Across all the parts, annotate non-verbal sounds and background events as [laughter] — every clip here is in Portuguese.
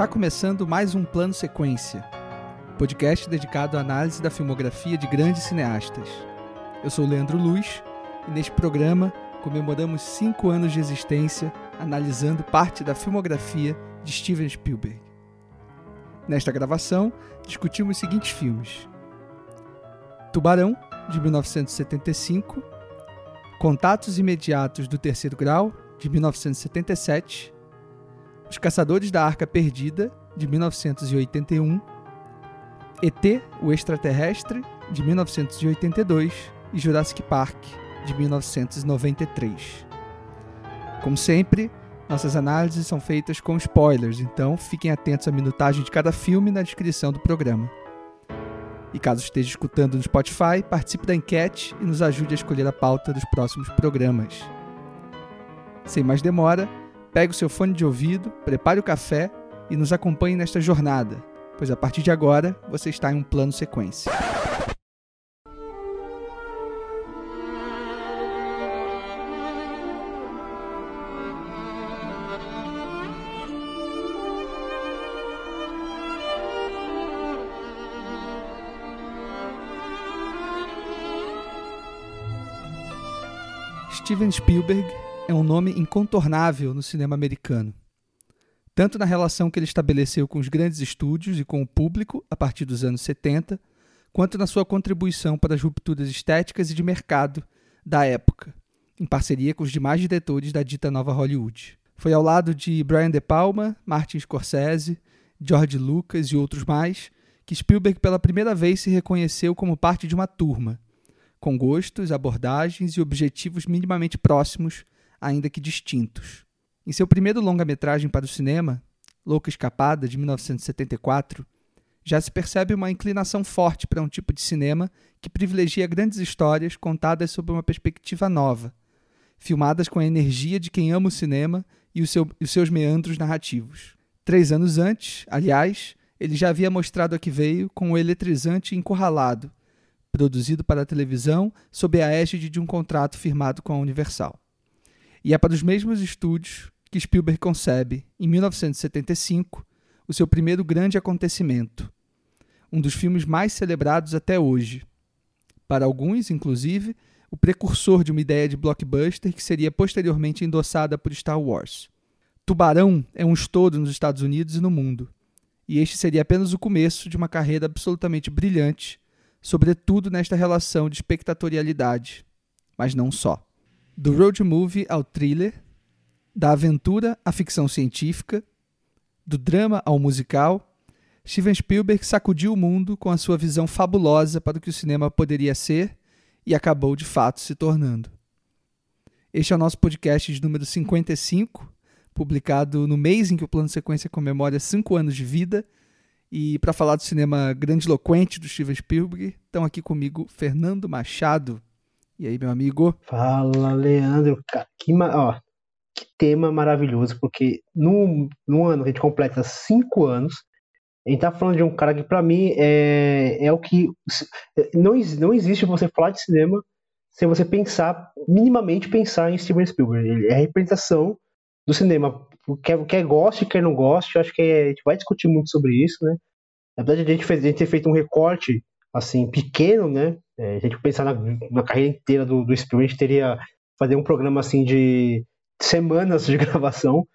Está começando mais um Plano Sequência, podcast dedicado à análise da filmografia de grandes cineastas. Eu sou Leandro Luz e neste programa comemoramos cinco anos de existência analisando parte da filmografia de Steven Spielberg. Nesta gravação, discutimos os seguintes filmes: Tubarão, de 1975, Contatos Imediatos do Terceiro Grau, de 1977 os Caçadores da Arca Perdida, de 1981, ET, o Extraterrestre, de 1982 e Jurassic Park, de 1993. Como sempre, nossas análises são feitas com spoilers, então fiquem atentos à minutagem de cada filme na descrição do programa. E caso esteja escutando no Spotify, participe da enquete e nos ajude a escolher a pauta dos próximos programas. Sem mais demora, Pegue o seu fone de ouvido, prepare o café e nos acompanhe nesta jornada, pois a partir de agora você está em um plano sequência. Steven Spielberg é um nome incontornável no cinema americano. Tanto na relação que ele estabeleceu com os grandes estúdios e com o público a partir dos anos 70, quanto na sua contribuição para as rupturas estéticas e de mercado da época, em parceria com os demais diretores da dita nova Hollywood. Foi ao lado de Brian De Palma, Martin Scorsese, George Lucas e outros mais que Spielberg pela primeira vez se reconheceu como parte de uma turma, com gostos, abordagens e objetivos minimamente próximos ainda que distintos. Em seu primeiro longa-metragem para o cinema, Louca Escapada, de 1974, já se percebe uma inclinação forte para um tipo de cinema que privilegia grandes histórias contadas sob uma perspectiva nova, filmadas com a energia de quem ama o cinema e, o seu, e os seus meandros narrativos. Três anos antes, aliás, ele já havia mostrado a que veio com o eletrizante Encurralado, produzido para a televisão sob a égide de um contrato firmado com a Universal. E é para os mesmos estúdios que Spielberg concebe, em 1975, o seu primeiro grande acontecimento, um dos filmes mais celebrados até hoje. Para alguns, inclusive, o precursor de uma ideia de blockbuster que seria posteriormente endossada por Star Wars. Tubarão é um estouro nos Estados Unidos e no mundo, e este seria apenas o começo de uma carreira absolutamente brilhante, sobretudo nesta relação de espectatorialidade, mas não só do road movie ao thriller, da aventura à ficção científica, do drama ao musical, Steven Spielberg sacudiu o mundo com a sua visão fabulosa para o que o cinema poderia ser e acabou de fato se tornando. Este é o nosso podcast de número 55, publicado no mês em que o Plano Sequência comemora cinco anos de vida. E para falar do cinema grandiloquente do Steven Spielberg, estão aqui comigo Fernando Machado. E aí, meu amigo? Fala, Leandro. Que, ó, que tema maravilhoso, porque no, no ano a gente completa cinco anos, a gente tá falando de um cara que, para mim, é, é o que. Não, não existe você falar de cinema sem você pensar, minimamente pensar em Steven Spielberg. Ele é a representação do cinema. Quer, quer goste, quer não goste, acho que é, a gente vai discutir muito sobre isso, né? Na verdade, a gente, fez, a gente ter feito um recorte, assim, pequeno, né? É, a gente pensar na, na, carreira inteira do, do Spielberg, a gente teria fazer um programa assim de semanas de [laughs] gravação,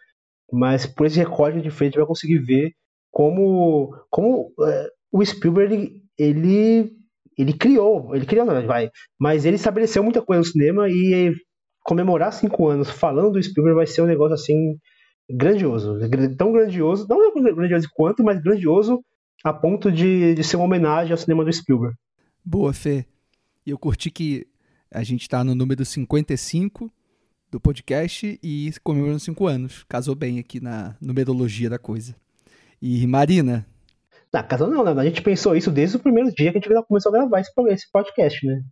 mas por esse recorde de frente vai conseguir ver como, como é, o Spielberg ele, ele criou, ele criou, não, vai, mas ele estabeleceu muita coisa no cinema e comemorar cinco anos falando do Spielberg vai ser um negócio assim grandioso, tão grandioso, não tão grandioso quanto, mas grandioso a ponto de, de ser uma homenagem ao cinema do Spielberg. Boa, Fê. E eu curti que a gente está no número 55 do podcast e comemorando 5 anos. Casou bem aqui na numerologia da coisa. E Marina? Não, casou não, né? A gente pensou isso desde o primeiro dia que a gente começou a gravar esse podcast, né?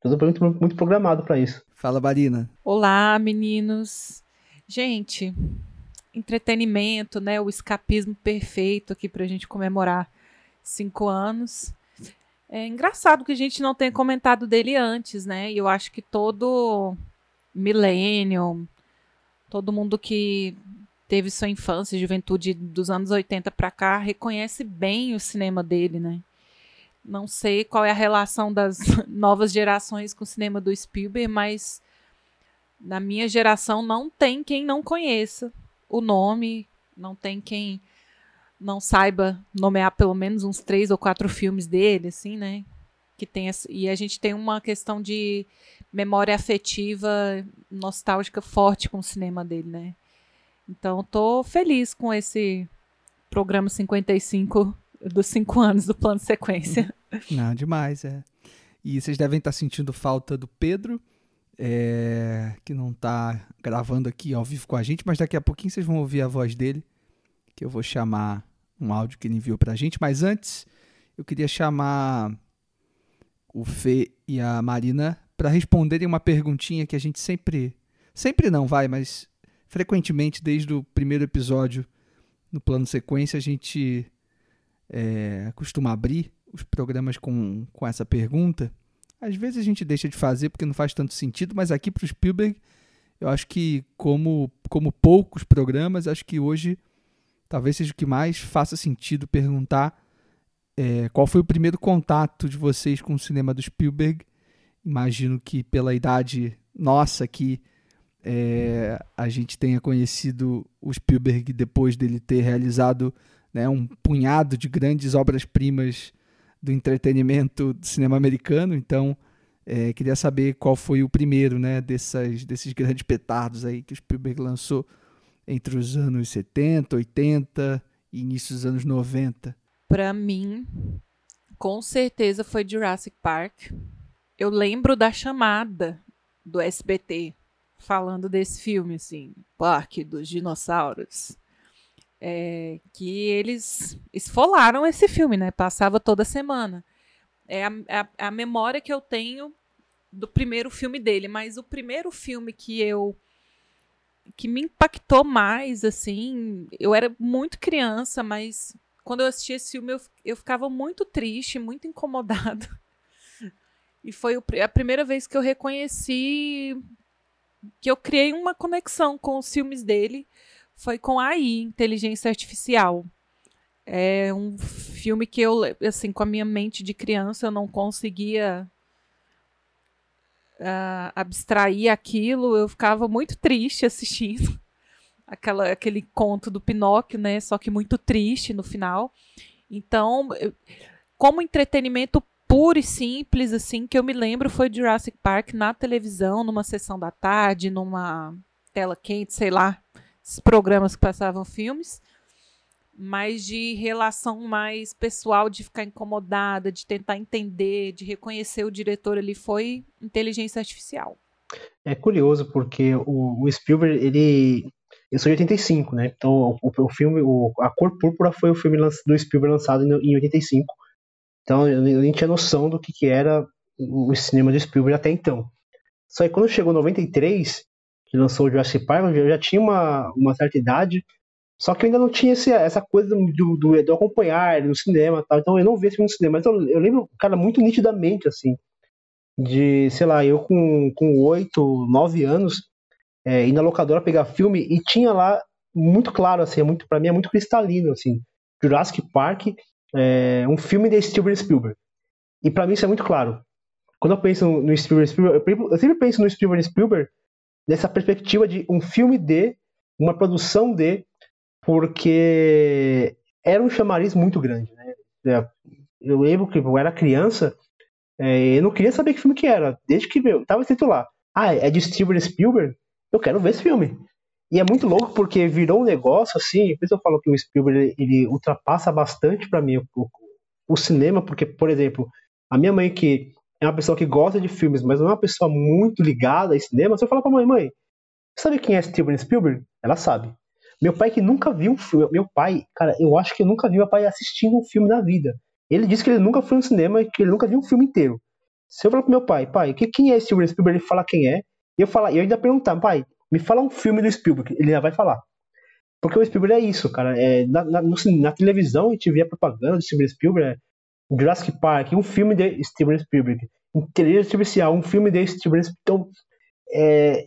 Tudo muito, muito programado para isso. Fala, Marina. Olá, meninos. Gente, entretenimento, né? O escapismo perfeito aqui para a gente comemorar cinco anos. É engraçado que a gente não tenha comentado dele antes, né? E eu acho que todo millennial, todo mundo que teve sua infância e juventude dos anos 80 para cá reconhece bem o cinema dele, né? Não sei qual é a relação das [laughs] novas gerações com o cinema do Spielberg, mas na minha geração não tem quem não conheça o nome, não tem quem não saiba nomear pelo menos uns três ou quatro filmes dele, assim, né? Que tem e a gente tem uma questão de memória afetiva, nostálgica forte com o cinema dele, né? Então, tô feliz com esse programa 55 dos cinco anos do plano sequência. Não, [laughs] demais, é. E vocês devem estar sentindo falta do Pedro, é, que não está gravando aqui ao vivo com a gente, mas daqui a pouquinho vocês vão ouvir a voz dele, que eu vou chamar um áudio que ele enviou para a gente. Mas antes, eu queria chamar o Fê e a Marina para responderem uma perguntinha que a gente sempre. Sempre não vai, mas frequentemente, desde o primeiro episódio no plano sequência, a gente é, costuma abrir os programas com, com essa pergunta. Às vezes a gente deixa de fazer porque não faz tanto sentido, mas aqui para o Spielberg, eu acho que, como, como poucos programas, acho que hoje talvez seja o que mais faça sentido perguntar é, qual foi o primeiro contato de vocês com o cinema do Spielberg. Imagino que pela idade nossa aqui, é, a gente tenha conhecido o Spielberg depois dele ter realizado né, um punhado de grandes obras-primas do entretenimento do cinema americano. Então, é, queria saber qual foi o primeiro né, dessas, desses grandes petardos aí que o Spielberg lançou entre os anos 70, 80 e início dos anos 90. Para mim, com certeza foi Jurassic Park. Eu lembro da chamada do SBT falando desse filme, assim, Parque dos Dinossauros. É, que eles esfolaram esse filme, né? Passava toda semana. É a, a, a, memória que eu tenho do primeiro filme dele, mas o primeiro filme que eu que me impactou mais, assim, eu era muito criança, mas quando eu assisti esse filme eu, eu ficava muito triste, muito incomodado. E foi a primeira vez que eu reconheci que eu criei uma conexão com os filmes dele foi com AI, Inteligência Artificial. É um filme que eu, assim, com a minha mente de criança, eu não conseguia uh, abstrair aquilo. Eu ficava muito triste assistindo [laughs] aquela, aquele conto do Pinóquio, né? Só que muito triste no final. Então, eu, como entretenimento puro e simples, assim, que eu me lembro foi Jurassic Park na televisão, numa sessão da tarde, numa tela quente, sei lá, programas que passavam filmes, mas de relação mais pessoal, de ficar incomodada, de tentar entender, de reconhecer o diretor ali, foi inteligência artificial. É curioso porque o, o Spielberg, ele eu sou de 85, né? Então o, o filme, o, A Cor Púrpura foi o filme do Spielberg lançado em, em 85. Então eu nem tinha noção do que, que era o cinema do Spielberg até então. Só que quando chegou 93, que lançou o Jurassic Park, eu já tinha uma, uma certa idade, só que eu ainda não tinha esse, essa coisa do, do, do acompanhar no cinema tal. Então eu não vi esse filme no cinema. Então eu lembro, cara, muito nitidamente, assim, de, sei lá, eu com, com 8, 9 anos, é, ir na locadora pegar filme e tinha lá muito claro, assim, é muito, pra mim é muito cristalino, assim, Jurassic Park, é, um filme de Steven Spielberg. E para mim isso é muito claro. Quando eu penso no Steven Spielberg, eu sempre penso no Steven Spielberg nessa perspectiva de um filme de, uma produção de, porque era um chamariz muito grande. Né? É, eu lembro que eu era criança, é, eu não queria saber que filme que era, desde que meu, tava escrito lá, ah, é de Steven Spielberg, eu quero ver esse filme. E é muito louco porque virou um negócio assim, por isso eu falo que o Spielberg ele ultrapassa bastante para mim o, o, cinema, porque, por exemplo, a minha mãe que é uma pessoa que gosta de filmes, mas não é uma pessoa muito ligada a cinema, se eu falar pra mãe, mãe, sabe quem é Steven Spielberg? Ela sabe. Meu pai que nunca viu um filme, meu pai, cara, eu acho que eu nunca vi meu pai assistindo um filme na vida. Ele disse que ele nunca foi no cinema e que ele nunca viu um filme inteiro. Se eu falar pro meu pai, pai, que, quem é Steven Spielberg? Ele fala quem é. E eu, falar, eu ainda perguntar, pai, me fala um filme do Spielberg. Ele já vai falar. Porque o Spielberg é isso, cara. É, na, na, na televisão a gente via propaganda do Steven Spielberg, Jurassic Park, um filme de Steven Spielberg. Inteligência Artificial, um filme de Steven Spielberg. Então, é,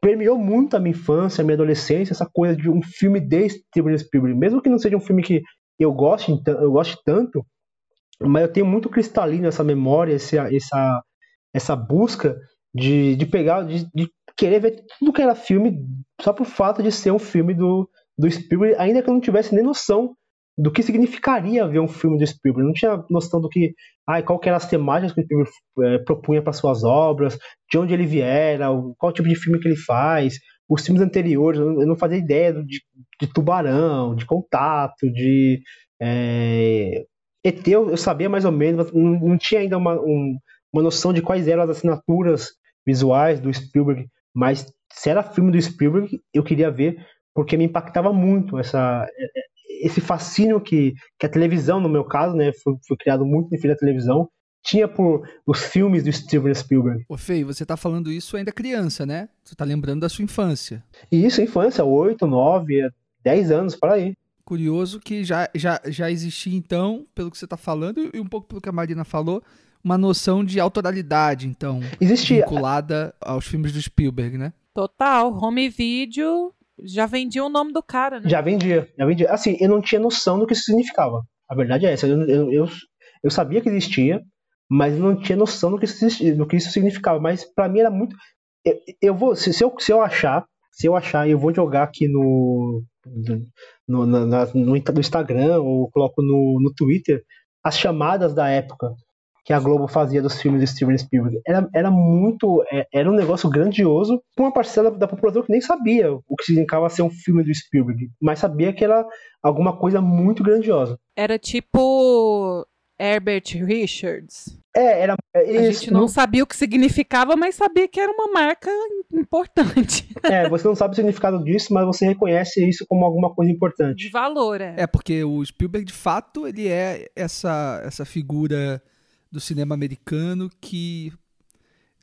permeou muito a minha infância, a minha adolescência, essa coisa de um filme de Steven Spielberg. Mesmo que não seja um filme que eu goste, eu goste tanto, mas eu tenho muito cristalino essa memória, essa, essa, essa busca de, de pegar, de, de querer ver tudo que era filme só por fato de ser um filme do, do Spielberg, ainda que eu não tivesse nem noção do que significaria ver um filme do Spielberg. Não tinha noção do que, ai, qual que eram as temáticas que o Spielberg é, propunha para suas obras, de onde ele viera, qual tipo de filme que ele faz, os filmes anteriores, eu não fazia ideia de, de Tubarão, de Contato, de é, ET, eu, eu, sabia mais ou menos, não, não tinha ainda uma, um, uma noção de quais eram as assinaturas visuais do Spielberg, mas se era filme do Spielberg, eu queria ver porque me impactava muito essa esse fascínio que, que a televisão, no meu caso, né, foi, foi criado muito em da televisão, tinha por os filmes do Steven Spielberg. Ô Fei, você tá falando isso ainda criança, né? Você tá lembrando da sua infância. Isso, infância, 8, 9, 10 anos, para aí. Curioso que já, já, já existia, então, pelo que você tá falando, e um pouco pelo que a Marina falou, uma noção de autoralidade, então, existia. vinculada aos filmes do Spielberg, né? Total. Home video já vendia o nome do cara, né? Já vendia, já vendia. Assim, eu não tinha noção do que isso significava. A verdade é essa. Eu, eu, eu, eu sabia que existia, mas não tinha noção do que isso, do que isso significava. Mas para mim era muito. Eu, eu vou, se, se, eu, se eu achar, se eu achar, eu vou jogar aqui no no, no, no, no Instagram ou coloco no, no Twitter as chamadas da época que a Globo fazia dos filmes de Steven Spielberg. Era, era muito. É, era um negócio grandioso com uma parcela da população que nem sabia o que significava ser um filme do Spielberg, mas sabia que era alguma coisa muito grandiosa. Era tipo Herbert Richards. É, era. Eles, a gente não, não, sabia o que significava, mas sabia que era uma marca importante. [laughs] É, você não sabe o significado disso, mas você reconhece isso como alguma coisa importante. De valor, é. É, porque o Spielberg, de fato, ele é essa, essa figura do cinema americano que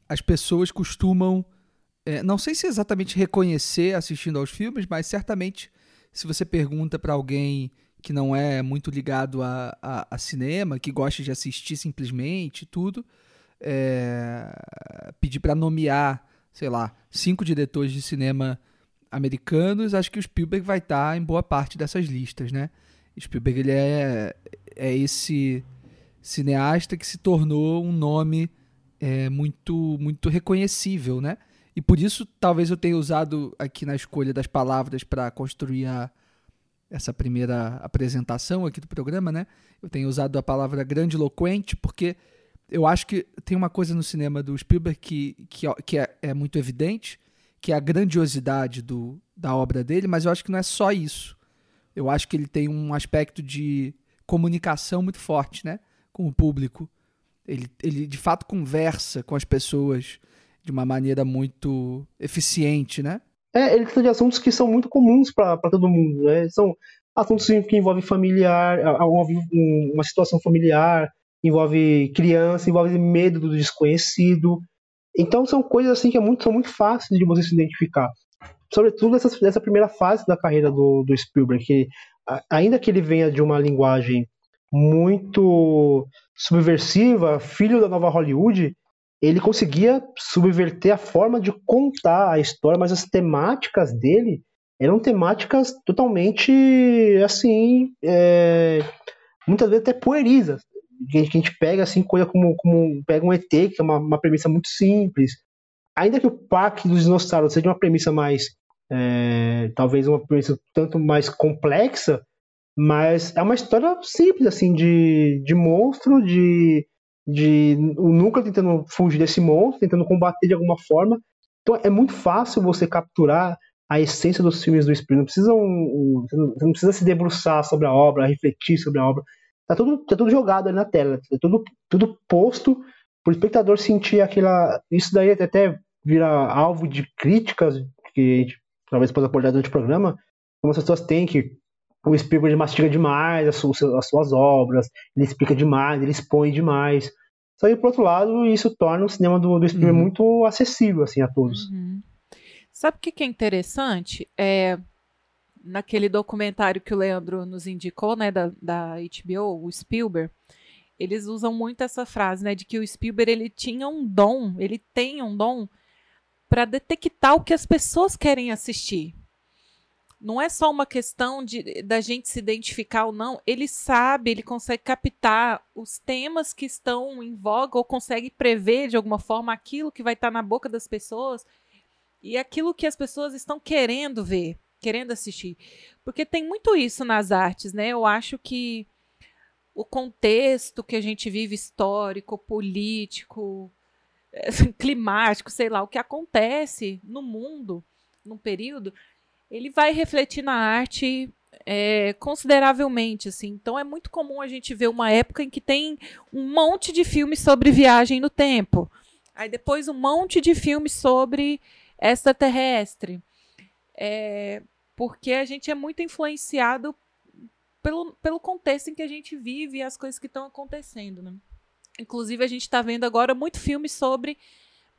as pessoas costumam, é, não sei se exatamente reconhecer assistindo aos filmes, mas certamente se você pergunta para alguém que não é muito ligado a, a, a, cinema, que gosta de assistir simplesmente tudo, é, pedir para nomear, sei lá, cinco diretores de cinema americanos, acho que o Spielberg vai estar tá em boa parte dessas listas, né? Spielberg ele é, é esse cineasta que se tornou um nome é, muito, muito reconhecível, né? E por isso talvez eu tenha usado aqui na escolha das palavras para construir a, essa primeira apresentação aqui do programa, né? Eu tenho usado a palavra grandiloquente porque eu acho que tem uma coisa no cinema do Spielberg que, que, que é, é, muito evidente, que é a grandiosidade do, da obra dele, mas eu acho que não é só isso. Eu acho que ele tem um aspecto de comunicação muito forte, né? Com o público. Ele, ele de fato conversa com as pessoas de uma maneira muito eficiente, né? É, ele trata de assuntos que são muito comuns para todo mundo, né? São assuntos que envolvem familiar, uma situação familiar, envolve criança, envolve medo do desconhecido. Então são coisas assim que é muito, são muito fáceis de você se identificar. Sobretudo nessa, nessa primeira fase da carreira do, do Spielberg, que ainda que ele venha de uma linguagem muito subversiva, filho da nova Hollywood, ele conseguia subverter a forma de contar a história, mas as temáticas dele eram temáticas totalmente assim, é, muitas vezes até puerizas. Que a gente pega assim coisa como, como pega um ET, que é uma, uma premissa muito simples. Ainda que o Parque dos Dinossauros seja uma premissa mais é, talvez uma premissa tanto mais complexa, mas é uma história simples, assim, de, de monstro, de, de o núcleo tentando fugir desse monstro, tentando combater de alguma forma. Então é muito fácil você capturar a essência dos filmes do Spielberg. Não precisa, um, você não precisa se debruçar sobre a obra, refletir sobre a obra. Tá tudo, tá tudo jogado ali na tela, tá tudo, tudo posto para o espectador sentir aquela. Isso daí até vira alvo de críticas que a gente talvez possa abordar durante o programa, como as pessoas têm que o Spielberg mastiga demais as suas, as suas obras, ele explica demais, ele expõe demais. Só que, por outro lado, isso torna o cinema do, do Spielberg uhum. muito acessível assim, a todos. Uhum. Sabe o que, que é interessante? É, naquele documentário que o Leandro nos indicou, né, da, da HBO, o Spielberg, eles usam muito essa frase, né, de que o Spielberg ele tinha um dom, ele tem um dom para detectar o que as pessoas querem assistir. Não é só uma questão de da gente se identificar ou não, ele sabe, ele consegue captar os temas que estão em voga ou consegue prever de alguma forma aquilo que vai estar na boca das pessoas e aquilo que as pessoas estão querendo ver, querendo assistir. Porque tem muito isso nas artes, né? Eu acho que o contexto que a gente vive histórico, político, [laughs] climático, sei lá, o que acontece no mundo num período, ele vai refletir na arte é, consideravelmente, assim. Então é muito comum a gente ver uma época em que tem um monte de filmes sobre viagem no tempo. Aí depois um monte de filmes sobre extraterrestre. É, porque a gente é muito influenciado pelo, pelo contexto em que a gente vive e as coisas que estão acontecendo, né? Inclusive, a gente está vendo agora muito filme sobre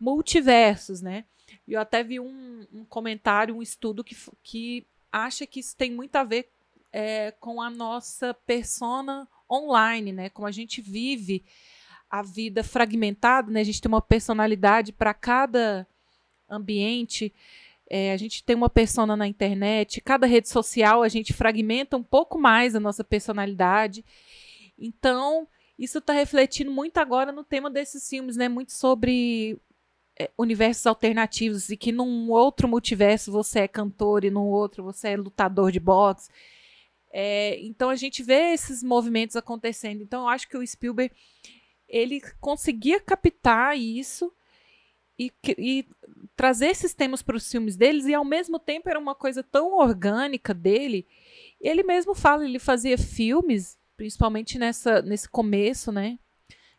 multiversos, né? E eu até vi um, um, comentário, um estudo que, que acha que isso tem muito a ver é, com a nossa persona online, né? Como a gente vive a vida fragmentada, né? A gente tem uma personalidade para cada ambiente. É, a gente tem uma persona na internet, cada rede social a gente fragmenta um pouco mais a nossa personalidade. Então, isso está refletindo muito agora no tema desses filmes, né? Muito sobre universos alternativos e que num outro multiverso você é cantor e num outro você é lutador de boxe. É, então a gente vê esses movimentos acontecendo. Então eu acho que o Spielberg ele conseguia captar isso e, e trazer esses temas para os filmes deles e ao mesmo tempo era uma coisa tão orgânica dele. Ele mesmo fala, ele fazia filmes principalmente nessa, nesse começo, né,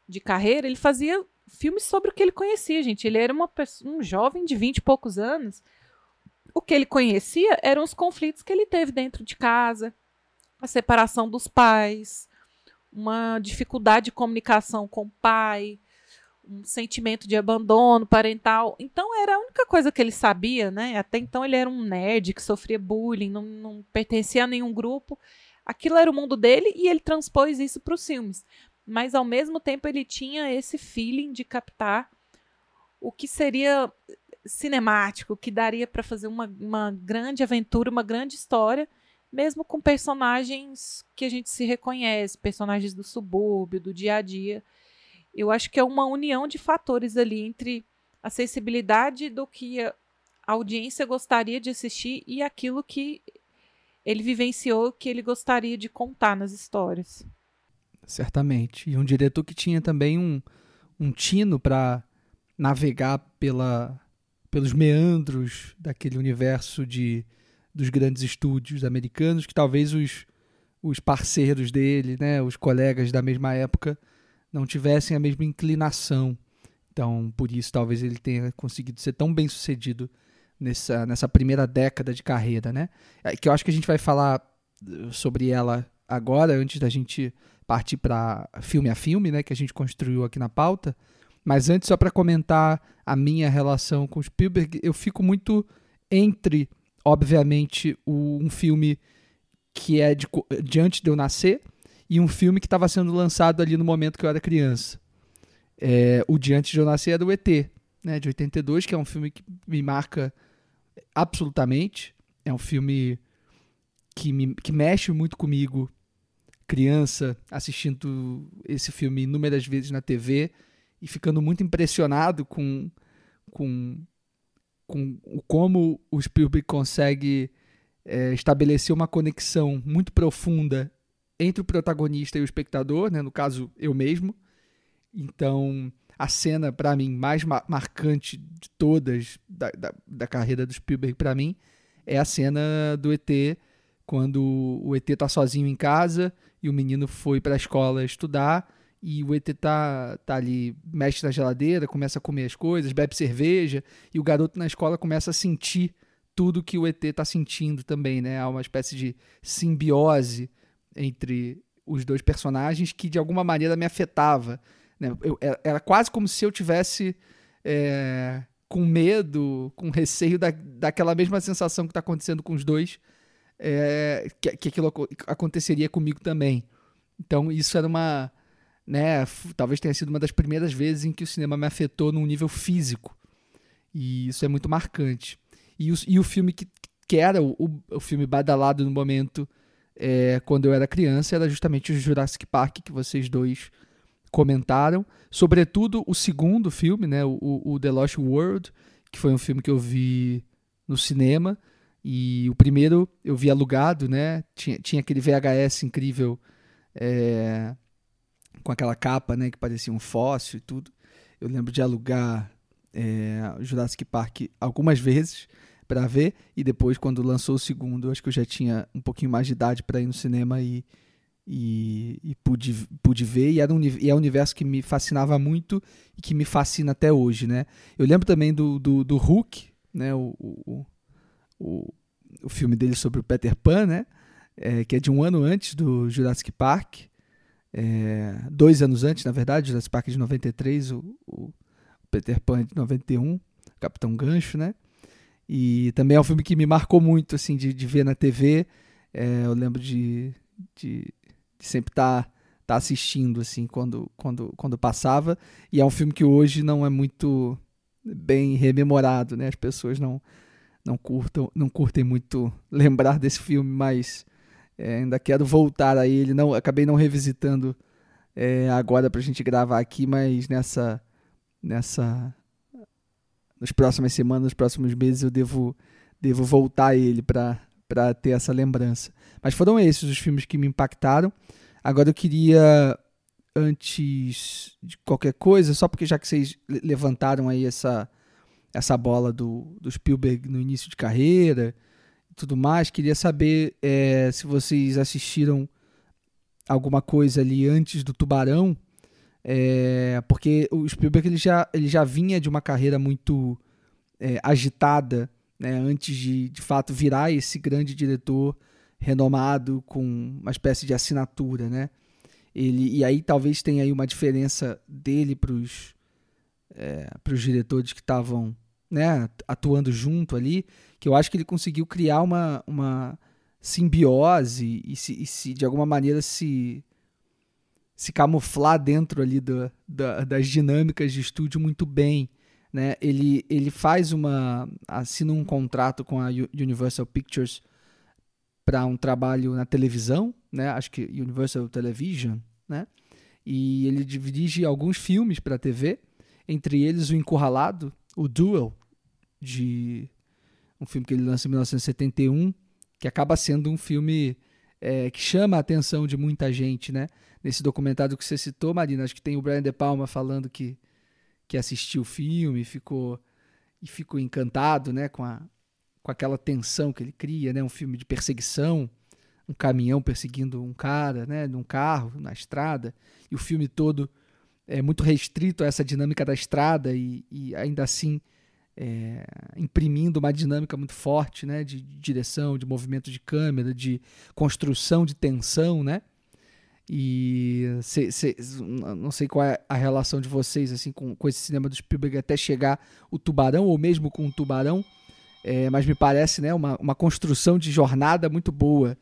de carreira, ele fazia filmes sobre o que ele conhecia, gente. Ele era uma um jovem de vinte e poucos anos. O que ele conhecia eram os conflitos que ele teve dentro de casa, a separação dos pais, uma dificuldade de comunicação com o pai, um sentimento de abandono parental. Então era a única coisa que ele sabia, né? Até então ele era um nerd que sofria bullying, não, não pertencia a nenhum grupo. Aquilo era o mundo dele e ele transpôs isso para os filmes. Mas ao mesmo tempo ele tinha esse feeling de captar o que seria cinemático, que daria para fazer uma, uma grande aventura, uma grande história, mesmo com personagens que a gente se reconhece, personagens do subúrbio, do dia a dia. Eu acho que é uma união de fatores ali entre a sensibilidade do que a audiência gostaria de assistir e aquilo que ele vivenciou que ele gostaria de contar nas histórias. Certamente. E um diretor que tinha também um, um tino para navegar pela, pelos meandros daquele universo de, dos grandes estúdios americanos, que talvez os, os parceiros dele, né, os colegas da mesma época, não tivessem a mesma inclinação. Então, por isso, talvez ele tenha conseguido ser tão bem sucedido nessa, nessa primeira década de carreira, né? É, que eu acho que a gente vai falar uh, sobre ela agora, antes da gente partir para filme a filme, né? Que a gente construiu aqui na pauta. Mas antes, só para comentar a minha relação com Spielberg, eu fico muito entre, obviamente, o, um filme que é de, de antes de eu nascer e um filme que estava sendo lançado ali no momento que eu era criança. É, o de antes de eu nascer é do ET, né, de 82, que é um filme que me marca absolutamente. É um filme que, me, que mexe muito comigo, criança, assistindo esse filme inúmeras vezes na TV e ficando muito impressionado com, com, com como o Spielberg consegue é, estabelecer uma conexão muito profunda entre o protagonista e o espectador, né? no caso, eu mesmo. Então, a cena, para mim, mais ma marcante de todas da, da, da carreira do Spielberg, para mim, é a cena do ET, quando o ET tá sozinho em casa e o menino foi para a escola estudar e o ET tá, tá ali, mexe na geladeira, começa a comer as coisas, bebe cerveja e o garoto na escola começa a sentir tudo que o ET tá sentindo também, né? Há uma espécie de simbiose entre os dois personagens que de alguma maneira me afetava né? Eu, era quase como se eu tivesse é, com medo, com receio da, daquela mesma sensação que está acontecendo com os dois, é, que, que aquilo aconteceria comigo também. Então isso era uma, né, talvez tenha sido uma das primeiras vezes em que o cinema me afetou num nível físico. E isso é muito marcante. E o, e o filme que, que era o, o filme badalado no momento é, quando eu era criança era justamente o Jurassic Park que vocês dois comentaram. Sobretudo o segundo filme, né, o, o The Lost World, que foi um filme que eu vi no cinema. E o primeiro eu vi alugado, né? Tinha, tinha aquele VHS incrível é, com aquela capa, né? Que parecia um fóssil e tudo. Eu lembro de alugar é, Jurassic Park algumas vezes para ver e depois quando lançou o segundo, acho que eu já tinha um pouquinho mais de idade para ir no cinema e, e, e, pude, pude ver e era um e é um universo que me fascinava muito e que me fascina até hoje, né? Eu lembro também do, do, do Hulk, né? O, o, o, o filme dele sobre o Peter Pan, né? É, que é de um ano antes do Jurassic Park, é, dois anos antes, na verdade, Jurassic Park é de 93, o, o Peter Pan é de 91, Capitão Gancho, né? E também é um filme que me marcou muito, assim, de, de ver na TV. É, eu lembro de, de, de sempre estar tá, tá assistindo, assim, quando, quando, quando passava. E é um filme que hoje não é muito bem rememorado, né? As pessoas não, não, curtam, não curtem muito lembrar desse filme, mas é, ainda quero voltar a ele. Não, acabei não revisitando é, agora pra gente gravar aqui, mas nessa nessa nas próximas semanas, nos próximos meses eu devo devo voltar a ele para para ter essa lembrança. Mas foram esses os filmes que me impactaram. Agora eu queria antes de qualquer coisa, só porque já que vocês levantaram aí essa essa bola do, do Spielberg no início de carreira e tudo mais, queria saber é, se vocês assistiram alguma coisa ali antes do Tubarão é, porque o Spielberg ele já, ele já vinha de uma carreira muito é, agitada né, antes de de fato virar esse grande diretor renomado com uma espécie de assinatura, né? Ele, e aí talvez tenha aí uma diferença dele para os é, os diretores que estavam né, atuando junto ali, que eu acho que ele conseguiu criar uma, uma simbiose e, se, e se de alguma maneira se se camuflar dentro ali do, da, das dinâmicas de estúdio muito bem. Né? Ele, ele faz uma. assina um contrato com a Universal Pictures para um trabalho na televisão, né? acho que Universal Television, né? e ele dirige alguns filmes para a TV, entre eles O Encurralado, o Duel, de um filme que ele lança em 1971, que acaba sendo um filme é, que chama a atenção de muita gente, né? Nesse documentário que você citou, Marina, acho que tem o Brian De Palma falando que, que assistiu o filme ficou, e ficou encantado, né? Com, a, com aquela tensão que ele cria, né? Um filme de perseguição, um caminhão perseguindo um cara, né? Num carro, na estrada, e o filme todo é muito restrito a essa dinâmica da estrada e, e ainda assim é, imprimindo uma dinâmica muito forte, né, de, de, direção, de movimento de câmera, de construção de tensão, né? E não sei qual é a relação de vocês assim com, com esse cinema do Spielberg até chegar o Tubarão ou mesmo com o Tubarão, é, mas me parece, né, uma, uma construção de jornada muito boa.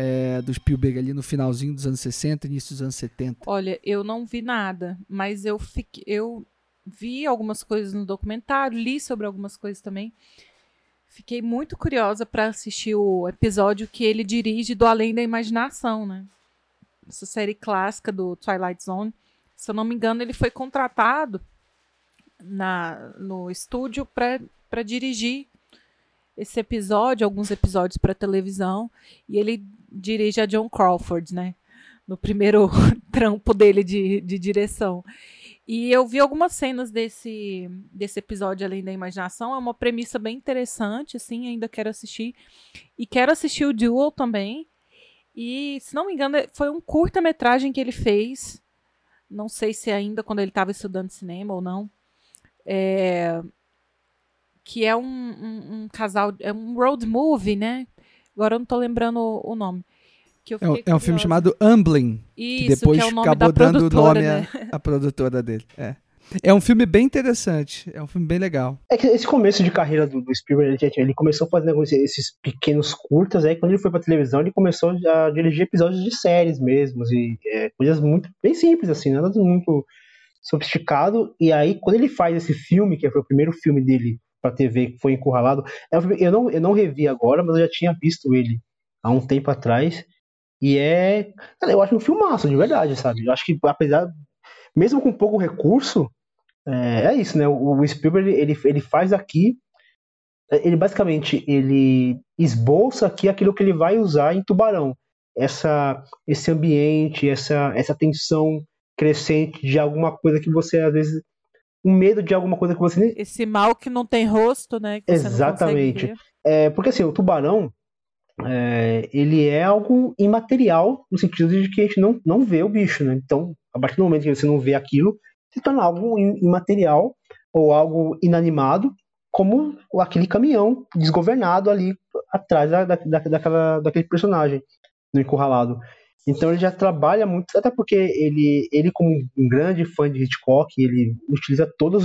É, do Spielberg ali no finalzinho dos anos 60, início dos anos 70. Olha, eu não vi nada, mas eu fiquei, eu vi algumas coisas no documentário, li sobre algumas coisas também. Fiquei muito curiosa para assistir o episódio que ele dirige do Além da Imaginação, né? Essa série clássica do Twilight Zone. Se eu não me engano, ele foi contratado na, no estúdio para dirigir esse episódio, alguns episódios para televisão, e ele dirige a John Crawford, né? No primeiro [laughs] trampo dele de, de direção. E eu vi algumas cenas desse, desse episódio Além da Imaginação. É uma premissa bem interessante, assim, ainda quero assistir. E quero assistir o Duel também. E, se não me engano, foi um curta-metragem que ele fez. Não sei se ainda quando ele estava estudando cinema ou não. É, que é um, um, um, casal, é um road movie, né? Agora eu não estou lembrando o, o nome é, um, é um filme chamado Amblin. Isso, que depois que é o nome acabou dando o nome né? à, à produtora dele. É. É um filme bem interessante, é um filme bem legal. É que esse começo de carreira do, do Spielberg, ele, ele começou fazendo esses pequenos curtas, aí quando ele foi pra televisão, ele começou a dirigir episódios de séries mesmo, e é, coisas muito, bem simples assim, nada muito sofisticado, e aí quando ele faz esse filme, que foi o primeiro filme dele para TV que foi encurralado. É eu não, eu não revi agora, mas eu já tinha visto ele há um tempo atrás. E é. Cara, eu acho um filmaço, de verdade, sabe? Eu acho que, apesar. Mesmo com pouco recurso, é, é isso, né? O, o Spielberg ele, ele faz aqui. Ele basicamente ele esboça aqui aquilo que ele vai usar em Tubarão. Essa, esse ambiente, essa, essa tensão crescente de alguma coisa que você às vezes um medo de alguma coisa que você esse mal que não tem rosto, né? Exatamente. É, porque assim, o tubarão é, ele é algo imaterial no sentido de que a gente não, não vê o bicho, né? Então, a partir do momento que você não vê aquilo, se torna algo imaterial ou algo inanimado, como aquele caminhão desgovernado ali atrás da, da, daquela, daquele personagem no encurralado. Então ele já trabalha muito, até porque ele, ele como um grande fã de Hitchcock, ele utiliza todos,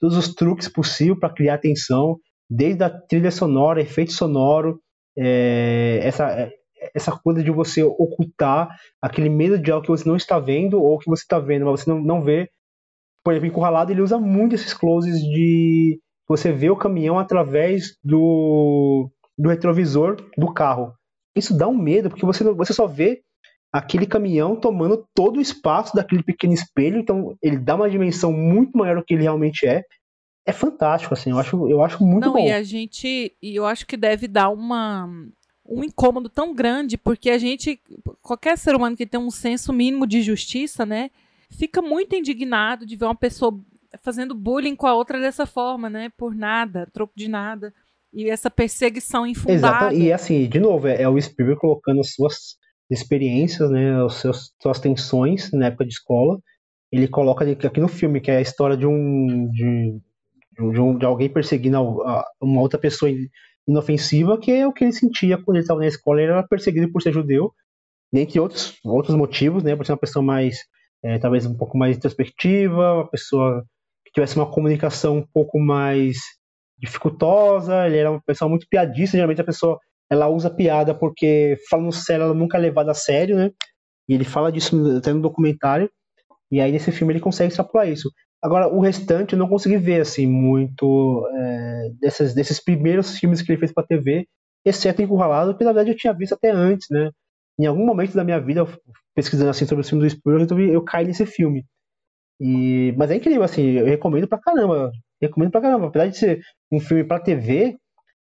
todos os truques possíveis para criar atenção, desde a trilha sonora, efeito sonoro, é, essa, essa coisa de você ocultar aquele medo de algo que você não está vendo ou que você está vendo, mas você não, não vê. Por exemplo, encurralado ele usa muito esses closes de você ver o caminhão através do, do retrovisor do carro. Isso dá um medo, porque você, você só vê aquele caminhão tomando todo o espaço daquele pequeno espelho, então ele dá uma dimensão muito maior do que ele realmente é. É fantástico, assim, eu acho, eu acho muito Não, bom. E a gente, e eu acho que deve dar uma um incômodo tão grande, porque a gente, qualquer ser humano que tem um senso mínimo de justiça, né, fica muito indignado de ver uma pessoa fazendo bullying com a outra dessa forma, né, por nada, troco de nada. E essa perseguição infundada. Exato, e assim, de novo, é, é o Spielberg colocando as suas experiências, né, as suas, suas tensões na época de escola. Ele coloca aqui no filme, que é a história de um de, de, um, de alguém perseguindo uma outra pessoa inofensiva, que é o que ele sentia quando ele estava na escola. Ele era perseguido por ser judeu, dentre outros, outros motivos, né, por ser uma pessoa mais, é, talvez um pouco mais introspectiva, uma pessoa que tivesse uma comunicação um pouco mais dificultosa, ele era uma pessoa muito piadista, geralmente a pessoa ela usa piada porque falando sério ela nunca é levada a sério, né? E ele fala disso até no documentário. E aí nesse filme ele consegue extrapolar isso. Agora, o restante eu não consegui ver, assim, muito é, desses, desses primeiros filmes que ele fez pra TV, exceto Encurralado, que na verdade eu tinha visto até antes, né? Em algum momento da minha vida, pesquisando assim sobre os filmes do Spielberg, eu, eu caí nesse filme. E, mas é incrível, assim, eu recomendo pra caramba. Recomendo pra caramba. Apesar de ser um filme pra TV,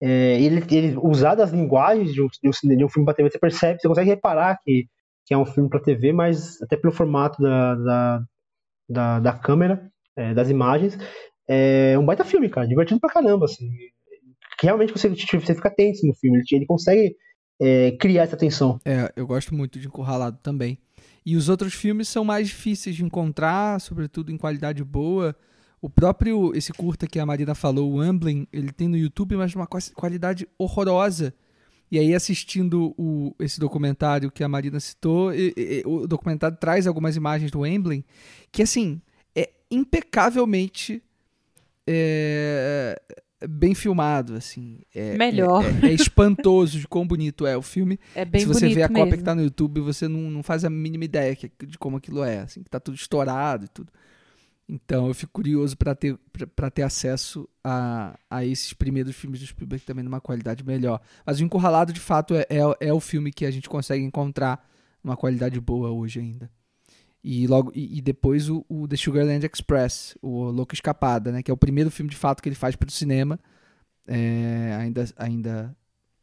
é, ele, ele usar das linguagens de um, de, um, de um, filme para TV, você percebe, você consegue reparar que, que é um filme para TV, mas até pelo formato da, da, da, da câmera, é, das imagens, é um baita filme, cara, divertido pra caramba, assim. Realmente você, você fica tenso no filme, ele, ele consegue é, criar essa tensão. É, eu gosto muito de Encurralado também. E os outros filmes são mais difíceis de encontrar, sobretudo em qualidade boa. O próprio, esse curta que a Marina falou, o Amblin, ele tem no YouTube, mas numa qualidade horrorosa. E aí, assistindo o, esse documentário que a Marina citou, e, e, o documentário traz algumas imagens do Amblin, que, assim, é impecavelmente é, bem filmado, assim. É, Melhor. É, é, espantoso de quão bonito é o filme. É bem Se você vê a mesmo. cópia que tá no YouTube, você não, não faz a mínima ideia de como aquilo é, assim, que tá tudo estourado e tudo. Então eu fico curioso para ter, pra ter acesso a, a esses primeiros filmes do Spielberg também numa qualidade melhor. Mas o Encurralado, de fato, é, é, é o filme que a gente consegue encontrar uma qualidade boa hoje ainda. E logo e, e, depois o, o The Sugarland Express, o Louco Escapada, né, que é o primeiro filme de fato que ele faz para o cinema, é, ainda, ainda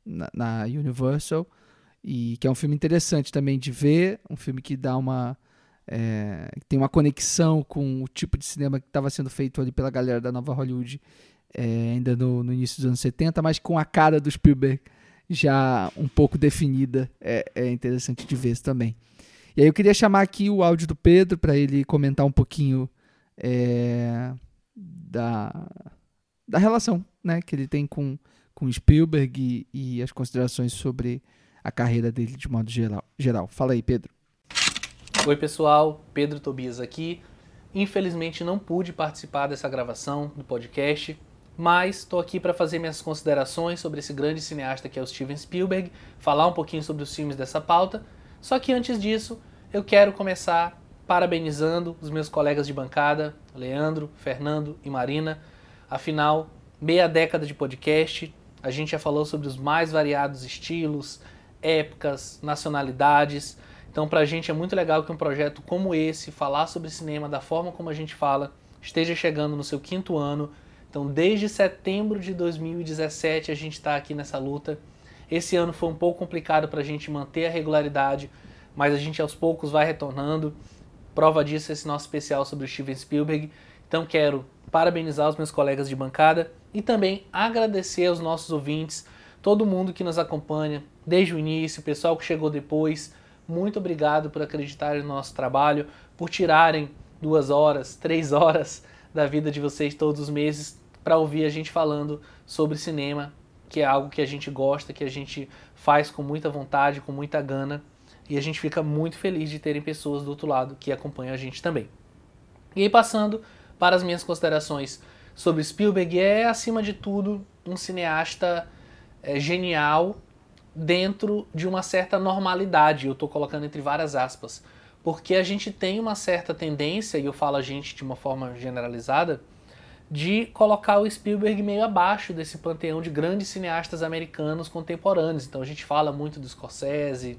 na, na Universal, e que é um filme interessante também de ver, um filme que dá uma é, tem uma conexão com o tipo de cinema que estava sendo feito ali pela galera da nova Hollywood é, ainda no, no, início dos anos 70, mas com a cara do Spielberg já um pouco definida. É, é interessante de ver também. E aí eu queria chamar aqui o áudio do Pedro para ele comentar um pouquinho é, da, da relação né, que ele tem com, com Spielberg e, e as considerações sobre a carreira dele de modo geral. geral. Fala aí, Pedro. Oi pessoal, Pedro Tobias aqui. Infelizmente não pude participar dessa gravação do podcast, mas estou aqui para fazer minhas considerações sobre esse grande cineasta que é o Steven Spielberg, falar um pouquinho sobre os filmes dessa pauta. Só que antes disso, eu quero começar parabenizando os meus colegas de bancada, Leandro, Fernando e Marina. Afinal, meia década de podcast. A gente já falou sobre os mais variados estilos, épocas, nacionalidades. Então, para a gente é muito legal que um projeto como esse, falar sobre cinema da forma como a gente fala, esteja chegando no seu quinto ano. Então, desde setembro de 2017 a gente está aqui nessa luta. Esse ano foi um pouco complicado para a gente manter a regularidade, mas a gente aos poucos vai retornando. Prova disso é esse nosso especial sobre o Steven Spielberg. Então quero parabenizar os meus colegas de bancada e também agradecer aos nossos ouvintes, todo mundo que nos acompanha desde o início, o pessoal que chegou depois. Muito obrigado por acreditarem no nosso trabalho, por tirarem duas horas, três horas da vida de vocês todos os meses para ouvir a gente falando sobre cinema, que é algo que a gente gosta, que a gente faz com muita vontade, com muita gana, e a gente fica muito feliz de terem pessoas do outro lado que acompanham a gente também. E aí passando para as minhas considerações sobre Spielberg, é acima de tudo um cineasta é, genial dentro de uma certa normalidade, eu estou colocando entre várias aspas, porque a gente tem uma certa tendência, e eu falo a gente de uma forma generalizada, de colocar o Spielberg meio abaixo desse panteão de grandes cineastas americanos contemporâneos. Então a gente fala muito do Scorsese,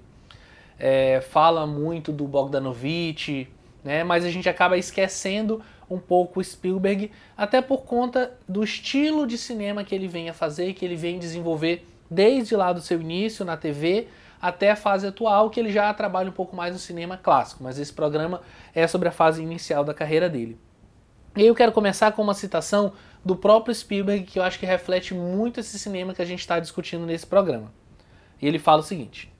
é, fala muito do Bogdanovich, né? mas a gente acaba esquecendo um pouco o Spielberg, até por conta do estilo de cinema que ele vem a fazer, que ele vem desenvolver desde lá do seu início na TV até a fase atual, que ele já trabalha um pouco mais no cinema clássico, mas esse programa é sobre a fase inicial da carreira dele. E eu quero começar com uma citação do próprio Spielberg que eu acho que reflete muito esse cinema que a gente está discutindo nesse programa. E ele fala o seguinte: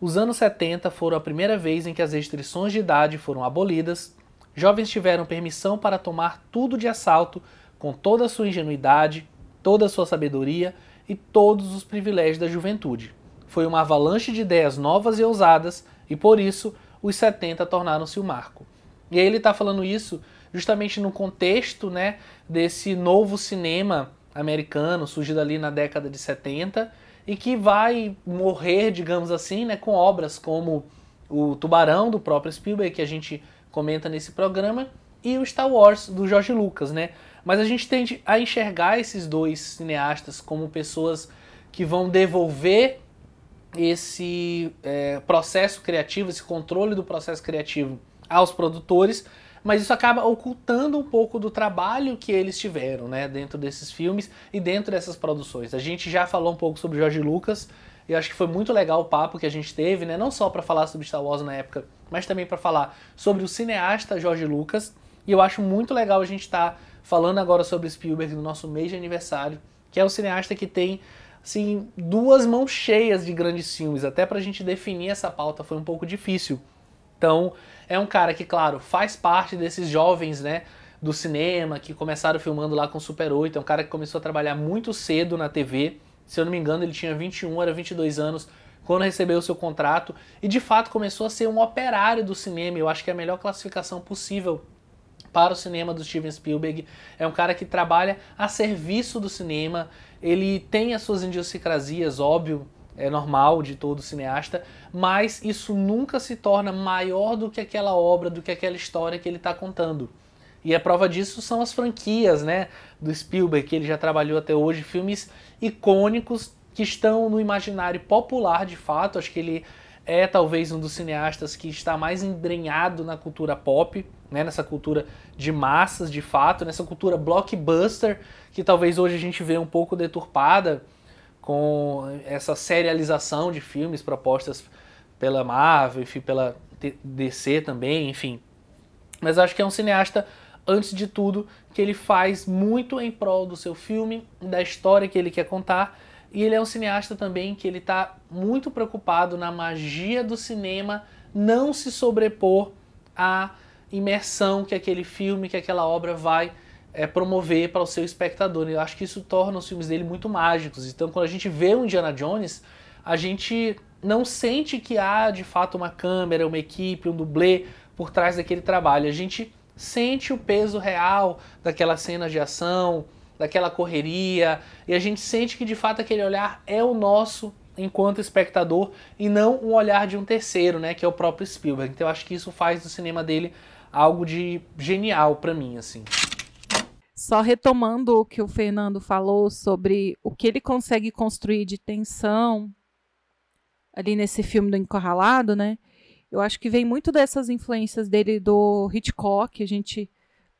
Os anos 70 foram a primeira vez em que as restrições de idade foram abolidas, jovens tiveram permissão para tomar tudo de assalto com toda a sua ingenuidade, toda a sua sabedoria e todos os privilégios da juventude. Foi uma avalanche de ideias novas e ousadas e por isso os 70 tornaram-se o marco. E aí ele está falando isso justamente no contexto né, desse novo cinema americano surgido ali na década de 70 e que vai morrer, digamos assim, né, com obras como o Tubarão do próprio Spielberg que a gente comenta nesse programa e o Star Wars do George Lucas, né? Mas a gente tende a enxergar esses dois cineastas como pessoas que vão devolver esse é, processo criativo, esse controle do processo criativo aos produtores, mas isso acaba ocultando um pouco do trabalho que eles tiveram, né, dentro desses filmes e dentro dessas produções. A gente já falou um pouco sobre George Lucas, e acho que foi muito legal o papo que a gente teve, né, não só para falar sobre Star Wars na época, mas também para falar sobre o cineasta George Lucas. E eu acho muito legal a gente estar tá falando agora sobre Spielberg no nosso mês de aniversário, que é o cineasta que tem assim duas mãos cheias de grandes filmes. Até para a gente definir essa pauta foi um pouco difícil. Então, é um cara que, claro, faz parte desses jovens, né, do cinema, que começaram filmando lá com Super 8. É um cara que começou a trabalhar muito cedo na TV. Se eu não me engano, ele tinha 21, era 22 anos quando recebeu o seu contrato e de fato começou a ser um operário do cinema. Eu acho que é a melhor classificação possível para o cinema do Steven Spielberg. É um cara que trabalha a serviço do cinema. Ele tem as suas idiosincrasias, óbvio, é normal de todo cineasta, mas isso nunca se torna maior do que aquela obra, do que aquela história que ele está contando. E a prova disso são as franquias, né, do Spielberg, que ele já trabalhou até hoje, filmes icônicos que estão no imaginário popular de fato. Acho que ele é talvez um dos cineastas que está mais embrenhado na cultura pop, né, nessa cultura de massas de fato, nessa cultura blockbuster, que talvez hoje a gente vê um pouco deturpada com essa serialização de filmes propostas pela Marvel, enfim, pela DC também, enfim. Mas acho que é um cineasta, antes de tudo, que ele faz muito em prol do seu filme, da história que ele quer contar, e ele é um cineasta também que ele está muito preocupado na magia do cinema não se sobrepor à imersão que aquele filme, que aquela obra vai é, promover para o seu espectador. Eu acho que isso torna os filmes dele muito mágicos. Então, quando a gente vê o Indiana Jones, a gente não sente que há de fato uma câmera, uma equipe, um dublê por trás daquele trabalho. A gente sente o peso real daquela cena de ação, daquela correria, e a gente sente que de fato aquele olhar é o nosso enquanto espectador e não um olhar de um terceiro, né, que é o próprio Spielberg. Então eu acho que isso faz do cinema dele algo de genial para mim, assim. Só retomando o que o Fernando falou sobre o que ele consegue construir de tensão ali nesse filme do Encurralado, né? Eu acho que vem muito dessas influências dele do Hitchcock, a gente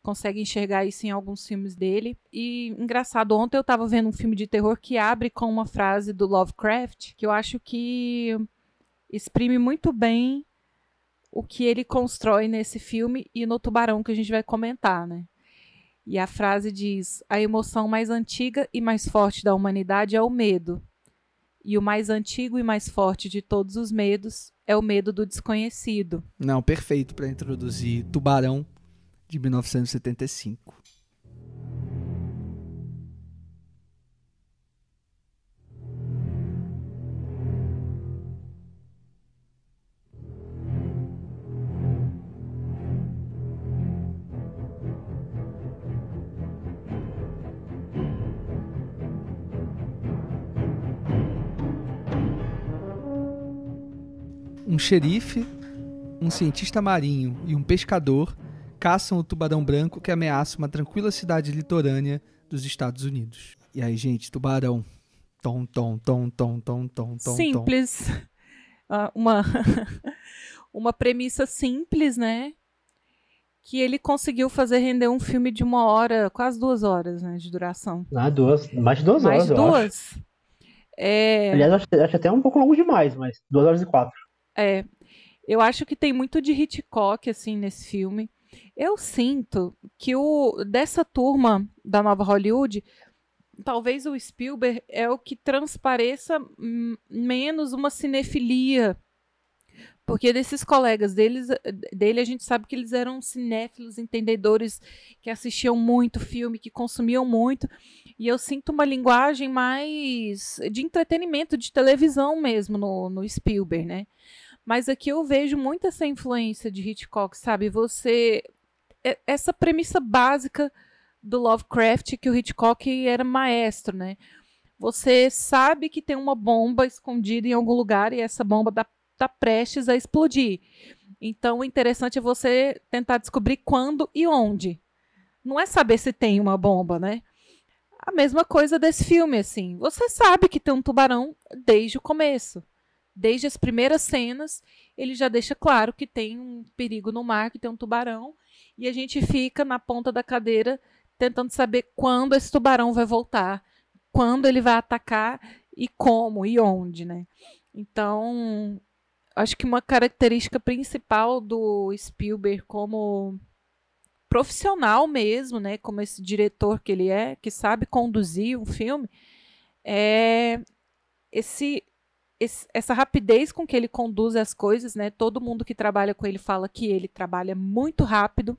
consegue enxergar isso em alguns filmes dele. E engraçado, ontem eu estava vendo um filme de terror que abre com uma frase do Lovecraft, que eu acho que exprime muito bem o que ele constrói nesse filme e no Tubarão que a gente vai comentar, né? E a frase diz: "A emoção mais antiga e mais forte da humanidade é o medo. E o mais antigo e mais forte de todos os medos é o medo do desconhecido." Não, perfeito para introduzir Tubarão de 1975. Um xerife, um cientista marinho e um pescador caçam o tubarão branco que ameaça uma tranquila cidade litorânea dos Estados Unidos. E aí, gente, tubarão. Tom, tom, tom, tom, tom, tom, tom. Simples. Uh, [laughs] uma, [laughs] uma premissa simples, né? Que ele conseguiu fazer render um filme de uma hora, quase duas horas, né, de duração. Ah, duas, mais de duas mais horas, duas. acho. É... Aliás, acho, acho até um pouco longo demais, mas duas horas e quatro. É, eu acho que tem muito de Hitchcock, assim, nesse filme. Eu sinto que o dessa turma da nova Hollywood, talvez o Spielberg é o que transpareça menos uma cinefilia. Porque desses colegas deles, dele, a gente sabe que eles eram cinéfilos, entendedores, que assistiam muito filme, que consumiam muito. E eu sinto uma linguagem mais de entretenimento, de televisão mesmo no, no Spielberg, né? Mas aqui eu vejo muito essa influência de Hitchcock, sabe? Você. Essa premissa básica do Lovecraft, que o Hitchcock era maestro, né? Você sabe que tem uma bomba escondida em algum lugar e essa bomba está tá prestes a explodir. Então, o interessante é você tentar descobrir quando e onde. Não é saber se tem uma bomba, né? A mesma coisa desse filme, assim. Você sabe que tem um tubarão desde o começo desde as primeiras cenas, ele já deixa claro que tem um perigo no mar, que tem um tubarão, e a gente fica na ponta da cadeira tentando saber quando esse tubarão vai voltar, quando ele vai atacar e como e onde, né? Então, acho que uma característica principal do Spielberg como profissional mesmo, né, como esse diretor que ele é, que sabe conduzir um filme, é esse esse, essa rapidez com que ele conduz as coisas, né? Todo mundo que trabalha com ele fala que ele trabalha muito rápido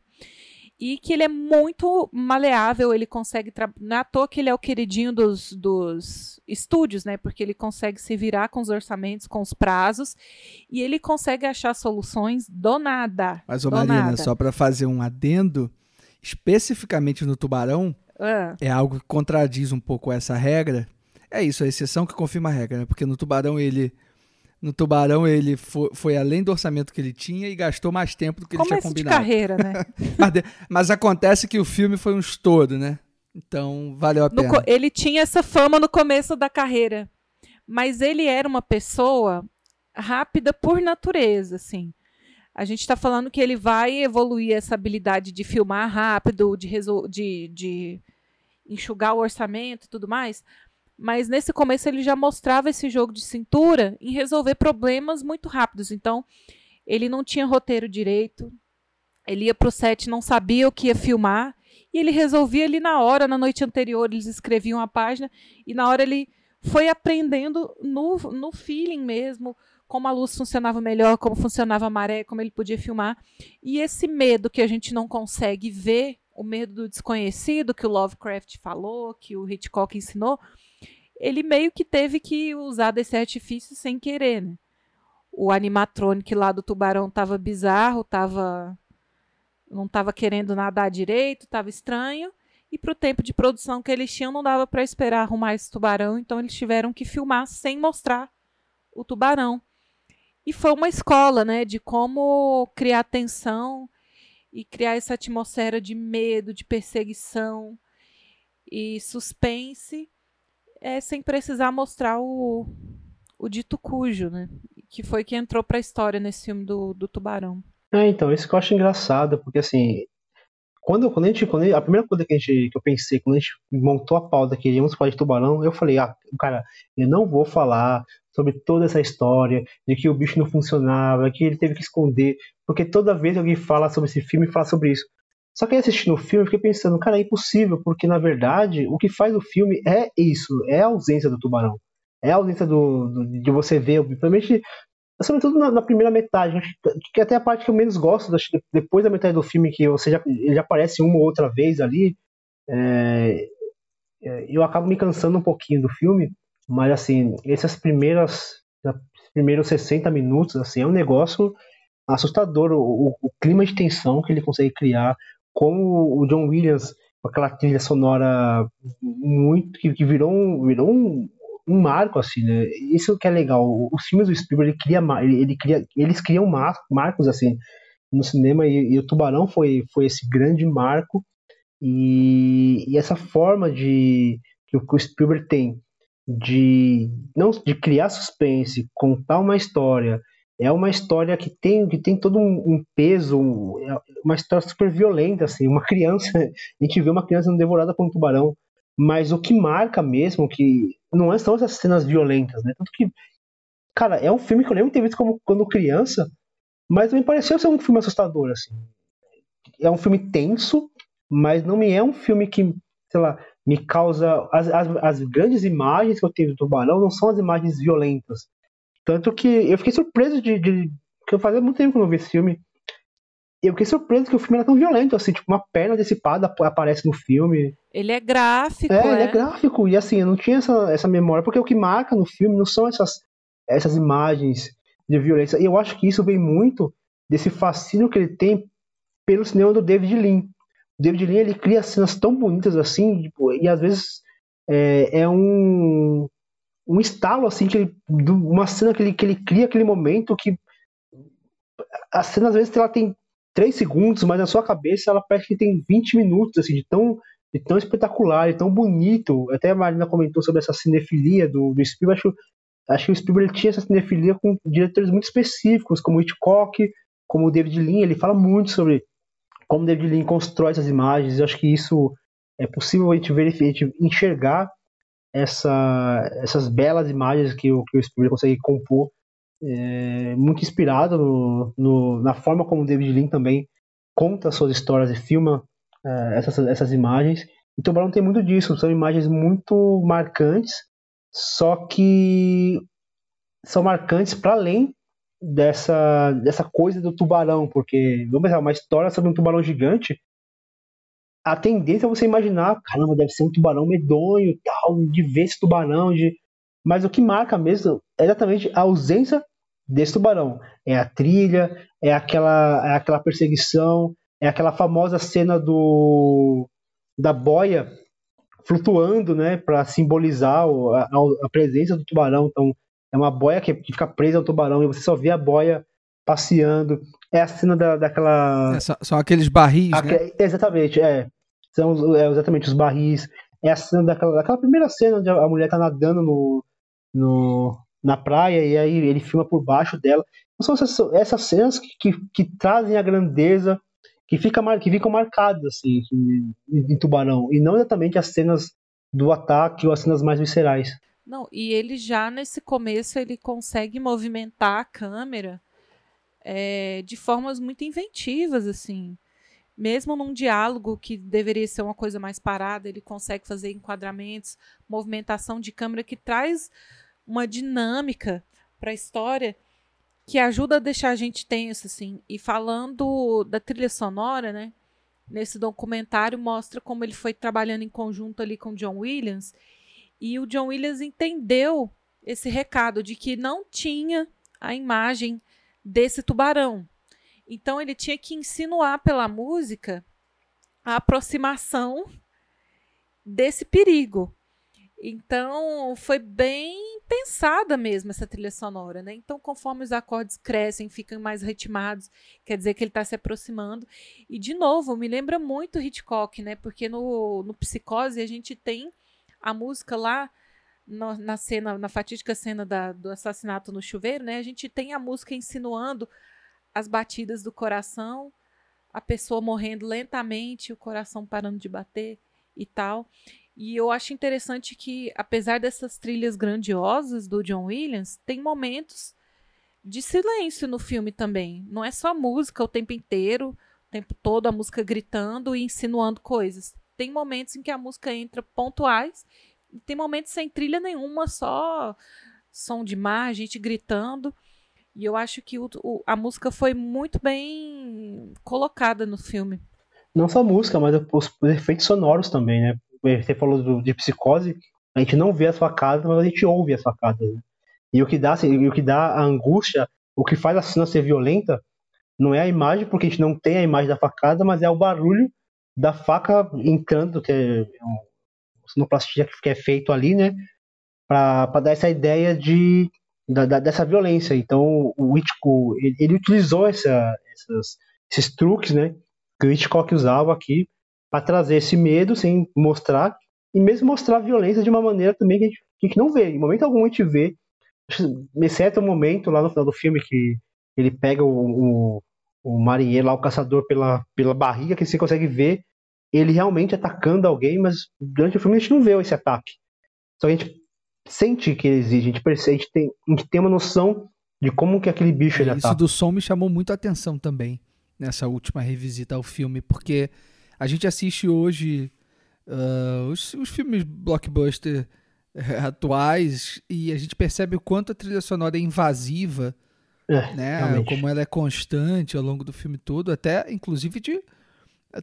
e que ele é muito maleável, ele consegue. Não é à toa que ele é o queridinho dos, dos estúdios, né? Porque ele consegue se virar com os orçamentos, com os prazos, e ele consegue achar soluções do nada. Mas, ô Marina, nada. só para fazer um adendo, especificamente no Tubarão, ah. é algo que contradiz um pouco essa regra, é isso, a exceção que confirma a regra, né? Porque no Tubarão ele. No Tubarão ele foi, foi, além do orçamento que ele tinha e gastou mais tempo do que Começo ele tinha combinado. de carreira, né? [laughs] mas, mas, acontece que o filme foi um estouro, né? Então valeu a pena. No, ele tinha essa fama no começo da carreira, mas ele era uma pessoa rápida por natureza, assim. A gente está falando que ele vai evoluir essa habilidade de filmar rápido, de, de, de enxugar o orçamento e tudo mais, mas nesse começo ele já mostrava esse jogo de cintura em resolver problemas muito rápidos. Então, ele não tinha roteiro direito, ele ia para o set, não sabia o que ia filmar, e ele resolvia ali na hora, na noite anterior, eles escreviam a página, e na hora ele foi aprendendo no, no feeling mesmo, como a luz funcionava melhor, como funcionava a maré, como ele podia filmar. E esse medo que a gente não consegue ver, o medo do desconhecido que o Lovecraft falou, que o Hitchcock ensinou, ele meio que teve que usar desse artifício sem querer, né? O animatronic lá do tubarão tava bizarro, tava não tava querendo nadar direito, tava estranho. E para o tempo de produção que eles tinham, não dava para esperar arrumar esse tubarão, então eles tiveram que filmar sem mostrar o tubarão. E foi uma escola, né, de como criar tensão e criar essa atmosfera de medo, de perseguição, e suspense, é, sem precisar mostrar o, o dito cujo, né? Que foi que entrou para a história nesse filme do, do Tubarão. É, então, isso que eu acho engraçado, porque assim, quando, quando a gente, quando a primeira coisa que, a gente, que eu pensei, quando a gente montou a pauta que íamos falar de tubarão, eu falei, ah, cara, eu não vou falar sobre toda essa história de que o bicho não funcionava, que ele teve que esconder, porque toda vez que alguém fala sobre esse filme, fala sobre isso. Só que assistindo o filme, fiquei pensando, cara, é impossível, porque na verdade o que faz o filme é isso, é a ausência do tubarão. É a ausência do, do de você ver, principalmente sobretudo na, na, primeira metade, que até a parte que eu menos gosto, depois da metade do filme, que você já, ele já aparece uma ou outra vez ali, é, é, eu acabo me cansando um pouquinho do filme, mas assim, essas primeiras, primeiros 60 minutos, assim, é um negócio assustador, o, o clima de tensão que ele consegue criar, como o John Williams, com aquela trilha sonora muito, que, que virou, um, virou um, um marco, assim, né? Isso que é legal. Os filmes do Spielberg, ele cria, ele, ele cria, eles criam mar, marcos, assim, no cinema, e, e, o Tubarão foi, foi esse grande marco, e, e essa forma de que o, Spielberg tem de não de criar suspense, contar uma história, é uma história que tem que tem todo um, peso, é uma história super violenta, assim, uma criança, [laughs] a gente vê uma criança sendo devorada por um tubarão, mas o que marca mesmo, que não são essas cenas violentas, né? Tanto que, cara, é um filme que eu lembro de ter visto como, quando criança, mas me pareceu ser um filme assustador, assim. É um filme tenso, mas não me é um filme que, sei lá, me causa. As, as, as grandes imagens que eu tenho do tubarão não são as imagens violentas. Tanto que eu fiquei surpreso de. de que eu fazia muito tempo que eu não vi esse filme eu fiquei surpreso que o filme era tão violento, assim, tipo, uma perna decipada aparece no filme. Ele é gráfico, é, é, ele é gráfico, e assim, eu não tinha essa, essa memória, porque o que marca no filme não são essas, essas imagens de violência, e eu acho que isso vem muito desse fascínio que ele tem pelo cinema do David Lean. O David Lean, ele cria cenas tão bonitas assim, tipo, e às vezes é, é um um estalo, assim, que ele, uma cena que ele, que ele cria aquele momento que a cena às vezes ela tem 3 segundos, mas na sua cabeça ela parece que tem 20 minutos, assim, de tão, de tão espetacular, de tão bonito. Até a Marina comentou sobre essa cinefilia do, do Spielberg. Acho, acho que o Spielberg tinha essa cinefilia com diretores muito específicos, como Hitchcock, como o David Lean. Ele fala muito sobre como o David Lean constrói essas imagens. Eu acho que isso é possível a gente, ver, a gente enxergar essa, essas belas imagens que o, que o Spielberg consegue compor é, muito inspirado no, no, na forma como David Lean também conta suas histórias e filma é, essas, essas imagens. E Tubarão tem muito disso, são imagens muito marcantes, só que são marcantes para além dessa, dessa coisa do tubarão, porque, vamos pensar, uma história sobre um tubarão gigante, a tendência é você imaginar, caramba, deve ser um tubarão medonho, tal, de ver esse tubarão, de... mas o que marca mesmo é exatamente a ausência desse tubarão. É a trilha, é aquela, é aquela perseguição, é aquela famosa cena do da boia flutuando, né, para simbolizar a, a, presença do tubarão. Então, é uma boia que, fica presa ao tubarão e você só vê a boia passeando. É a cena da, daquela. É, são aqueles barris, Aque... né? Exatamente, é. São é, exatamente os barris. É a cena daquela, daquela primeira cena onde a mulher tá nadando no, no, na praia e aí ele filma por baixo dela. Então, são essas, essas cenas que, que, que, trazem a grandeza, que, fica, que ficam marcadas assim, em, em Tubarão, e não exatamente as cenas do ataque ou as cenas mais viscerais. Não, e ele já nesse começo ele consegue movimentar a câmera é, de formas muito inventivas, assim. Mesmo num diálogo que deveria ser uma coisa mais parada, ele consegue fazer enquadramentos, movimentação de câmera que traz uma dinâmica para a história que ajuda a deixar a gente tenso, assim. E falando da trilha sonora, né? Nesse documentário mostra como ele foi trabalhando em conjunto ali com o John Williams. E o John Williams entendeu esse recado de que não tinha a imagem desse tubarão. Então ele tinha que insinuar pela música a aproximação desse perigo. Então foi bem pensada mesmo essa trilha sonora, né? Então, conforme os acordes crescem, ficam mais ritmados, quer dizer que ele está se aproximando. E, de novo, me lembra muito Hitchcock, né? Porque no, no Psicose a gente tem a música lá no, na cena, na fatídica cena da, do assassinato no chuveiro, né? A gente tem a música insinuando as batidas do coração, a pessoa morrendo lentamente, o coração parando de bater e tal. E eu acho interessante que, apesar dessas trilhas grandiosas do John Williams, tem momentos de silêncio no filme também. Não é só música o tempo inteiro, o tempo todo a música gritando e insinuando coisas. Tem momentos em que a música entra pontuais, e tem momentos sem trilha nenhuma, só som de mar, gente gritando. E eu acho que o, o, a música foi muito bem colocada no filme. Não só a música, mas os efeitos sonoros também, né? você falou do, de psicose, a gente não vê as facadas, mas a gente ouve as facadas. Né? E o que dá, assim, o que dá a angústia, o que faz a cena ser violenta, não é a imagem, porque a gente não tem a imagem da facada, mas é o barulho da faca entrando, que é sonoplastia que é feito ali, né? Para dar essa ideia de, da, da, dessa violência. Então, o Hitchcock, ele, ele utilizou essa, essas, esses truques, né? Que o Hitchcock usava aqui para trazer esse medo sem mostrar e mesmo mostrar a violência de uma maneira também que a gente, que a gente não vê. Em momento algum a gente vê, exceto o momento lá no final do filme que ele pega o, o, o marinheiro lá, o caçador pela, pela barriga, que você consegue ver ele realmente atacando alguém, mas durante o filme a gente não vê esse ataque. Que a gente sente que ele existe, a gente percebe, a gente tem, a gente tem uma noção de como que aquele bicho ele Isso ataca. do som me chamou muito a atenção também nessa última revisita ao filme, porque a gente assiste hoje uh, os, os, filmes blockbuster uh, atuais e a gente percebe o quanto a trilha sonora é invasiva, é, né? Realmente. Como ela é constante ao longo do filme todo, até inclusive de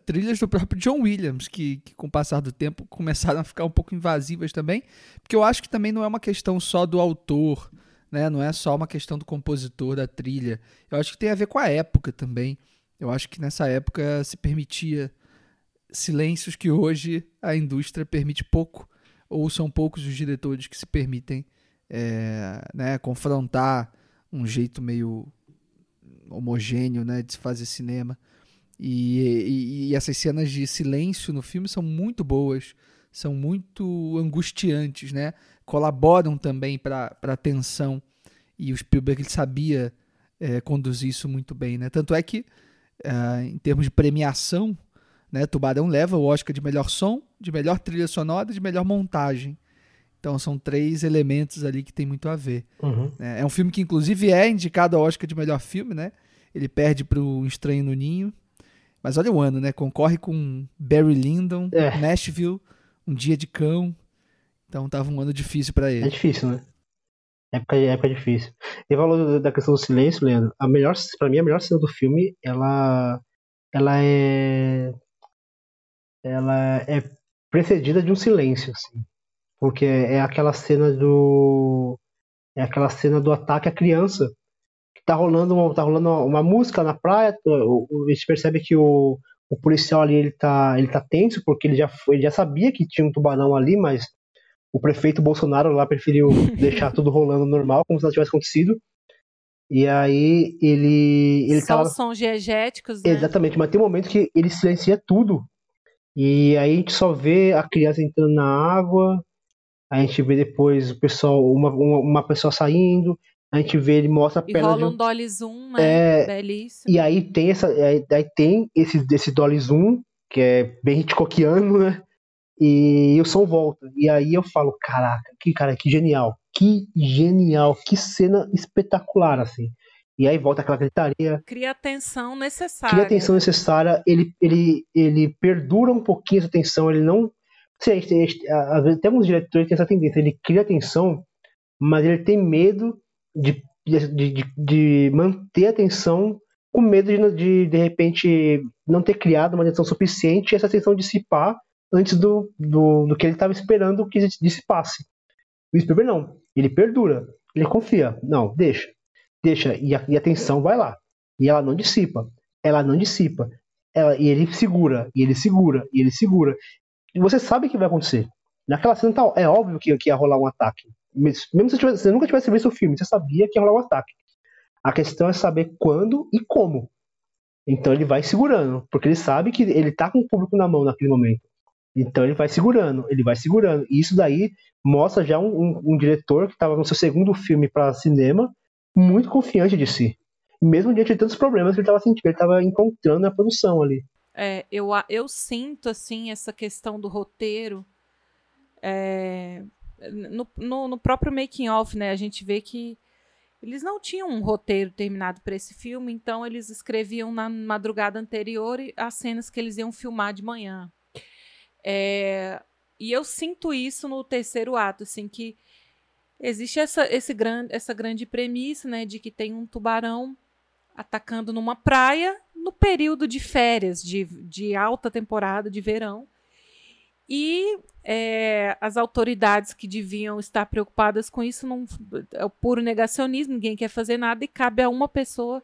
trilhas do próprio John Williams, que, que, com o passar do tempo [laughs] começaram a ficar um pouco invasivas também, porque eu acho que também não é uma questão só do autor, né? Não é só uma questão do compositor da trilha. Eu acho que tem a ver com a época também. Eu acho que nessa época se permitia silêncios que hoje a indústria permite pouco, ou são poucos os diretores que se permitem é, né, confrontar um jeito meio homogêneo né, de se fazer cinema. E, e, e, essas cenas de silêncio no filme são muito boas, são muito angustiantes, né? colaboram também para a tensão. E o Spielberg ele sabia é, conduzir isso muito bem. Né? Tanto é que, uh, em termos de premiação, né? Tubarão leva o Oscar de melhor som, de melhor trilha sonora e de melhor montagem. Então são três elementos ali que tem muito a ver. Uhum. É, é um filme que inclusive é indicado ao Oscar de melhor filme, né? Ele perde para o Estranho no Ninho. Mas olha o ano, né? Concorre com Barry Lyndon, é. Nashville, Um Dia de Cão. Então tava um ano difícil para ele. É difícil, né? Época, época difícil. Ele falou da questão do silêncio, Leandro. A melhor, para mim, a melhor cena do filme, ela, ela é ela é precedida de um silêncio, assim, porque é aquela cena do é aquela cena do ataque à criança tá rolando uma, tá rolando uma música na praia, a gente percebe que o, o policial ali ele tá ele tá tenso porque ele já foi, ele já sabia que tinha um tubarão ali, mas o prefeito Bolsonaro lá preferiu [laughs] deixar tudo rolando normal, como se nada tivesse acontecido. E aí ele. ele Só tava... sons diegéticos, né? Exatamente, mas tem um momento que ele silencia tudo e aí a gente só vê a criança entrando na água, a gente vê depois o pessoal, uma, uma, uma pessoa saindo, a gente vê, ele mostra a e perna. rola de um dolly zoom, né? É, Belíssimo. E aí tem essa. Aí, aí tem esse, esse dolly zoom, que é bem Hitchcockiano, né? E o som volta. E aí eu falo, caraca, que cara, que genial. Que genial, que cena espetacular, assim. E aí volta aquela gritaria. Cria a tensão necessária. Cria a tensão necessária. Ele, ele, ele perdura um pouquinho essa tensão. Ele não. Sei, tem alguns diretores que têm essa tendência. Ele cria a tensão, mas ele tem medo de, de, de, de manter a tensão, com medo de, de, de repente, não ter criado uma tensão suficiente e essa tensão dissipar antes do, do, do que ele estava esperando que dissipasse. O Spielberg não. Ele perdura. Ele confia. Não, deixa deixa e a, e a tensão vai lá. E ela não dissipa. Ela não dissipa. Ela, e ele segura, e ele segura, e ele segura. E você sabe que vai acontecer. Naquela cena tá, é óbvio que, que ia rolar um ataque. Mesmo se você nunca tivesse visto o filme, você sabia que ia rolar um ataque. A questão é saber quando e como. Então ele vai segurando, porque ele sabe que ele tá com o público na mão naquele momento. Então ele vai segurando, ele vai segurando. E isso daí mostra já um, um, um diretor que estava no seu segundo filme para cinema muito confiante de si. Mesmo diante de tantos problemas que ele estava sentindo, ele estava encontrando na produção ali. É, eu, eu sinto assim essa questão do roteiro. É, no, no, no próprio making off, né, a gente vê que eles não tinham um roteiro terminado para esse filme, então eles escreviam na madrugada anterior as cenas que eles iam filmar de manhã. É, e eu sinto isso no terceiro ato, assim, que existe essa, esse grande, essa grande premissa, né, de que tem um tubarão atacando numa praia no período de férias, de, de alta temporada de verão. E é, as autoridades que deviam estar preocupadas com isso não é o puro negacionismo, ninguém quer fazer nada e cabe a uma pessoa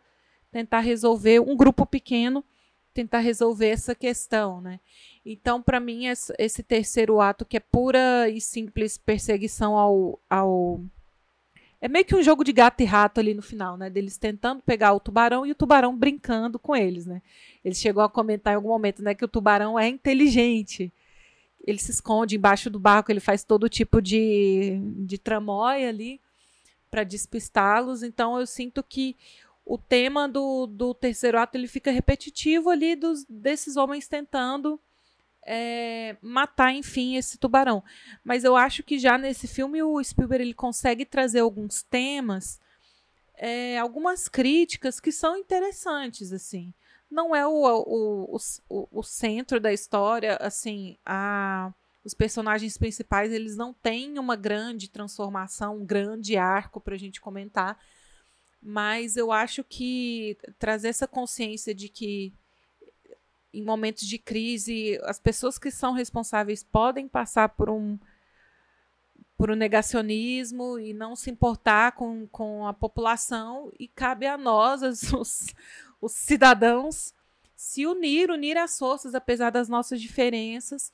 tentar resolver, um grupo pequeno tentar resolver essa questão, né? Então, para mim, esse terceiro ato que é pura e simples perseguição ao, ao é meio que um jogo de gato e rato ali no final, né? Deles tentando pegar o tubarão e o tubarão brincando com eles, né? Ele chegou a comentar em algum momento, né, que o tubarão é inteligente ele se esconde embaixo do barco, ele faz todo tipo de, de tramóia ali para despistá-los. Então eu sinto que o tema do, do terceiro ato ele fica repetitivo ali dos, desses homens tentando é, matar, enfim, esse tubarão. Mas eu acho que já nesse filme o Spielberg ele consegue trazer alguns temas, é, algumas críticas que são interessantes, assim não é o, o, o, o centro da história, assim, a, os personagens principais eles não têm uma grande transformação, um grande arco para a gente comentar, mas eu acho que trazer essa consciência de que em momentos de crise as pessoas que são responsáveis podem passar por um por um negacionismo e não se importar com, com a população e cabe a nós, [laughs] os, os cidadãos se unir, unir as forças, apesar das nossas diferenças,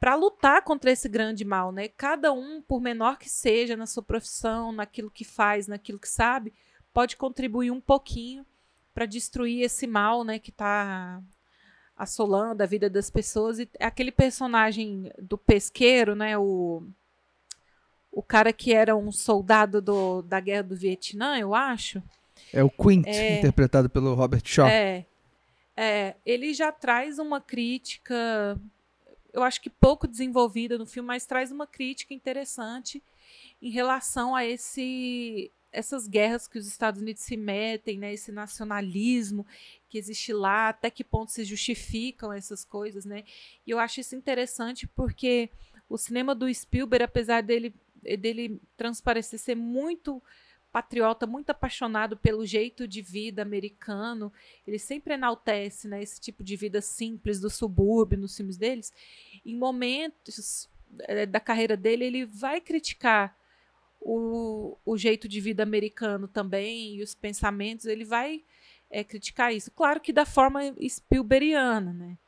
para lutar contra esse grande mal, né? Cada um, por menor que seja na sua profissão, naquilo que faz, naquilo que sabe, pode contribuir um pouquinho para destruir esse mal, né, que está assolando a vida das pessoas. E aquele personagem do pesqueiro, né, o o cara que era um soldado do, da guerra do Vietnã, eu acho. É o Quint, é, interpretado pelo Robert Shaw. É, é, ele já traz uma crítica, eu acho que pouco desenvolvida no filme, mas traz uma crítica interessante em relação a esse essas guerras que os Estados Unidos se metem, né, esse nacionalismo que existe lá, até que ponto se justificam essas coisas, né? E eu acho isso interessante porque o cinema do Spielberg, apesar dele dele transparecer ser muito patriota, muito apaixonado pelo jeito de vida americano. Ele sempre enaltece né, esse tipo de vida simples do subúrbio nos filmes deles. Em momentos é, da carreira dele, ele vai criticar o, o jeito de vida americano também e os pensamentos. Ele vai é, criticar isso. Claro que da forma Spielbergiana, né?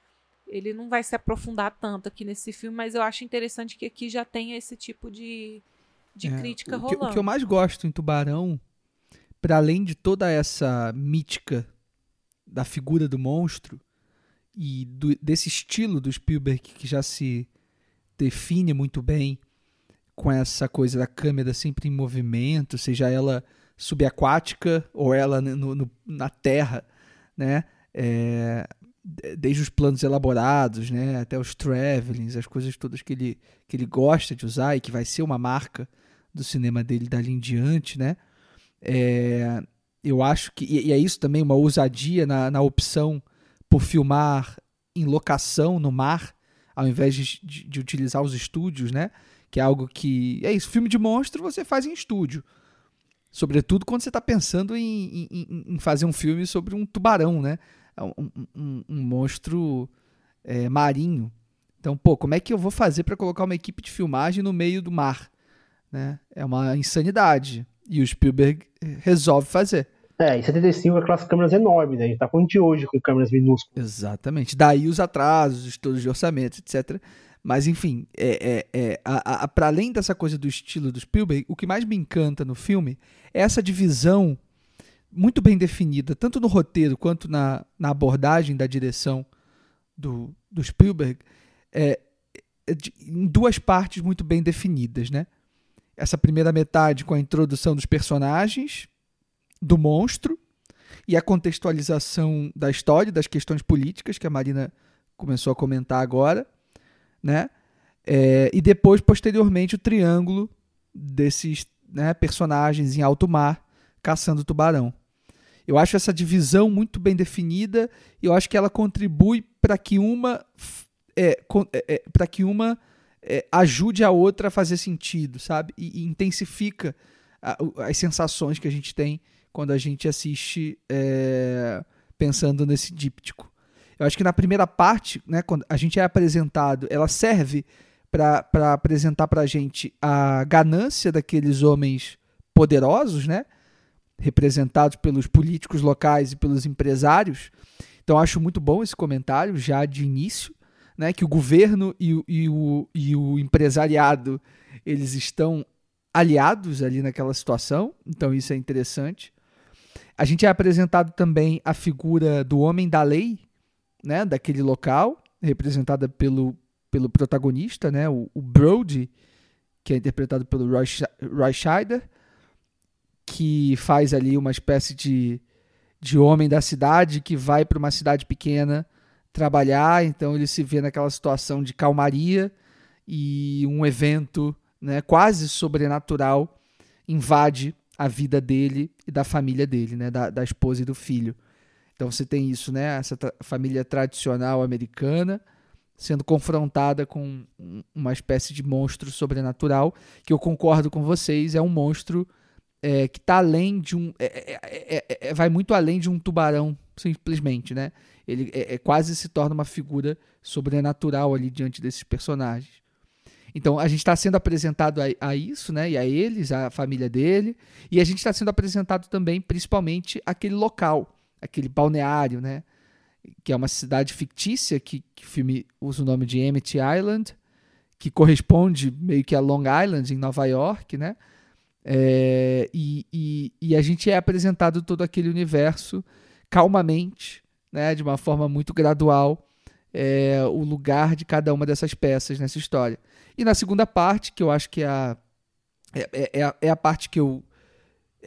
Ele não vai se aprofundar tanto aqui nesse filme, mas eu acho interessante que aqui já tenha esse tipo de, de é, crítica o rolando. Que, o que eu mais gosto em Tubarão, para além de toda essa mítica da figura do monstro e do, desse estilo do Spielberg que já se define muito bem com essa coisa da câmera sempre em movimento, seja ela subaquática ou ela no, no, na terra, né? É, desde os planos elaborados, né, até os travelings, as coisas todas que ele, que ele gosta de usar e que vai ser uma marca do cinema dele dali em diante, né? É, eu acho que. E, é isso também, uma ousadia na, na opção por filmar em locação no mar, ao invés de, de, de, utilizar os estúdios, né? Que é algo que. É isso, filme de monstro você faz em estúdio. Sobretudo quando você está pensando em, em, em, fazer um filme sobre um tubarão, né? É um, um, um monstro é, marinho. Então, pô, como é que eu vou fazer para colocar uma equipe de filmagem no meio do mar? Né? É uma insanidade. E o Spielberg resolve fazer. É, em 75 aquelas câmeras enormes, né? A gente tá falando de hoje com câmeras minúsculas. Exatamente. Daí os atrasos, estudos de orçamento, etc. Mas, enfim, é, é, é para além dessa coisa do estilo do Spielberg, o que mais me encanta no filme é essa divisão muito bem definida, tanto no roteiro quanto na, na abordagem da direção do, do Spielberg, é, é de, em duas partes muito bem definidas, né? Essa primeira metade com a introdução dos personagens, do monstro, e a contextualização da história, das questões políticas, que a Marina começou a comentar agora, né? É, e depois, posteriormente, o triângulo desses né, personagens em alto mar caçando tubarão. Eu acho essa divisão muito bem definida e eu acho que ela contribui para que uma é, é, é para que uma é, ajude a outra a fazer sentido, sabe? E, e intensifica a, as sensações que a gente tem quando a gente assiste é, pensando nesse díptico. Eu acho que na primeira parte, né, quando a gente é apresentado, ela serve para apresentar para a gente a ganância daqueles homens poderosos, né, representados pelos políticos locais e pelos empresários. Então acho muito bom esse comentário já de início, né, que o governo e, e, o, e o empresariado eles estão aliados ali naquela situação. Então isso é interessante. A gente é apresentado também a figura do homem da lei, né, daquele local, representada pelo, pelo protagonista, né, o, o Brody, que é interpretado pelo Roy, Roy Scheider, que faz ali uma espécie de, de homem da cidade que vai para uma cidade pequena trabalhar, então ele se vê naquela situação de calmaria e um evento né, quase sobrenatural invade a vida dele e da família dele, né, da, da esposa e do filho. Então você tem isso, né? Essa tra família tradicional americana sendo confrontada com uma espécie de monstro sobrenatural que eu concordo com vocês é um monstro é, que está além de um é é, é, é, vai muito além de um tubarão simplesmente, né? Ele é, quase se torna uma figura sobrenatural ali diante desses personagens. Então a gente está sendo apresentado a, a, isso, né? E a eles, a família dele, e a gente está sendo apresentado também, principalmente, aquele local aquele balneário, né? Que é uma cidade fictícia que, que o filme usa o nome de Emmett Island, que corresponde meio que a Long Island em Nova York, né? É, e, e, e, a gente é apresentado todo aquele universo calmamente, né, de uma forma muito gradual, é, o lugar de cada uma dessas peças nessa história. E na segunda parte, que eu acho que é a, é, é, é a parte que eu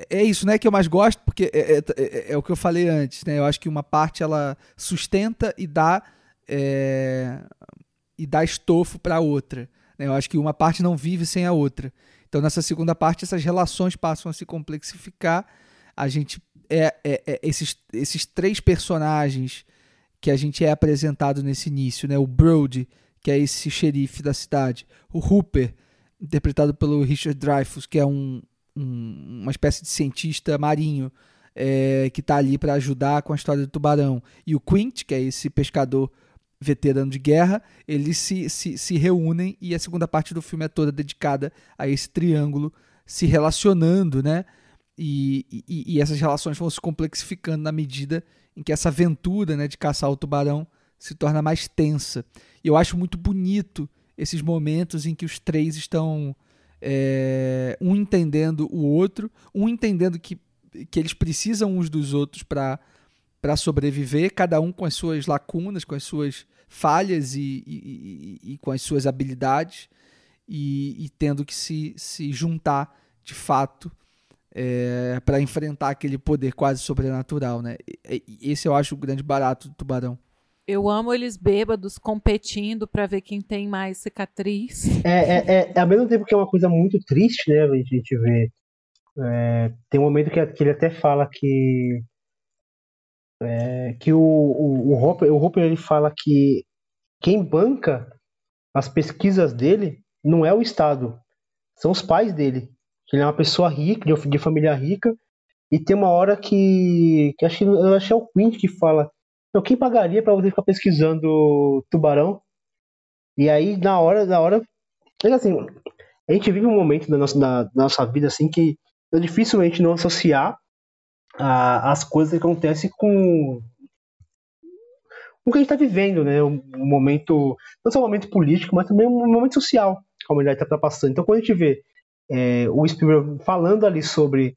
é isso, né, que eu mais gosto, porque é, é, é, é, o que eu falei antes, né? Eu acho que uma parte ela sustenta e dá é, e dá estofo para a outra. Né? Eu acho que uma parte não vive sem a outra. Então nessa segunda parte essas relações passam a se complexificar. A gente é, é, é esses, esses três personagens que a gente é apresentado nesse início, né? O Brody, que é esse xerife da cidade, o Hooper, interpretado pelo Richard Dreyfuss, que é um, um, uma espécie de cientista marinho é, que está ali para ajudar com a história do tubarão. E o Quint, que é esse pescador veterano de guerra, eles se, se, se reúnem e a segunda parte do filme é toda dedicada a esse triângulo se relacionando, né? E, e, e, essas relações vão se complexificando na medida em que essa aventura né, de caçar o tubarão se torna mais tensa. E eu acho muito bonito esses momentos em que os três estão é, um entendendo o outro, um entendendo que, que eles precisam uns dos outros para sobreviver, cada um com as suas lacunas, com as suas falhas e, e, e, e com as suas habilidades, e, tendo que se, se juntar de fato é, para enfrentar aquele poder quase sobrenatural. Né? Esse eu acho o grande barato do Tubarão. Eu amo eles bêbados competindo para ver quem tem mais cicatriz. É, é, é, é, ao mesmo tempo que é uma coisa muito triste, né? A gente vê. É, tem um momento que, que, ele até fala que. É, que o, o, o, Hopper, o Hopper ele fala que quem banca as pesquisas dele não é o Estado, são os pais dele. Ele é uma pessoa rica, de, família rica, e tem uma hora que. que acho, que eu acho que é o Quint que fala então, quem pagaria para você ficar pesquisando tubarão? E aí, na hora, na hora. Assim, a gente vive um momento da nossa, da, da nossa vida assim que é gente não associar a, as coisas que acontecem com o que a gente está vivendo, né? Um, momento, não só um momento político, mas também um momento social que a humanidade está passando. Então, quando a gente vê é, o Spielberg falando ali sobre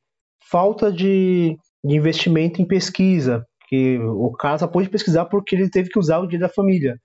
falta de, de investimento em pesquisa, que o cara só pôde pesquisar porque ele teve que usar o dia da família.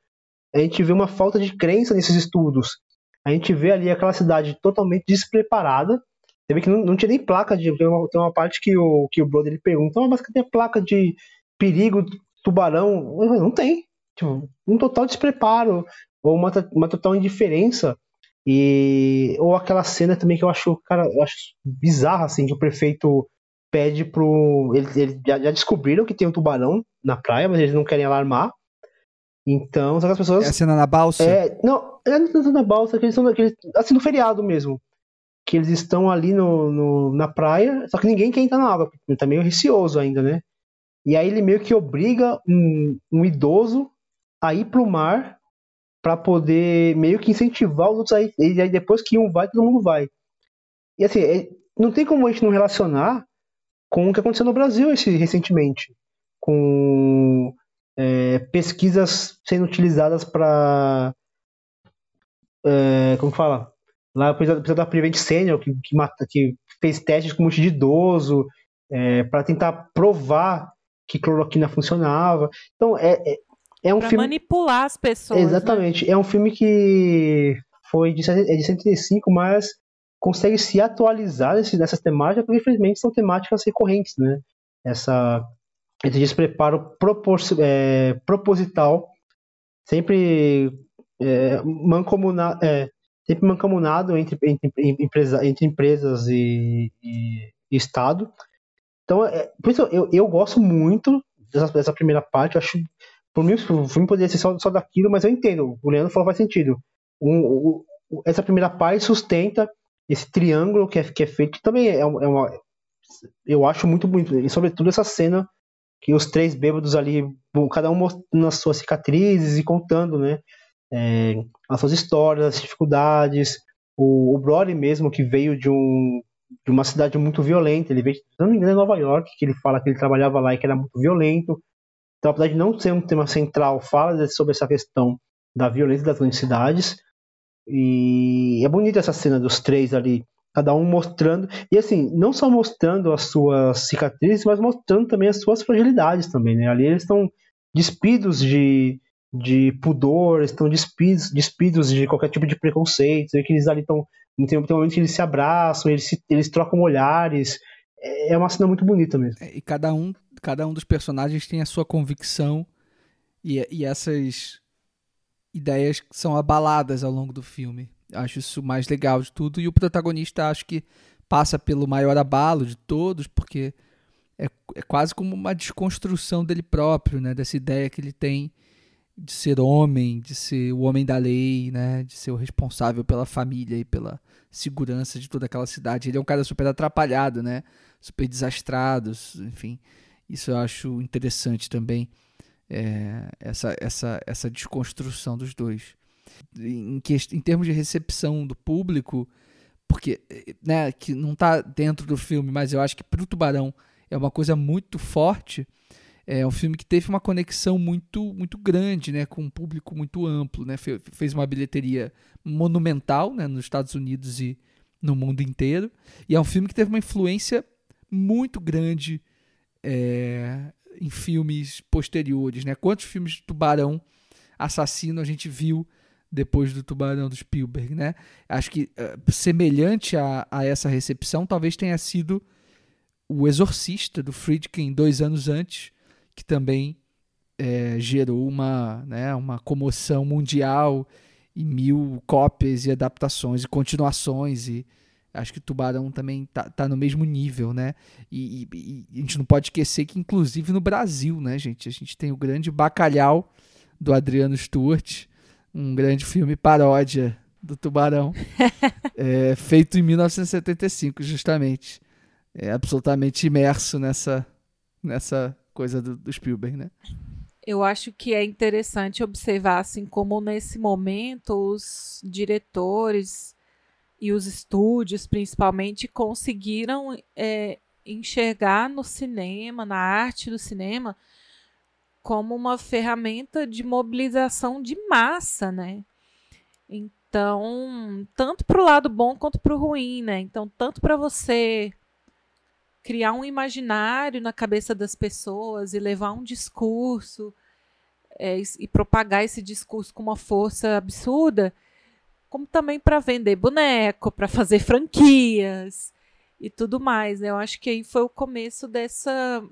A gente vê uma falta de crença nesses estudos. A gente vê ali aquela cidade totalmente despreparada. Você vê que não, não tinha nem placa de. Tem uma, tem uma parte que o, que o brother ele pergunta, ah, mas cadê a placa de perigo tubarão, não tem. Tipo, um total despreparo, ou uma, uma total indiferença. E, ou aquela cena também que eu acho, cara, eu acho bizarra, assim, que o prefeito pede pro. Eles, eles já, já, descobriram que tem um tubarão na praia, mas eles não querem alarmar. Então, só que as pessoas. É a cena na balsa? É, não, é a na balsa, que eles são daqueles. Assim, no feriado mesmo. Que eles estão ali no, no, na praia, só que ninguém quer entrar na água, porque tá meio receoso ainda, né? E aí ele meio que obriga um, um idoso a ir pro mar para poder meio que incentivar os outros aí. E aí depois que um vai, todo mundo vai. E assim, é, não tem como a gente não relacionar com o que aconteceu no Brasil esse, recentemente. Com é, pesquisas sendo utilizadas para. É, como fala? Lá o episódio da Prevent Senior, que, que, mata, que fez testes com um monte de idoso, é, para tentar provar que cloroquina funcionava. Então, é, é, um pra filme. manipular as pessoas. Né? Exatamente. Né? É um filme que foi de, é de 75, mas consegue se atualizar nessas temáticas, porque infelizmente são temáticas recorrentes, né? Essa, esse despreparo propor, é, proposital, sempre é, mancomunado, é, sempre mancomunado entre, entre, empresa, entre empresas e, e, e Estado, então, é, por isso eu, eu gosto muito dessa, dessa primeira parte. Eu acho, por mim, o filme poderia ser só, só daquilo, mas eu entendo. O Leandro falou faz sentido. Um, essa primeira parte sustenta esse triângulo que é, que é feito, que também é, é uma. Eu acho muito bonito. E, sobretudo, essa cena que os três bêbados ali, cada um mostrando as suas cicatrizes e contando, né? É, as suas histórias, as dificuldades. O, o Brody mesmo, que veio de um, de uma cidade muito violenta. Ele veio, engano, é Nova York, que ele fala que ele trabalhava lá e que era muito violento. Então, apesar de não ser um tema central, fala sobre essa questão da violência das grandes cidades. E é bonita essa cena dos três ali, cada um mostrando. E assim, não só mostrando as suas cicatrizes, mas mostrando também as suas fragilidades também, né? Ali eles estão despidos de, de pudor, estão despidos, despidos de qualquer tipo de preconceito, que eles ali estão tem um momento que eles se abraçam, eles, se, eles trocam olhares. É, é uma cena muito bonita mesmo. É, e cada um, cada um dos personagens tem a sua convicção e, e essas ideias são abaladas ao longo do filme. Acho isso mais legal de tudo. E o protagonista acho que passa pelo maior abalo de todos, porque é, é quase como uma desconstrução dele próprio, né? Dessa ideia que ele tem de ser homem, de ser o homem da lei, né, de ser o responsável pela família e pela segurança de toda aquela cidade. Ele é um cara super atrapalhado, né, super desastrado, enfim. Isso eu acho interessante também, é, essa, essa, essa desconstrução dos dois. Em, que, em termos de recepção do público, porque né, que não está dentro do filme, mas eu acho que para o Tubarão é uma coisa muito forte é um filme que teve uma conexão muito muito grande, né, com um público muito amplo, né? Fez uma bilheteria monumental, né, nos Estados Unidos e no mundo inteiro. E é um filme que teve uma influência muito grande é, em filmes posteriores, né? Quantos filmes de tubarão assassino a gente viu depois do Tubarão do Spielberg, né? Acho que uh, semelhante a, a essa recepção talvez tenha sido o Exorcista do Friedkin dois anos antes, que também é, gerou uma, né, uma comoção mundial e mil cópias e adaptações e continuações e acho que o Tubarão também tá, tá no mesmo nível, né? E, e, e, a gente não pode esquecer que inclusive no Brasil, né, gente, a gente tem o grande Bacalhau do Adriano Stuart, um grande filme paródia do Tubarão, [laughs] é, feito em 1975, justamente, é absolutamente imerso nessa nessa coisa do, do Spielberg, né? Eu acho que é interessante observar assim como nesse momento os diretores e os estúdios, principalmente, conseguiram é, enxergar no cinema, na arte do cinema, como uma ferramenta de mobilização de massa, né? Então, tanto para o lado bom quanto para o ruim, né? Então, tanto para você criar um imaginário na cabeça das pessoas e levar um discurso é, e propagar esse discurso com uma força absurda, como também para vender boneco, para fazer franquias e tudo mais. Né? Eu acho que aí foi o começo dessa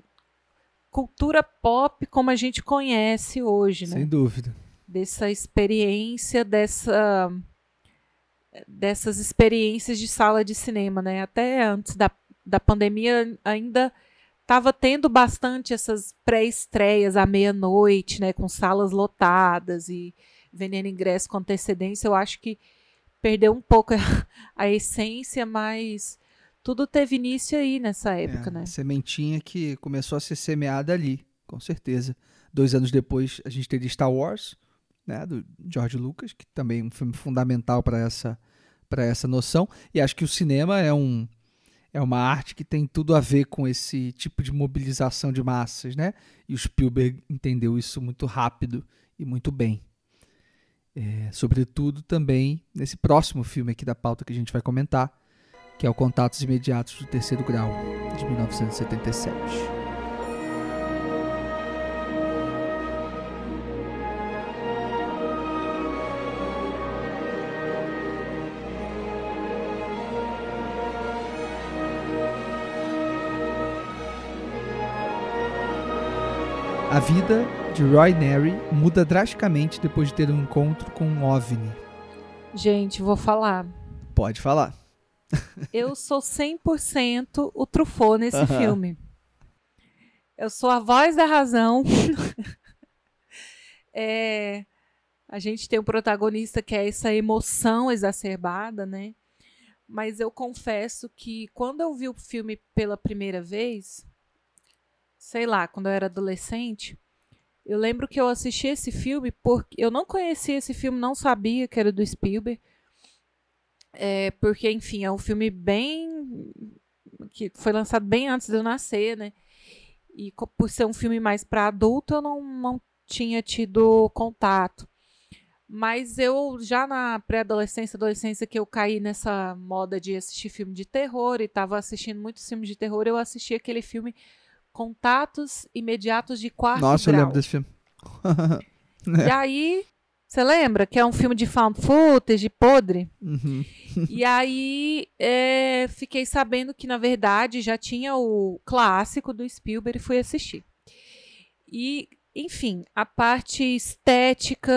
cultura pop como a gente conhece hoje, né? Sem dúvida. Dessa experiência, dessa dessas experiências de sala de cinema, né? Até antes da, da pandemia ainda estava tendo bastante essas pré-estreias à meia-noite, né? Com salas lotadas e vendendo ingresso com antecedência. Eu acho que perdeu um pouco [laughs] a, a essência, mas tudo teve início aí nessa época, é, né? Sementinha que começou a ser semeada ali, com certeza. Dois anos depois a gente teve Star Wars, né, do George Lucas, que também é um filme fundamental para essa para essa noção. E acho que o cinema é um é uma arte que tem tudo a ver com esse tipo de mobilização de massas, né? E o Spielberg entendeu isso muito rápido e muito bem. É, sobretudo também nesse próximo filme aqui da pauta que a gente vai comentar, que é o Contatos Imediatos do Terceiro Grau, de 1977. A vida de Roy Neri muda drasticamente depois de ter um encontro com um OVNI. Gente, vou falar. Pode falar. [laughs] Eu sou 100% o Truffaut nesse filme. Eu sou a voz da razão. [laughs] é, a gente tem um protagonista que é essa emoção exacerbada, né? Mas eu confesso que quando eu vi o filme pela primeira vez, sei lá, quando eu era adolescente, eu lembro que eu assisti esse filme porque eu não conhecia esse filme, não sabia que era do Spielberg. É, porque, enfim, é um filme bem. que foi lançado bem antes de eu nascer, né? E por ser um filme mais para adulto, eu não, não tinha tido contato. Mas eu já na pré-adolescência, adolescência, que eu caí nessa moda de assistir filme de terror e estava assistindo muitos filmes de terror, eu assisti aquele filme Contatos Imediatos de Quarto Nossa, Grau. eu lembro desse filme. [laughs] E aí, você lembra que é um filme de found footage, podre? Uhum. E aí, é, fiquei sabendo que, na verdade, já tinha o clássico do Spielberg e fui assistir. E, enfim, a parte estética.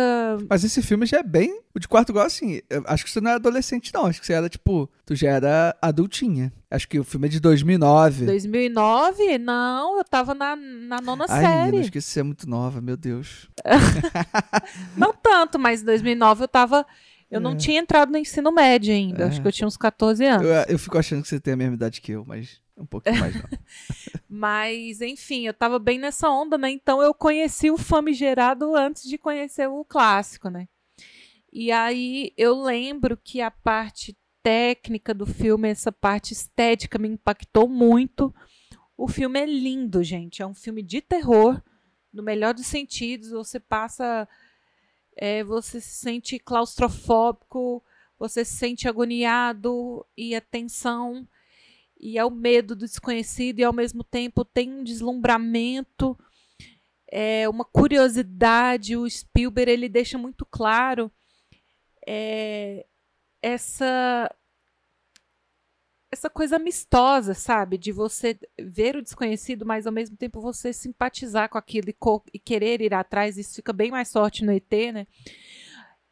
Mas esse filme já é bem. O de quarto grau, assim. Acho que você não era adolescente, não. Acho que você era, tipo. Tu já era adultinha. Acho que o filme é de 2009. 2009? Não, eu tava na, na nona Ai, série. menina, acho que você é muito nova, meu Deus. [laughs] Não tanto, mas em 2009 eu tava. Eu não É. tinha entrado no ensino médio ainda. É. Acho que eu tinha uns 14 anos. Eu, eu fico achando que você tem a mesma idade que eu, mas um pouquinho mais não. [laughs] Mas, enfim, eu tava bem nessa onda, né? Então eu conheci o famigerado antes de conhecer o clássico, né? E aí eu lembro que a parte técnica do filme, essa parte estética me impactou muito. O filme é lindo, gente. É um filme de terror, no melhor dos sentidos. Você passa. é, você se sente claustrofóbico, você se sente agoniado e a tensão e é o medo do desconhecido e ao mesmo tempo tem um deslumbramento, é uma curiosidade. O Spielberg ele deixa muito claro é, essa essa coisa amistosa, sabe, de você ver o desconhecido, mas ao mesmo tempo você simpatizar com aquilo e, co- e querer ir atrás. Isso fica bem mais forte no ET, né?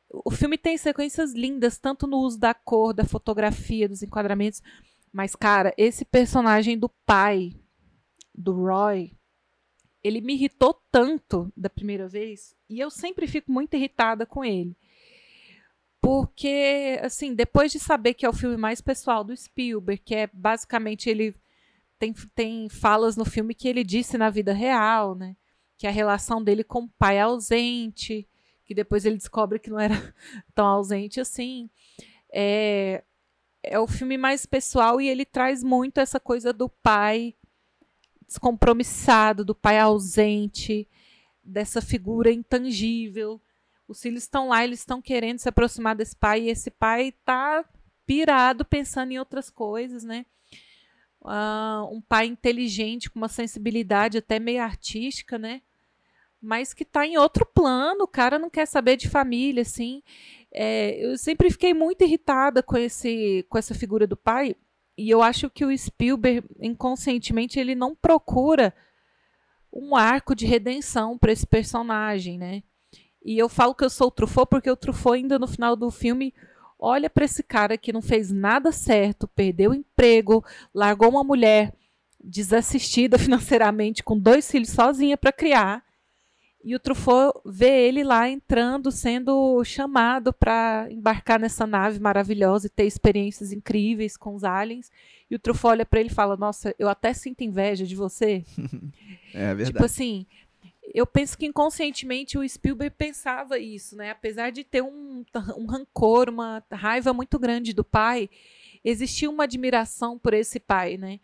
O filme tem sequências lindas, tanto no uso da cor, da fotografia, dos enquadramentos. Mas, cara, esse personagem do pai, do Roy, ele me irritou tanto da primeira vez. E eu sempre fico muito irritada com ele. Porque, assim, depois de saber que é o filme mais pessoal do Spielberg, que é basicamente ele. Tem, tem falas no filme que ele disse na vida real, né? Que a relação dele com o pai é ausente, que depois ele descobre que não era [laughs] tão ausente assim. É, é o filme mais pessoal e ele traz muito essa coisa do pai descompromissado, do pai ausente, dessa figura intangível. Os filhos estão lá, eles estão querendo se aproximar desse pai e esse pai está pirado pensando em outras coisas, né? Uh, um pai inteligente, com uma sensibilidade até meio artística, né? Mas que está em outro plano, o cara não quer saber de família, assim. É, eu sempre fiquei muito irritada com, esse, com essa figura do pai, e eu acho que o Spielberg, inconscientemente, ele não procura um arco de redenção para esse personagem, né? E eu falo que eu sou o Truffaut porque o Truffaut ainda no final do filme olha para esse cara que não fez nada certo, perdeu o emprego, largou uma mulher desassistida [laughs] financeiramente com dois filhos sozinha para criar. E o Truffaut vê ele lá entrando, sendo chamado para embarcar nessa nave maravilhosa e ter experiências incríveis com os aliens. E o Truffaut olha para ele e fala: Nossa, eu até sinto inveja de você. [laughs] é verdade. Tipo assim, eu penso que inconscientemente o Spielberg pensava isso, né? Apesar de ter um, um rancor, uma raiva muito grande do pai, existia uma admiração por esse pai, né?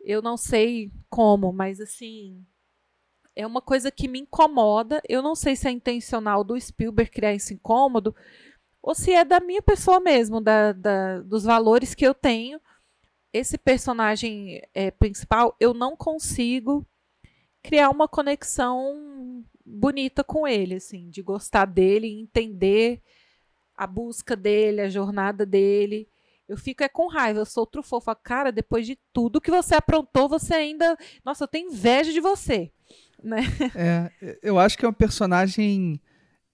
Eu não sei como, mas assim, é uma coisa que me incomoda. Eu não sei se é intencional do Spielberg criar esse incômodo ou se é da minha pessoa mesmo, da, da dos valores que eu tenho. Esse personagem é, principal, eu não consigo criar uma conexão bonita com ele, assim, de gostar dele, entender a busca dele, a jornada dele. Eu fico é com raiva, eu sou outro fofo. Cara, depois de tudo que você aprontou, você ainda. Nossa, eu tenho inveja de você. Né? É, eu acho que é um personagem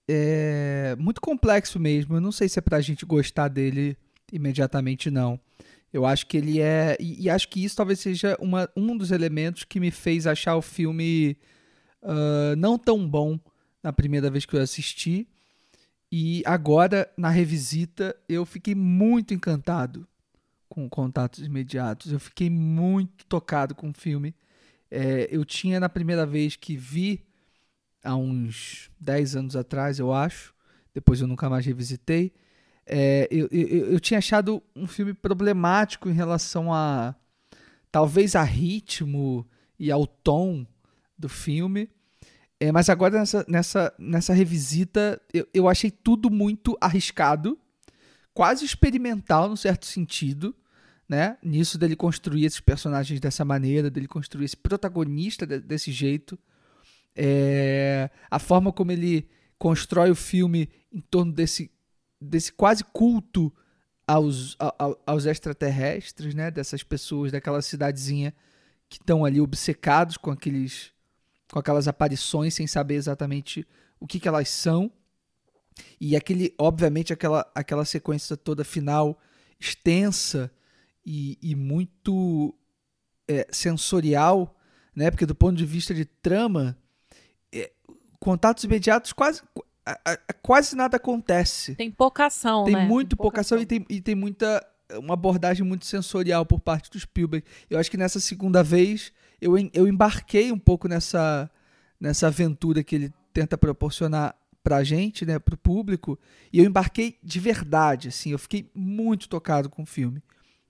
é, muito complexo mesmo. Eu não sei se é pra gente gostar dele imediatamente, não. Eu acho que ele é. E, e, acho que isso talvez seja uma, um dos elementos que me fez achar o filme uh, não tão bom na primeira vez que eu assisti. E agora, na revisita, eu fiquei muito encantado com contatos imediatos. Eu fiquei muito tocado com o filme. É, eu tinha na primeira vez que vi, há uns 10 anos atrás, eu acho. Depois eu nunca mais revisitei é, eu, eu, eu, tinha achado um filme problemático em relação a talvez a ritmo e ao tom do filme. É, mas agora nessa, nessa, nessa revisita eu, eu achei tudo muito arriscado, quase experimental no certo sentido, né? Nisso dele construir esses personagens dessa maneira, dele construir esse protagonista de, desse jeito. É, a forma como ele constrói o filme em torno desse desse quase culto aos, aos extraterrestres, né? Dessas pessoas daquela cidadezinha que estão ali obcecados com aqueles com aquelas aparições sem saber exatamente o que, que elas são. E aquele, obviamente, aquela, aquela sequência toda final extensa e, e muito é, sensorial, né? Porque do ponto de vista de trama, é, contatos imediatos quase a, a, quase nada acontece. Tem pouca ação, tem né? muito tem pouca ação e tem, e tem muita uma abordagem muito sensorial por parte do Spielberg. Eu acho que nessa segunda vez eu, eu embarquei um pouco nessa, nessa aventura que ele tenta proporcionar pra gente, né, pro público, e eu embarquei de verdade, assim, eu fiquei muito tocado com o filme,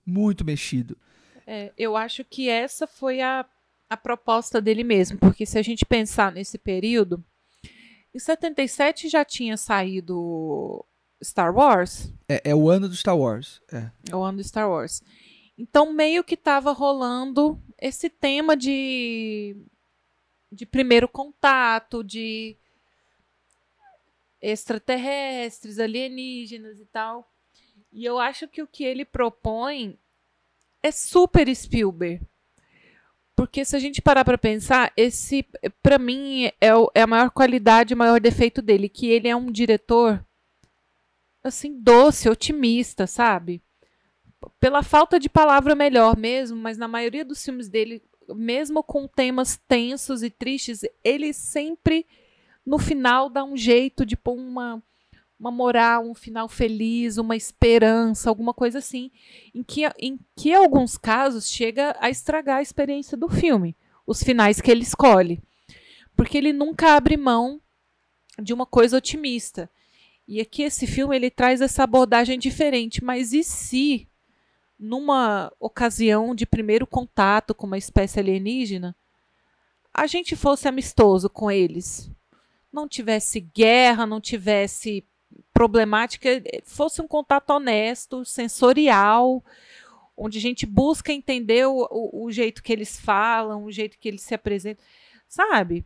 muito mexido. É, eu acho que essa foi a, a proposta dele mesmo, porque se a gente pensar nesse período, em 77 já tinha saído Star Wars? É, é o ano do Star Wars. É. é o ano do Star Wars. Então, meio que estava rolando esse tema de, de primeiro contato, de extraterrestres, alienígenas e tal. E eu acho que o que ele propõe é super Spielberg. Porque se a gente parar para pensar, esse, para mim, é, o, é a maior qualidade, o maior defeito dele, que ele é um diretor assim doce, otimista, sabe? Pela falta de palavra melhor mesmo, mas na maioria dos filmes dele, mesmo com temas tensos e tristes, ele sempre no final dá um jeito de pôr uma uma moral, um final feliz, uma esperança, alguma coisa assim, em que, em que alguns casos chega a estragar a experiência do filme, os finais que ele escolhe. Porque ele nunca abre mão de uma coisa otimista. E aqui esse filme ele traz essa abordagem diferente, mas e se numa ocasião de primeiro contato com uma espécie alienígena, a gente fosse amistoso com eles, não tivesse guerra, não tivesse problemática, fosse um contato honesto, sensorial, onde a gente busca entender o, o, o jeito que eles falam, o jeito que eles se apresentam, sabe?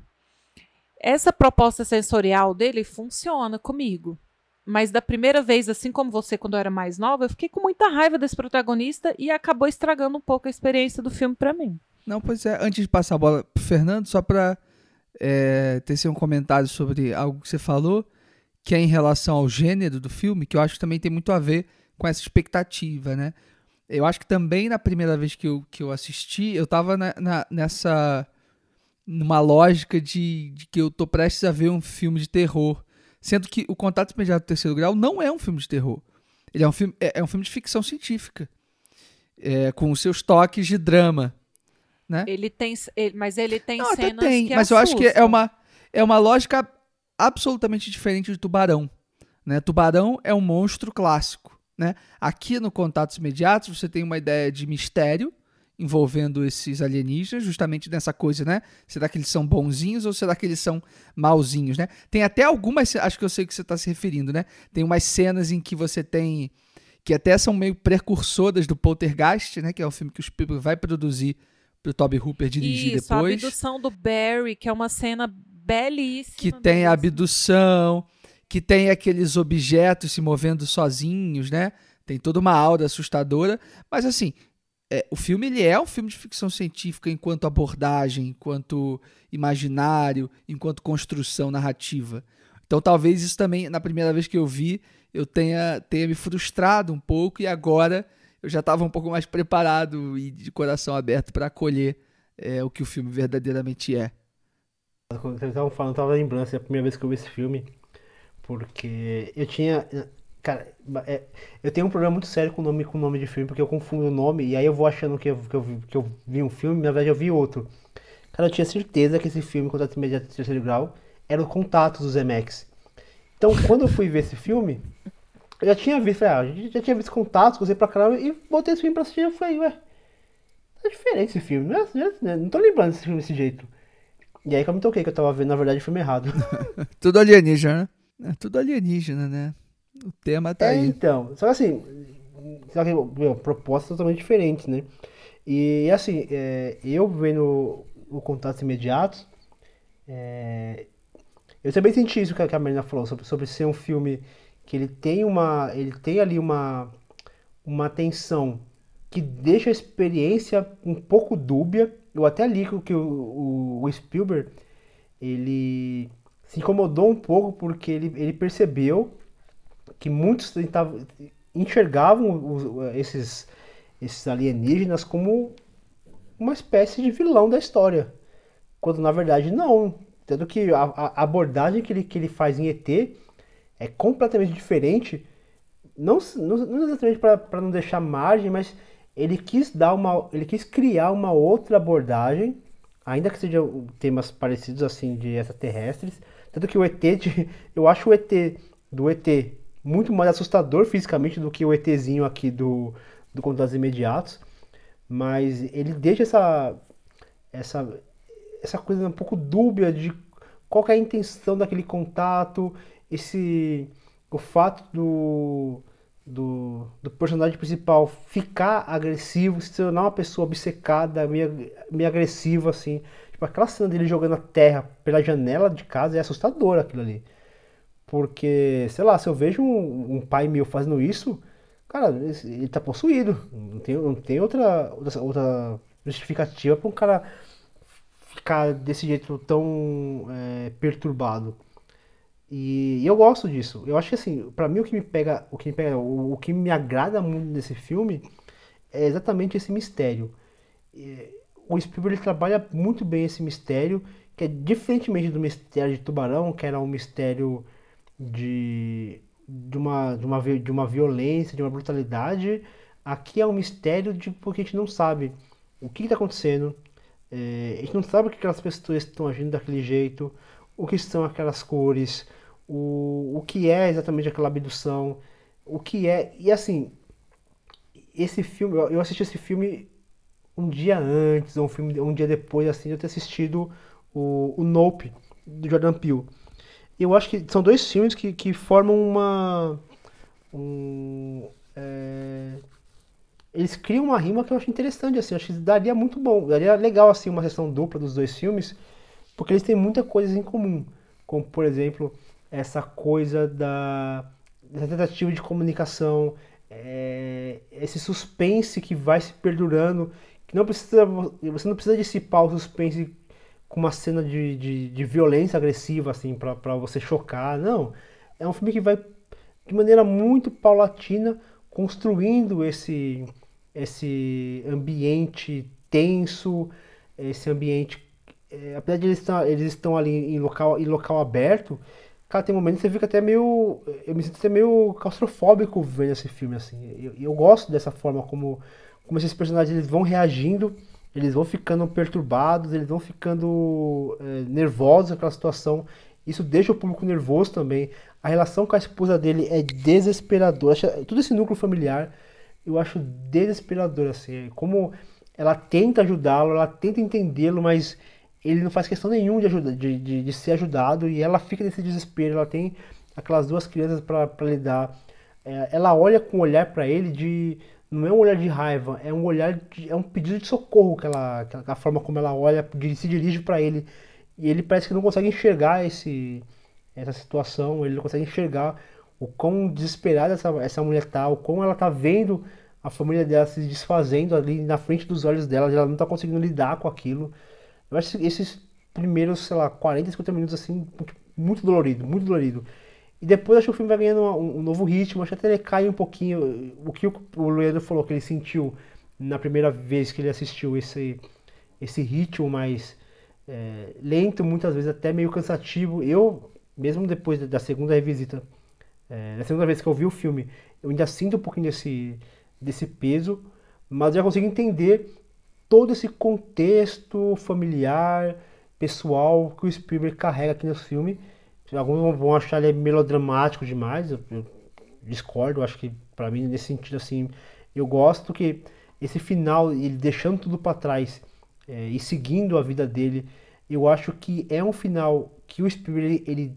Essa proposta sensorial dele funciona comigo. Mas da primeira vez, assim como você, quando eu era mais nova, eu fiquei com muita raiva desse protagonista e acabou estragando um pouco a experiência do filme para mim. Não, pois é. Antes de passar a bola pro Fernando, só para é, tecer um comentário sobre algo que você falou, que é em relação ao gênero do filme, que eu acho que também tem muito a ver com essa expectativa, né? Eu acho que também na primeira vez que eu, que eu assisti, eu tava na, na, nessa. numa lógica de, de que eu tô prestes a ver um filme de terror. Sendo que o Contato Imediato do Terceiro Grau não é um filme de terror. Ele é um filme, é, é um filme de ficção científica. É, com os seus toques de drama. Né? Ele tem. Ele, mas ele tem não, cenas tem, Mas eu acho que é assustam. uma, é uma lógica absolutamente diferente de Tubarão. Né? Tubarão é um monstro clássico. Né? Aqui no Contatos Imediatos você tem uma ideia de mistério envolvendo esses alienígenas, justamente nessa coisa, né? Será que eles são bonzinhos ou será que eles são malzinhos, né? Tem até algumas, acho que eu sei o que você está se referindo, né? Tem umas cenas em que você tem que até são meio precursoras do Poltergeist, né? Que é o filme que o Spielberg vai produzir para o Toby Hooper dirigir Isso, a depois. abdução do Barry, que é uma cena belíssima. que tem a belíssima. abdução, que tem aqueles objetos se movendo sozinhos, né? Tem toda uma aura assustadora, mas assim, é, o filme ele é um filme de ficção científica enquanto abordagem, enquanto imaginário, enquanto construção narrativa. Então talvez isso também, na primeira vez que eu vi, eu tenha, tenha me frustrado um pouco e agora eu já estava um pouco mais preparado e de coração aberto para acolher é, o que o filme verdadeiramente é. Quando estavam falando, eu tava lembrando assim, a primeira vez que eu vi esse filme, porque eu tinha. Cara, é- eu tenho um problema muito sério com o nome, com o nome de filme, porque eu confundo o nome e aí eu vou achando que eu, que eu, que eu vi um filme, na verdade eu vi outro. Cara, eu tinha certeza que esse filme, Contato Imediato de Terceiro Grau, era o Contato do Zemex. Então, quando eu fui ver esse filme, eu já tinha visto, ah, já tinha visto Contatos, gostei pra caramba, e botei esse filme pra assistir e falei, ué, tá diferente esse filme, não, é, não tô lembrando desse filme desse jeito. E aí que eu me toquei que eu tava vendo, na verdade, o filme errado. [laughs] Tudo alienígena, né? É tudo alienígena, né? O tema tá É, aí. então. Só que assim, só que, meu, proposta totalmente diferente, né? E assim, é, eu vendo o Contatos Imediatos, é, eu também senti isso que a que a Marina falou, sobre, sobre ser um filme que ele tem uma. Ele tem ali uma, uma tensão que deixa a experiência um pouco dúbia. Eu até li que o- o, o, Spielberg ele se incomodou um pouco porque ele, ele percebeu que muitos tentavam, enxergavam os- esses, esses alienígenas como uma espécie de vilão da história. Quando na verdade não. Tanto que a, a abordagem que ele, que ele faz em ET é completamente diferente. Não, não, não exatamente para não deixar margem, mas ele quis dar uma. Ele quis criar uma outra abordagem, ainda que sejam temas parecidos assim de extraterrestres. Tanto que o ET, de- [laughs] eu acho o ET do ET muito mais assustador fisicamente do que o ETzinho aqui do, do Contatos Imediatos. Mas ele deixa essa, essa, essa coisa um pouco dúbia de qual é a intenção daquele contato, esse o fato do, do, do personagem principal ficar agressivo, se tornar uma pessoa obcecada, meio, meio agressiva, assim. Tipo, aquela cena dele jogando a terra pela janela de casa é assustador aquilo ali. Porque, sei lá, se eu vejo um, um pai meu fazendo isso, cara, ele, tá possuído. Não tem, não tem outra, outra, outra justificativa para um cara ficar desse jeito tão é, perturbado. E, eu gosto disso. Eu acho que assim, pra mim o que me pega, o que me pega, o, o que me agrada muito nesse filme é exatamente esse mistério. E, o Spielberg trabalha muito bem esse mistério, que é diferentemente do mistério de Tubarão, que era um mistério de, de, uma, de, uma, de uma violência, de uma brutalidade. Aqui é um mistério de porque a gente não sabe o que está acontecendo, é, a gente não sabe que aquelas pessoas estão agindo daquele jeito, o que são aquelas cores, o, o que é exatamente aquela abdução, o que é. E assim, esse filme, eu assisti esse filme um dia antes, ou um filme um dia depois assim, de eu ter assistido o, o Nope, do Jordan Peele. Eu acho que são dois filmes que, que formam uma. Um, é, eles criam uma rima que eu acho interessante, assim, acho que daria muito bom, daria legal, assim, uma sessão dupla dos dois filmes, porque eles têm muita coisa em comum, como, por exemplo, essa coisa da, da tentativa de comunicação, é, esse suspense que vai se perdurando, que não precisa, você não precisa dissipar o suspense com uma cena de, de, de violência agressiva, assim, para você chocar, não, é um filme que vai de maneira muito paulatina construindo esse esse ambiente tenso, esse ambiente. É, apesar de eles, estar, eles estão ali em local, em local aberto, cara, tem momentos que você fica até meio. Eu me sinto até meio claustrofóbico vendo esse filme, assim. Eu, eu gosto dessa forma como, como esses personagens eles vão reagindo, eles vão ficando perturbados, eles vão ficando é, nervosos naquela situação. Isso deixa o público nervoso também. A relação com a esposa dele é desesperadora. Todo esse núcleo familiar eu acho desesperador, assim. Como ela tenta ajudá-lo, ela tenta entendê-lo, mas ele não faz questão nenhuma de, ajuda, de, de, de, ser ajudado e ela fica nesse desespero. Ela tem aquelas duas crianças para lidar. É, ela olha com um olhar para ele de. Não é um olhar de raiva, é um olhar de, é um pedido de socorro que ela, que a forma como ela olha, se dirige para ele e ele parece que não consegue enxergar esse essa situação, ele não consegue enxergar o quão desesperada essa, essa mulher tá, o quão ela tá vendo a família dela se desfazendo ali na frente dos olhos dela, ela não tá conseguindo lidar com aquilo. Eu acho esses primeiros, sei lá, 40, 50 minutos assim, muito, dolorido, muito dolorido. E depois acho que o filme vai ganhando um, um novo ritmo, acho que até ele cai um pouquinho. O que o, o Leandro falou que ele sentiu na primeira vez que ele assistiu esse, esse ritmo mais é, lento, muitas vezes até meio cansativo. Eu, mesmo depois da segunda revisita, é, na segunda vez que eu vi o filme, eu ainda sinto um pouquinho desse, desse peso, mas já consigo entender todo esse contexto familiar, pessoal que o Spielberg carrega aqui nesse filme. Alguns vão achar ele melodramático demais, eu, eu discordo, acho que para mim nesse sentido assim, eu gosto que esse final, ele deixando tudo para trás é, e seguindo a vida dele, eu acho que é um final que o Spielberg ele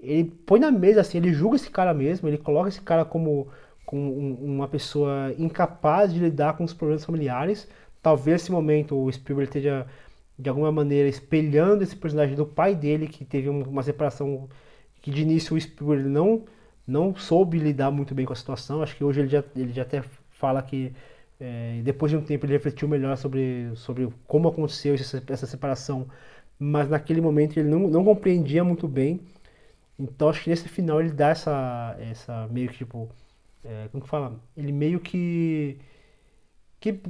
ele põe na mesa assim, ele julga esse cara mesmo, ele coloca esse cara como, como um, uma pessoa incapaz de lidar com os problemas familiares. Talvez nesse momento o Spielberg esteja de alguma maneira espelhando esse personagem do pai dele, que teve uma separação que de início o Spielberg não não soube lidar muito bem com a situação. Acho que hoje ele já, ele já até fala que é, depois de um tempo ele refletiu melhor sobre, sobre como aconteceu essa, essa separação, mas naquele momento ele não, não compreendia muito bem então acho que nesse final ele dá essa. essa meio que tipo. É, como que fala? Ele meio que. que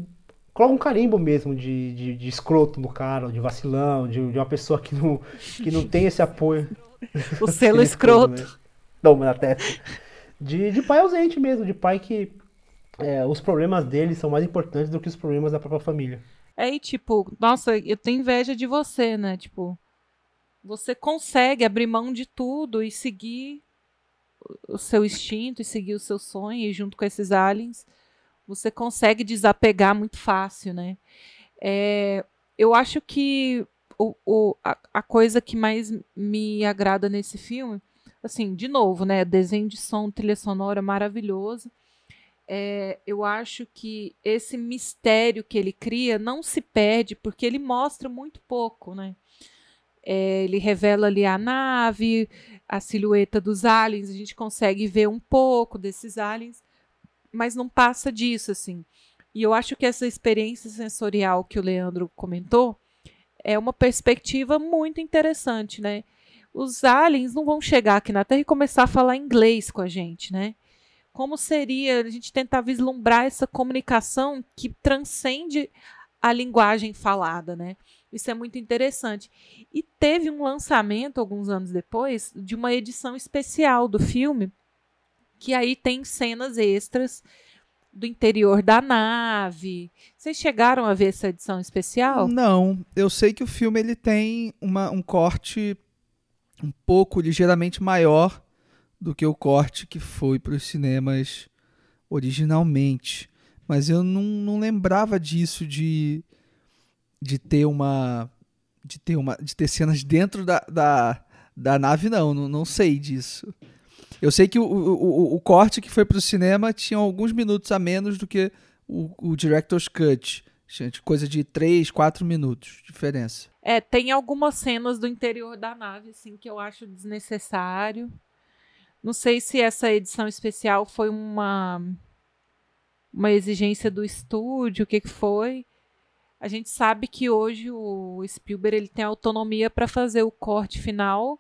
coloca um carimbo mesmo de, de, de escroto no cara, de vacilão, de, de, uma pessoa que não, que não tem esse apoio. O selo escroto. Né? Não, na testa. De, de pai ausente mesmo, de pai que é, os problemas dele são mais importantes do que os problemas da própria família. É, e tipo, nossa, eu tenho inveja de você, né? Tipo, você consegue abrir mão de tudo e seguir o seu instinto e seguir o seu sonho e junto com esses aliens você consegue desapegar muito fácil, né? É, eu acho que o, o, a, a, coisa que mais me agrada nesse filme, assim, de novo, né? Desenho de som, trilha sonora maravilhoso. É, eu acho que esse mistério que ele cria não se perde porque ele mostra muito pouco, né? É, ele revela ali a nave, a silhueta dos aliens, a gente consegue ver um pouco desses aliens, mas não passa disso, assim. E eu acho que essa experiência sensorial que o Leandro comentou é uma perspectiva muito interessante, né? Os aliens não vão chegar aqui na Terra e começar a falar inglês com a gente, né? Como seria a gente tentar vislumbrar essa comunicação que transcende a linguagem falada, né? Isso é muito interessante. E teve um lançamento alguns anos depois de uma edição especial do filme, que aí tem cenas extras do interior da nave. Vocês chegaram a ver essa edição especial? Não, eu sei que o filme ele tem uma, um corte um pouco ligeiramente maior do que o corte que foi para os cinemas originalmente. Mas eu não, não lembrava disso de de ter uma de ter, uma, de ter cenas dentro da, da, da nave, não, não. Não sei disso. Eu sei que o, o, o, o corte que foi pro cinema tinha alguns minutos a menos do que o, o Director's Cut. Coisa de 3, 4 minutos de diferença. É, tem algumas cenas do interior da nave, assim, que eu acho desnecessário. Não sei se essa edição especial foi uma uma exigência do estúdio, o que, que foi. A gente sabe que hoje o Spielberg ele tem autonomia para fazer o corte final.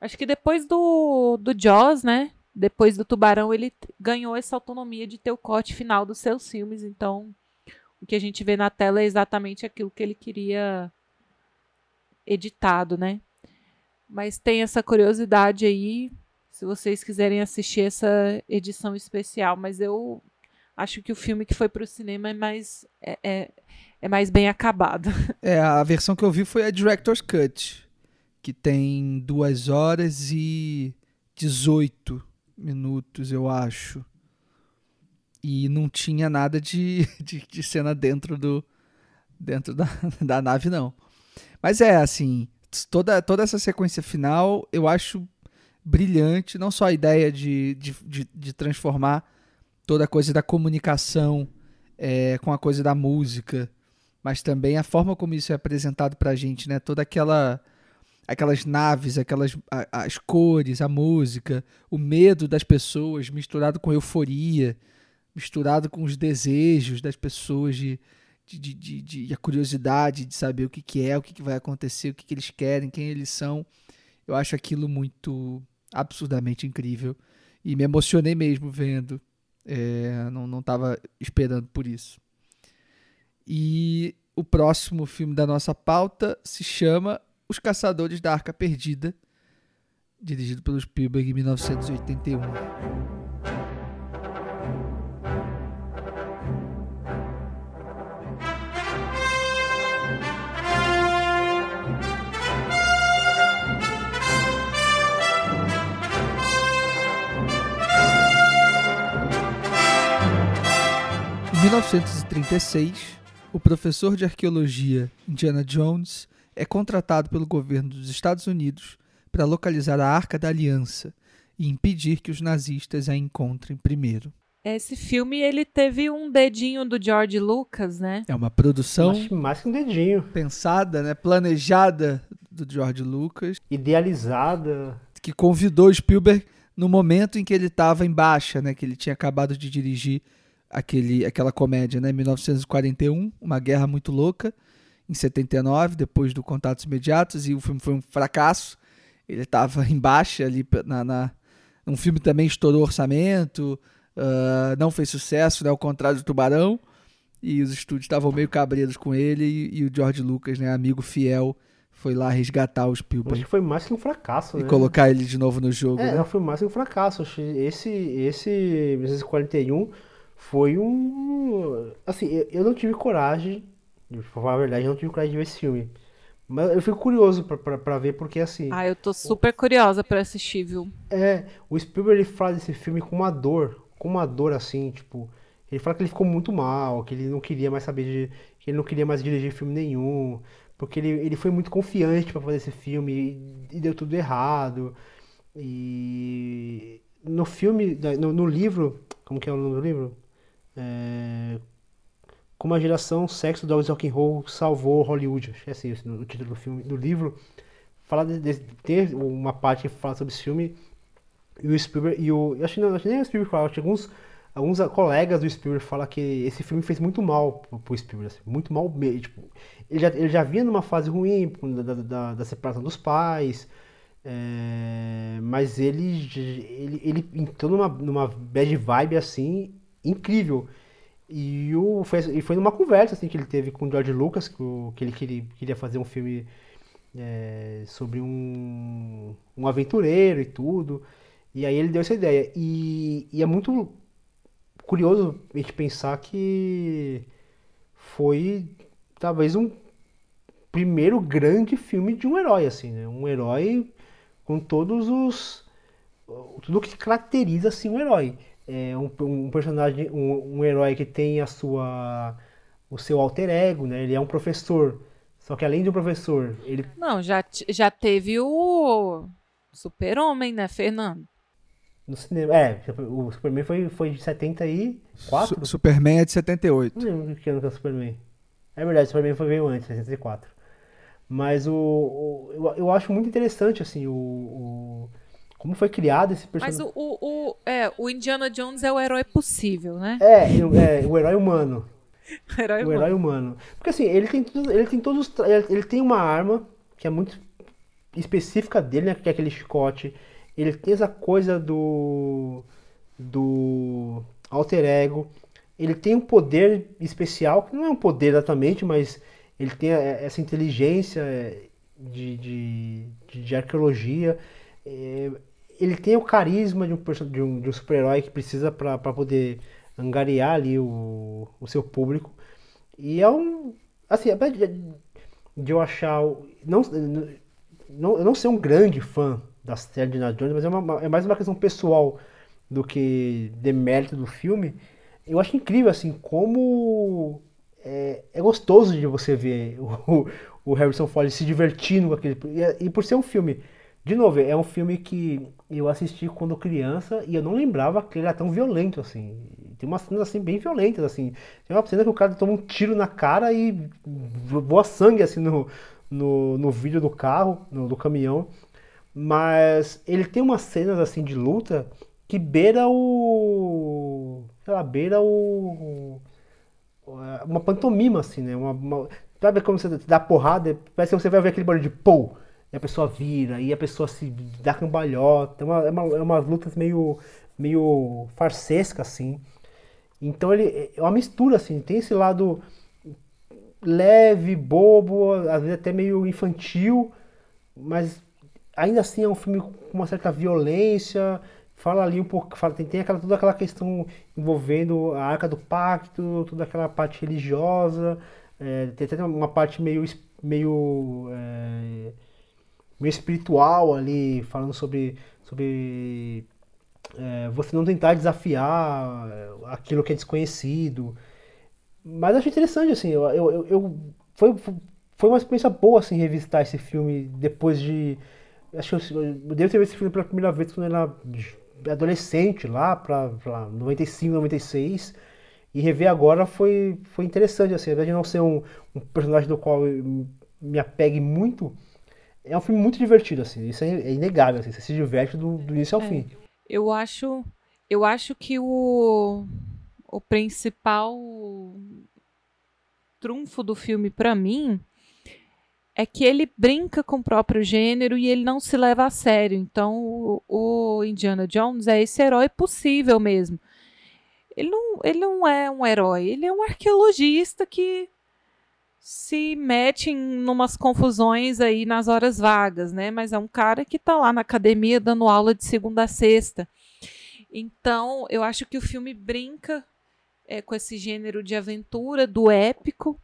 Acho que depois do, do Jaws, né? Depois do Tubarão, ele ganhou essa autonomia de ter o corte final dos seus filmes. Então, o que a gente vê na tela é exatamente aquilo que ele queria editado, né? Mas tem essa curiosidade aí, se vocês quiserem assistir essa edição especial. Mas eu acho que o filme que foi para o cinema é mais, é, é, é, mais bem acabado. É, a versão que eu vi foi a Director's Cut, que tem 2 horas e 18 minutos, eu acho. E não tinha nada de, [laughs] de, de cena dentro do dentro da, [laughs] da nave, não. Mas é, assim, toda, toda essa sequência final eu acho brilhante, não só a ideia de, de, de, de transformar toda a coisa da comunicação é, com a coisa da música, mas também a forma como isso é apresentado pra gente, né? Toda aquela aquelas naves, aquelas a, as cores, a música, o medo das pessoas misturado com euforia, misturado com os desejos das pessoas de, de, de, de, a curiosidade de saber o que, que é, o que, que vai acontecer, o que, que eles querem, quem eles são. Eu acho aquilo muito absurdamente incrível e me emocionei mesmo vendo. É, não, não tava esperando por isso. E o próximo filme da nossa pauta se chama Os Caçadores da Arca Perdida, dirigido pelo Spielberg em 1981. 1936, o professor de arqueologia Indiana Jones é contratado pelo governo dos Estados Unidos para localizar a Arca da Aliança e impedir que os nazistas a encontrem primeiro. Esse filme ele teve um dedinho do George Lucas, né? É uma produção que mais que um dedinho. pensada, né, planejada do George Lucas, Idealizada. que convidou Spielberg no momento em que ele estava em baixa, né, que ele tinha acabado de dirigir aquele, aquela comédia, né? 1941, Uma Guerra Muito Louca, em 79, depois do Contatos Imediatos, e o filme foi um fracasso. Ele estava em baixa ali na, na. Um filme também estourou orçamento, uh, não fez sucesso, né? Ao contrário do Tubarão. E os estúdios estavam meio cabreiros com ele, e, e, o George Lucas, né, amigo fiel, foi lá resgatar o Spielberg. Acho que foi mais que um fracasso, e né? colocar ele de novo no jogo. É, né? foi mais que um fracasso. Esse, esse 1941 foi um. Assim, eu não tive coragem, de falar a verdade, eu não tive coragem de ver esse filme. Mas eu fico curioso pra, pra, pra ver, porque assim. Ah, eu tô super curiosa pra assistir, viu? É, o Spielberg ele fala desse filme com uma dor, com uma dor assim, tipo. Ele fala que ele ficou muito mal, que ele não queria mais saber de. que ele não queria mais dirigir filme nenhum. Porque ele, ele foi muito confiante pra fazer esse filme e, e deu tudo errado. E no filme, no, no livro, como que é o nome do livro? É, como a geração sexo, drogas rock and roll salvou Hollywood. Acho que é assim o título do filme, do livro. Fala de, de, ter uma parte que fala sobre esse filme e o Spielberg e o acho que não, acho nem o Spielberg fala, acho que alguns alguns colegas do Spielberg falam que esse filme fez muito mal pro Spielberg, assim, muito mal mesmo. Tipo, ele já, ele já vinha numa fase ruim da, da, da separação dos pais, é, mas ele, ele, ele entrou numa, numa bad vibe assim incrível. E o, foi, e foi numa conversa assim, que ele teve com o George Lucas, que, o, que ele queria, queria fazer um filme é, sobre um, um aventureiro e tudo. E aí ele deu essa ideia. E, e é muito curioso a gente pensar que foi talvez um primeiro grande filme de um herói, assim, né? Um herói com todos os. tudo que caracteriza assim, um herói é um, um, personagem, um, um, herói que tem a sua, o seu alter ego, né? Ele é um professor, Só que além do professor, ele. Não, já, já teve o Super-Homem, né, Fernando? No cinema. É, o Superman foi, foi de 74? Su Superman é de 78. Não lembro que ano que é o Superman. É verdade, o Superman foi veio antes, 64. Mas o, o eu, eu acho muito interessante, assim, o, o como foi criado esse personagem. Mas o, o, é, o Indiana Jones é o herói possível, né? É, é o herói humano. [laughs] o herói, o humano. herói humano. Porque assim, ele tem, ele tem todos os. Ele tem uma arma que é muito específica dele, né? Que é aquele chicote. Ele tem essa coisa do. do alter ego. Ele tem um poder especial, que não é um poder exatamente, mas ele tem essa inteligência de, de, de arqueologia. É, ele tem o carisma de um, de um, um super-herói que precisa para poder angariar ali o, o seu público. E é um. Assim, apesar de, de eu achar. Não, não, eu não ser um grande fã da série de Indiana Jones, mas é, uma, é mais uma questão pessoal do que demérito do filme. Eu acho incrível, assim, como é, é gostoso de você ver o, o Harrison Ford se divertindo com aquele. E, e por ser um filme. De novo, é um filme que eu assisti quando criança e eu não lembrava que ele era tão violento assim. Tem umas cenas assim bem violentas assim. Tem uma cena que o cara toma um tiro na cara e voa sangue assim no, no, no vídeo do carro, no, do caminhão. Mas ele tem umas cenas assim de luta que beira o. sei lá, beira o. uma pantomima assim, né? Uma, uma, sabe como você dá porrada? Parece que você vai ver aquele barulho de pou e a pessoa vira, e a pessoa se dá cambalhota. É uma, é uma, é umas lutas meio, meio farsesca, assim. Então ele é uma mistura, assim, tem esse lado leve, bobo, às vezes até meio infantil, mas ainda assim é um filme com uma certa violência. Fala ali um pouco, fala, tem, tem aquela, toda aquela questão envolvendo a arca do pacto, toda aquela parte religiosa, é, tem até uma parte meio, meio é, meio espiritual ali, falando sobre, sobre é, você não tentar desafiar aquilo que é desconhecido. Mas acho interessante, assim, eu, eu, eu foi, foi uma experiência boa, assim, revisitar esse filme depois de... Acho que eu, eu devo ter visto esse filme pela primeira vez quando eu era adolescente, lá para 95, 96. E rever agora foi, foi interessante, assim, apesar de não ser um, um personagem do qual me apegue muito, é um filme muito divertido, assim. Isso é, é inegável, assim. Você se diverte do, do início ao é, fim. Eu acho, eu acho que o, o principal trunfo do filme para mim é que ele brinca com o próprio gênero e ele não se leva a sério. Então, o, o Indiana Jones é esse herói possível mesmo. Ele não, ele não é um herói, ele é um arqueologista que se mete em umas confusões aí nas horas vagas, né? Mas é um cara que está lá na academia dando aula de segunda a sexta. Então, eu acho que o filme brinca é, com esse gênero de aventura, do épico.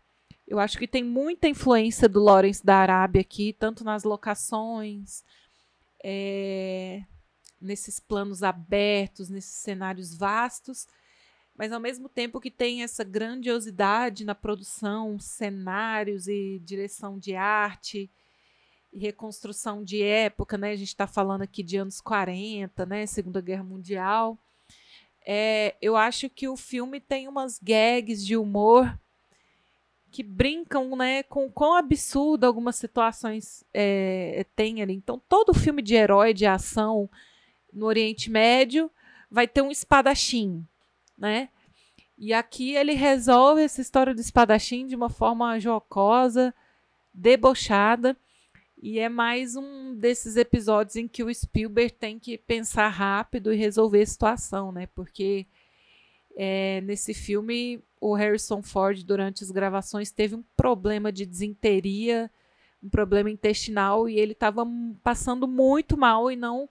Eu acho que tem muita influência do Lawrence da Arábia aqui, tanto nas locações, é, nesses planos abertos, nesses cenários vastos mas ao mesmo tempo que tem essa grandiosidade na produção, cenários e direção de arte e reconstrução de época, né? A gente está falando aqui de anos 40, né? Segunda Guerra Mundial. É, eu acho que o filme tem umas gags de humor que brincam né, com quão absurdo algumas situações é, tem ali. Então, todo filme de herói, de ação no Oriente Médio vai ter um espadachim né? E aqui ele resolve essa história do espadachim de uma forma jocosa, debochada. E é mais um desses episódios em que o Spielberg tem que pensar rápido e resolver a situação, né? Porque é, nesse filme o Harrison Ford, durante as gravações, teve um problema de desinteria, um problema intestinal, e ele estava passando muito mal e não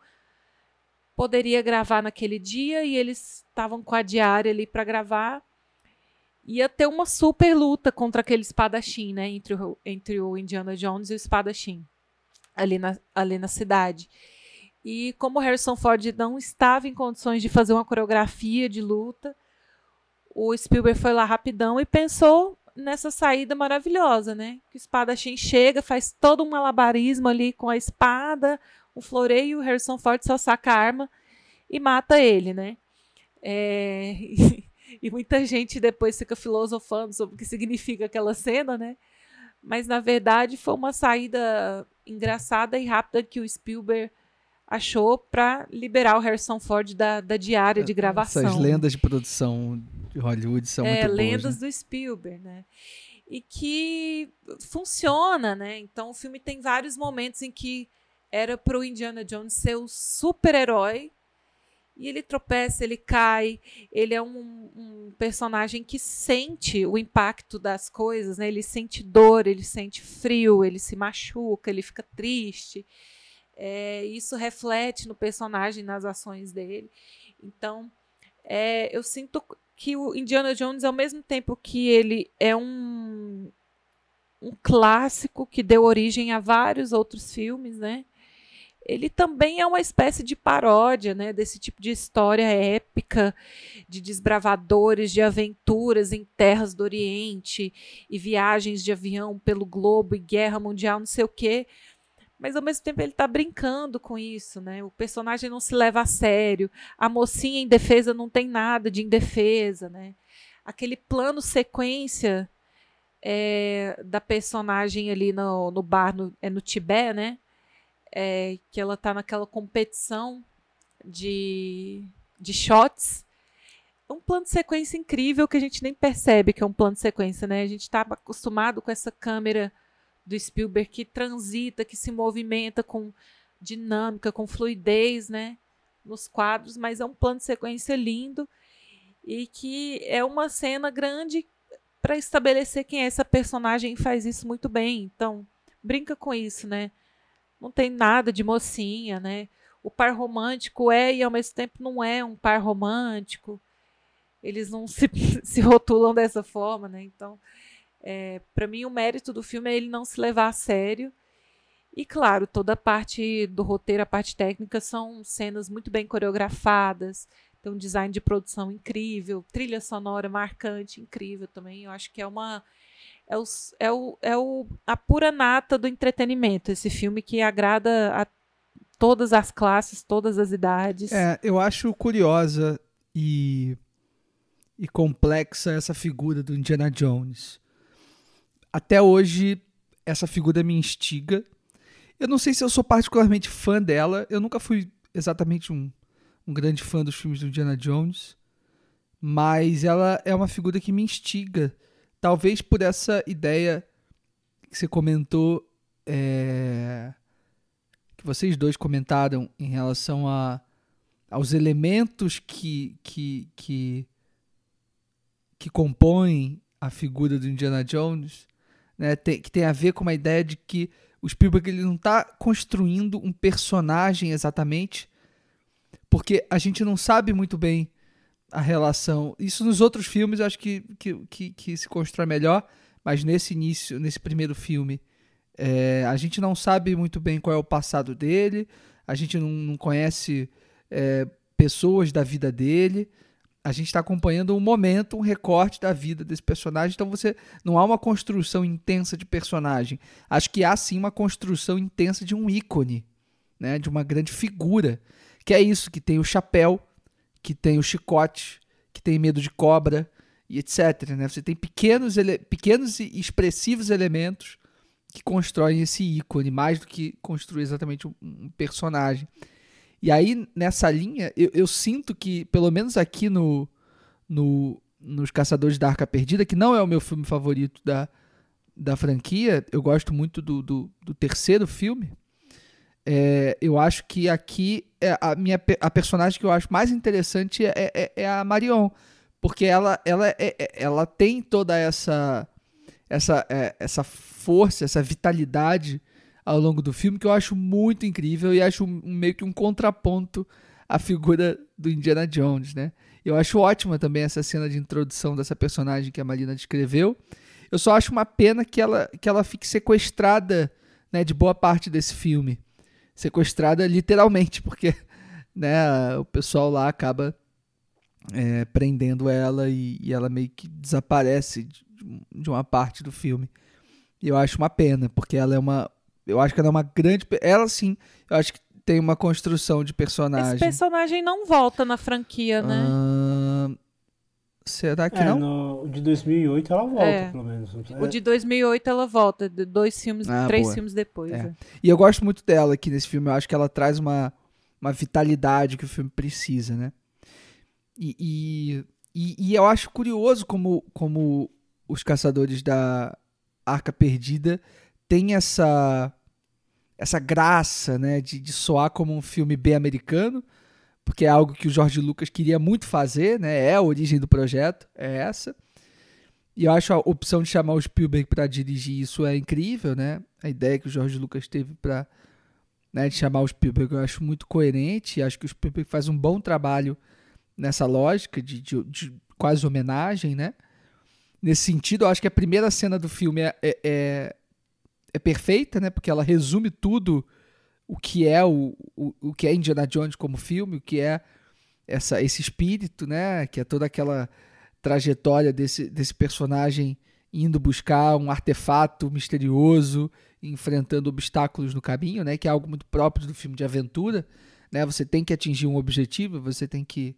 poderia gravar naquele dia e eles estavam com a diária ali para gravar. Ia ter uma super luta contra aquele espadachim, né? Entre o, entre o Indiana Jones e o espadachim, ali na, ali na cidade. E como Harrison Ford não estava em condições de fazer uma coreografia de luta, o Spielberg foi lá rapidão e pensou nessa saída maravilhosa, né? Que o espadachim chega, faz todo um malabarismo ali com a espada, o floreio, o Harrison Ford só saca a arma e mata ele, né? É... [laughs] e muita gente depois fica filosofando sobre o que significa aquela cena, né? Mas na verdade foi uma saída engraçada e rápida que o Spielberg achou para liberar o Harrison Ford da, da diária de gravação. Essas lendas de produção de Hollywood são é, muito boas. lendas né? do Spielberg, né? E que funciona, né? Então o filme tem vários momentos em que era para o Indiana Jones ser o super-herói e ele tropeça, ele cai, ele é um, um, personagem que sente o impacto das coisas, né? Ele sente dor, ele sente frio, ele se machuca, ele fica triste. É, isso reflete no personagem, nas ações dele. Então, é, eu sinto que o Indiana Jones, ao mesmo tempo que ele é um, um clássico que deu origem a vários outros filmes, né? Ele também é uma espécie de paródia né, desse tipo de história épica, de desbravadores, de aventuras em terras do Oriente, e viagens de avião pelo globo, e guerra mundial, não sei o quê. Mas ao mesmo tempo ele está brincando com isso, né? O personagem não se leva a sério, a mocinha em defesa não tem nada de indefesa, né? Aquele plano sequência é, da personagem ali no, no bar, no, é no Tibete, né? É, que ela tá naquela competição de, de shots. É um plano de sequência incrível que a gente nem percebe que é um plano de sequência, né? A gente está acostumado com essa câmera do Spielberg que transita, que se movimenta com dinâmica, com fluidez, né? Nos quadros, mas é um plano de sequência lindo e que é uma cena grande para estabelecer quem é essa personagem e faz isso muito bem. Então, brinca com isso, né? Não tem nada de mocinha, né? O par romântico é e ao mesmo tempo não é um par romântico. Eles não se, [laughs] se rotulam dessa forma, né? Então, é, para mim, o mérito do filme é ele não se levar a sério. E, claro, toda a parte do roteiro, a parte técnica, são cenas muito bem coreografadas. Tem um design de produção incrível, trilha sonora marcante, incrível também. Eu acho que é uma é, o, é, o, é o, a pura nata do entretenimento, esse filme que agrada a todas as classes, todas as idades. É, eu acho curiosa e, e complexa essa figura do Indiana Jones. Até hoje, essa figura me instiga. Eu não sei se eu sou particularmente fã dela. Eu nunca fui exatamente um, um grande fã dos filmes do Indiana Jones. Mas ela é uma figura que me instiga talvez por essa ideia que você comentou, é, que vocês dois comentaram em relação a, aos elementos que, que, que, que compõem a figura do Indiana Jones, né, tem, que tem a ver com uma ideia de que o Spielberg ele não está construindo um personagem exatamente, porque a gente não sabe muito bem a relação. Isso nos outros filmes eu acho que, que, que, que se constrói melhor, mas nesse início, nesse primeiro filme, é, a gente não sabe muito bem qual é o passado dele, a gente não, não conhece é, pessoas da vida dele. A gente está acompanhando um momento, um recorte da vida desse personagem. Então você não há uma construção intensa de personagem. Acho que há sim uma construção intensa de um ícone, né? De uma grande figura. Que é isso, que tem o chapéu, que tem o chicote, que tem medo de cobra e etc. Né? Você tem pequenos, pequenos e expressivos elementos que constroem esse ícone, mais do que construir exatamente um, personagem. E aí, nessa linha, eu, eu, sinto que, pelo menos aqui no, no, nos Caçadores da Arca Perdida, que não é o meu filme favorito da, da franquia, eu gosto muito do, do, do terceiro filme, é, eu acho que aqui é a minha a personagem que eu acho mais interessante é, é, é a Marion, porque ela, ela, é, é, ela tem toda essa essa, é, essa força, essa vitalidade ao longo do filme que eu acho muito incrível e acho um, meio que um contraponto à figura do Indiana Jones, né? Eu acho ótima também essa cena de introdução dessa personagem que a Marina descreveu. Eu só acho uma pena que ela, que ela fique sequestrada né, de boa parte desse filme sequestrada literalmente, porque [laughs] né, o pessoal lá acaba é, prendendo ela e, e, ela meio que desaparece de uma parte do filme. E eu acho uma pena, porque ela é uma. Eu acho que ela é uma grande. Ela sim, eu acho que tem uma construção de personagem. Esse personagem não volta na franquia, né? Uh, será que é, não? No, o de 2008 ela volta, é. pelo menos. O de 2008 ela volta, dois filmes, ah, três boa. filmes depois. É. É. E eu gosto muito dela aqui nesse filme. Eu acho que ela traz uma, uma vitalidade que o filme precisa, né? E, e, e, e eu acho curioso como, como os caçadores da Arca Perdida têm essa essa graça, né, de, de soar como um filme B americano, porque é algo que o George Lucas queria muito fazer, né? É a origem do projeto, é essa. E eu acho a opção de chamar o Spielberg para dirigir isso é incrível, né? A ideia que o George Lucas teve para né, de chamar o Spielberg eu acho muito coerente. Acho que o Spielberg faz um bom trabalho nessa lógica de, de, de quase homenagem, né? Nesse sentido, eu acho que a primeira cena do filme é, é, é é perfeita, né? Porque ela resume tudo o que é o, o, o que é Indiana Jones como filme, o que é essa, esse espírito, né? Que é toda aquela trajetória desse, desse personagem indo buscar um artefato misterioso, enfrentando obstáculos no caminho, né? Que é algo muito próprio do filme de aventura, né? Você tem que atingir um objetivo, você tem que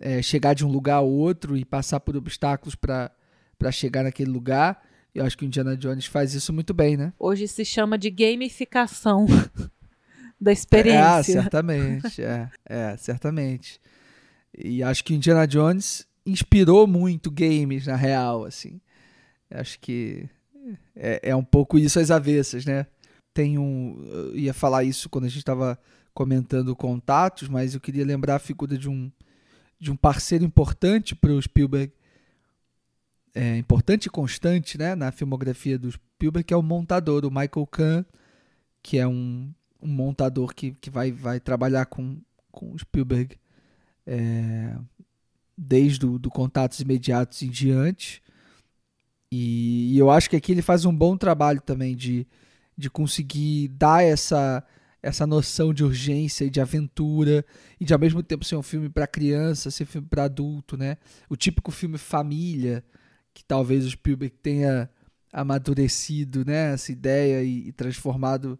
é, chegar de um lugar ao outro e passar por obstáculos para chegar naquele lugar. Eu acho que o Indiana Jones faz isso muito bem, né? Hoje se chama de gamificação [laughs] da experiência. Ah, certamente. é, é, certamente. E acho que Indiana Jones inspirou muito games, na real, assim. Acho que é, é um pouco isso às avessas, né? Tem um... Eu ia falar isso quando a gente estava comentando contatos, mas eu queria lembrar a figura de um, de um parceiro importante para o Spielberg, é, importante e constante né, na filmografia do Spielberg, que é o montador, o Michael Kahn, que é um, um montador que, que vai, vai trabalhar com, com Spielberg é, desde do, do Contatos Imediatos em diante. E, e, eu acho que aqui ele faz um bom trabalho também de, de conseguir dar essa, essa noção de urgência e de aventura e de ao mesmo tempo ser um filme para criança, ser um filme para adulto, né? O típico filme família, que talvez o Spielberg tenha amadurecido né, essa ideia e, e transformado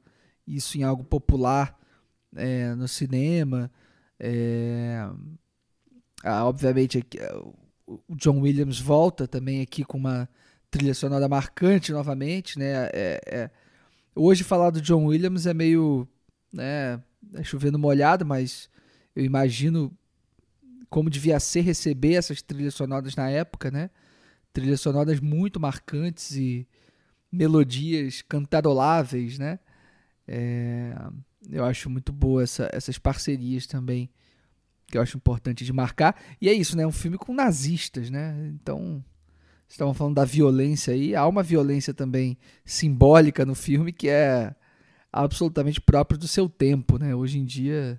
isso em algo popular é, no cinema. É, ah, obviamente, o John Williams volta também aqui com uma trilha sonora marcante novamente. Né? É, é hoje falar do John Williams é meio né, é chovendo molhado, mas eu imagino como devia ser receber essas trilhas sonoras na época, né? trilhas sonoras muito marcantes e melodias cantaroláveis, né? É, eu acho muito boa essa, essas parcerias também, que eu acho importante de marcar. E é isso, né? Um filme com nazistas, né? Então, estavam falando da violência aí, há uma violência também simbólica no filme que é absolutamente própria do seu tempo, né? Hoje em dia,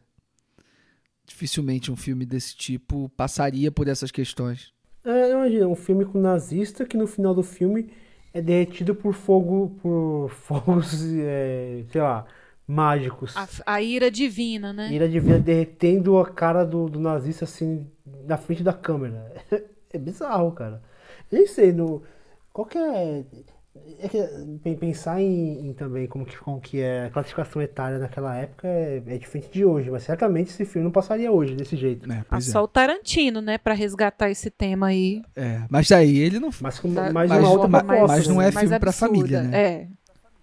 dificilmente um filme desse tipo passaria por essas questões. É, imagina, um filme com nazista que no final do filme é derretido por fogo, por [laughs] fogos, é, sei lá, mágicos. A, a, ira divina, né? Ira divina derretendo a cara do, do nazista assim na frente da câmera. [laughs] É bizarro, cara. Nem sei, no, qual que é é que pensar em, em, também como que, como que é a classificação etária naquela época é, é, diferente de hoje, mas certamente esse filme não passaria hoje desse jeito. É, ah, só o Tarantino, né, para resgatar esse tema aí. É, mas daí ele não. Mas com tá, mais uma outra proposta. Mas não é filme para família, né? É.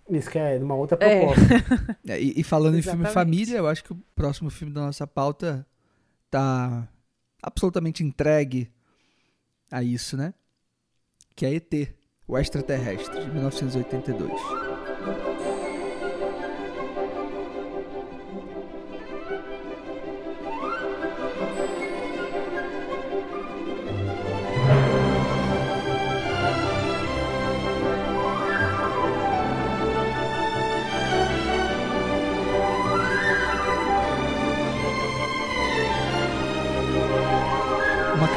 Isso que é uma outra é. proposta. [laughs] É. e, e, falando Exatamente. em filme família, eu acho que o próximo filme da nossa pauta tá absolutamente entregue a isso, né? Que é ET. O Extraterrestre, de 1982.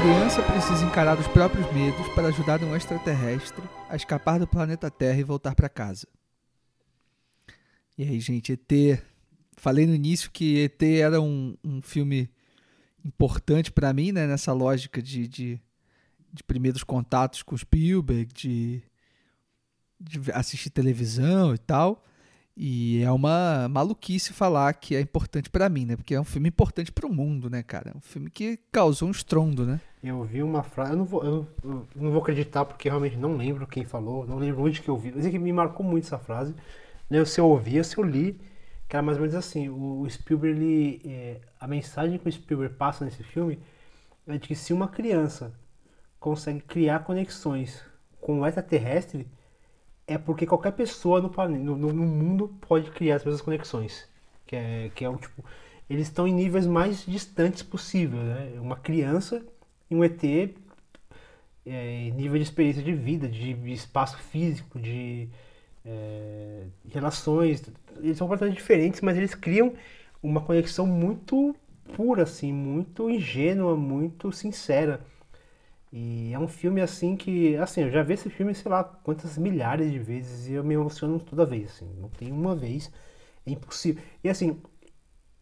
Criança precisa encarar os próprios medos para ajudar um extraterrestre a escapar do planeta Terra e voltar para casa. E aí, gente, ET. Falei no início que ET era um, um filme importante para mim, né? Nessa lógica de, de, de primeiros contatos com Spielberg, de, de assistir televisão e tal. E é uma maluquice falar que é importante para mim, né? Porque é um filme importante para o mundo, né, cara? É um filme que causou um estrondo, né? Eu vi uma frase, eu não vou, eu, eu não vou acreditar porque realmente não lembro quem falou, não lembro onde que eu vi, mas é que me marcou muito essa frase. Né? Se eu ouvi, se eu li, que era mais ou menos assim, o, Spielberg, ele, é, a mensagem que o Spielberg passa nesse filme é de que se uma criança consegue criar conexões com o extraterrestre, é porque qualquer pessoa no, no, no, mundo pode criar as mesmas conexões. Que é, que é o tipo. Eles estão em níveis mais distantes possível. Né? Uma criança e um ET, é, nível de experiência de vida, de, de espaço físico, de é, relações. Eles são completamente diferentes, mas eles criam uma conexão muito pura, assim, muito ingênua, muito sincera. E é um filme assim que, assim, eu já vi esse filme, sei lá, quantas milhares de vezes e eu me emociono toda vez, assim. Não tem uma vez, é impossível. E assim,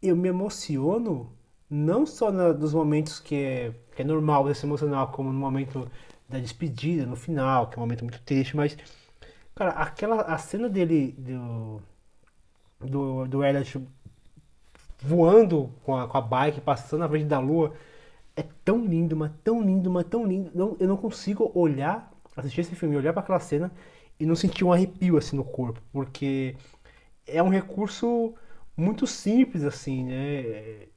eu me emociono não só na, nos momentos que é, que é normal se emocionar, como no momento da despedida, no final, que é um momento muito triste, mas, cara, aquela, a cena dele, do, do, do Elliot voando com a, com a bike, passando na frente da lua, é tão lindo, mas tão lindo, mas tão lindo. Não, eu não consigo olhar, assistir esse filme, olhar para aquela cena e não sentir um arrepio assim no corpo, porque é um recurso muito simples assim, né?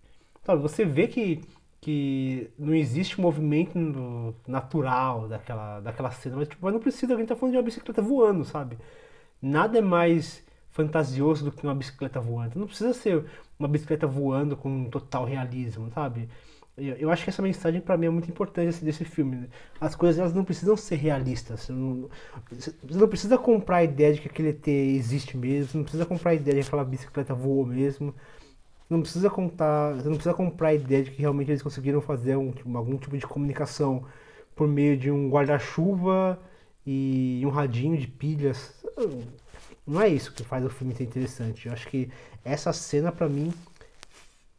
Sabe, você vê que, que não existe movimento natural daquela, daquela cena, mas tipo, não precisa, alguém tá falando de uma bicicleta voando, sabe? Nada é mais fantasioso do que uma bicicleta voando. Não precisa ser uma bicicleta voando com total realismo, sabe? Eu acho que essa mensagem para mim é muito importante desse filme. Né? As coisas elas não precisam ser realistas. Você não, você não precisa comprar a ideia de que aquele ET existe mesmo. Você não precisa comprar a ideia de que aquela bicicleta voou mesmo. Não precisa contar, você não precisa comprar a ideia de que realmente eles conseguiram fazer um, tipo, algum tipo de comunicação por meio de um guarda-chuva e um radinho de pilhas. Não é isso que faz o filme ser interessante. Eu acho que essa cena para mim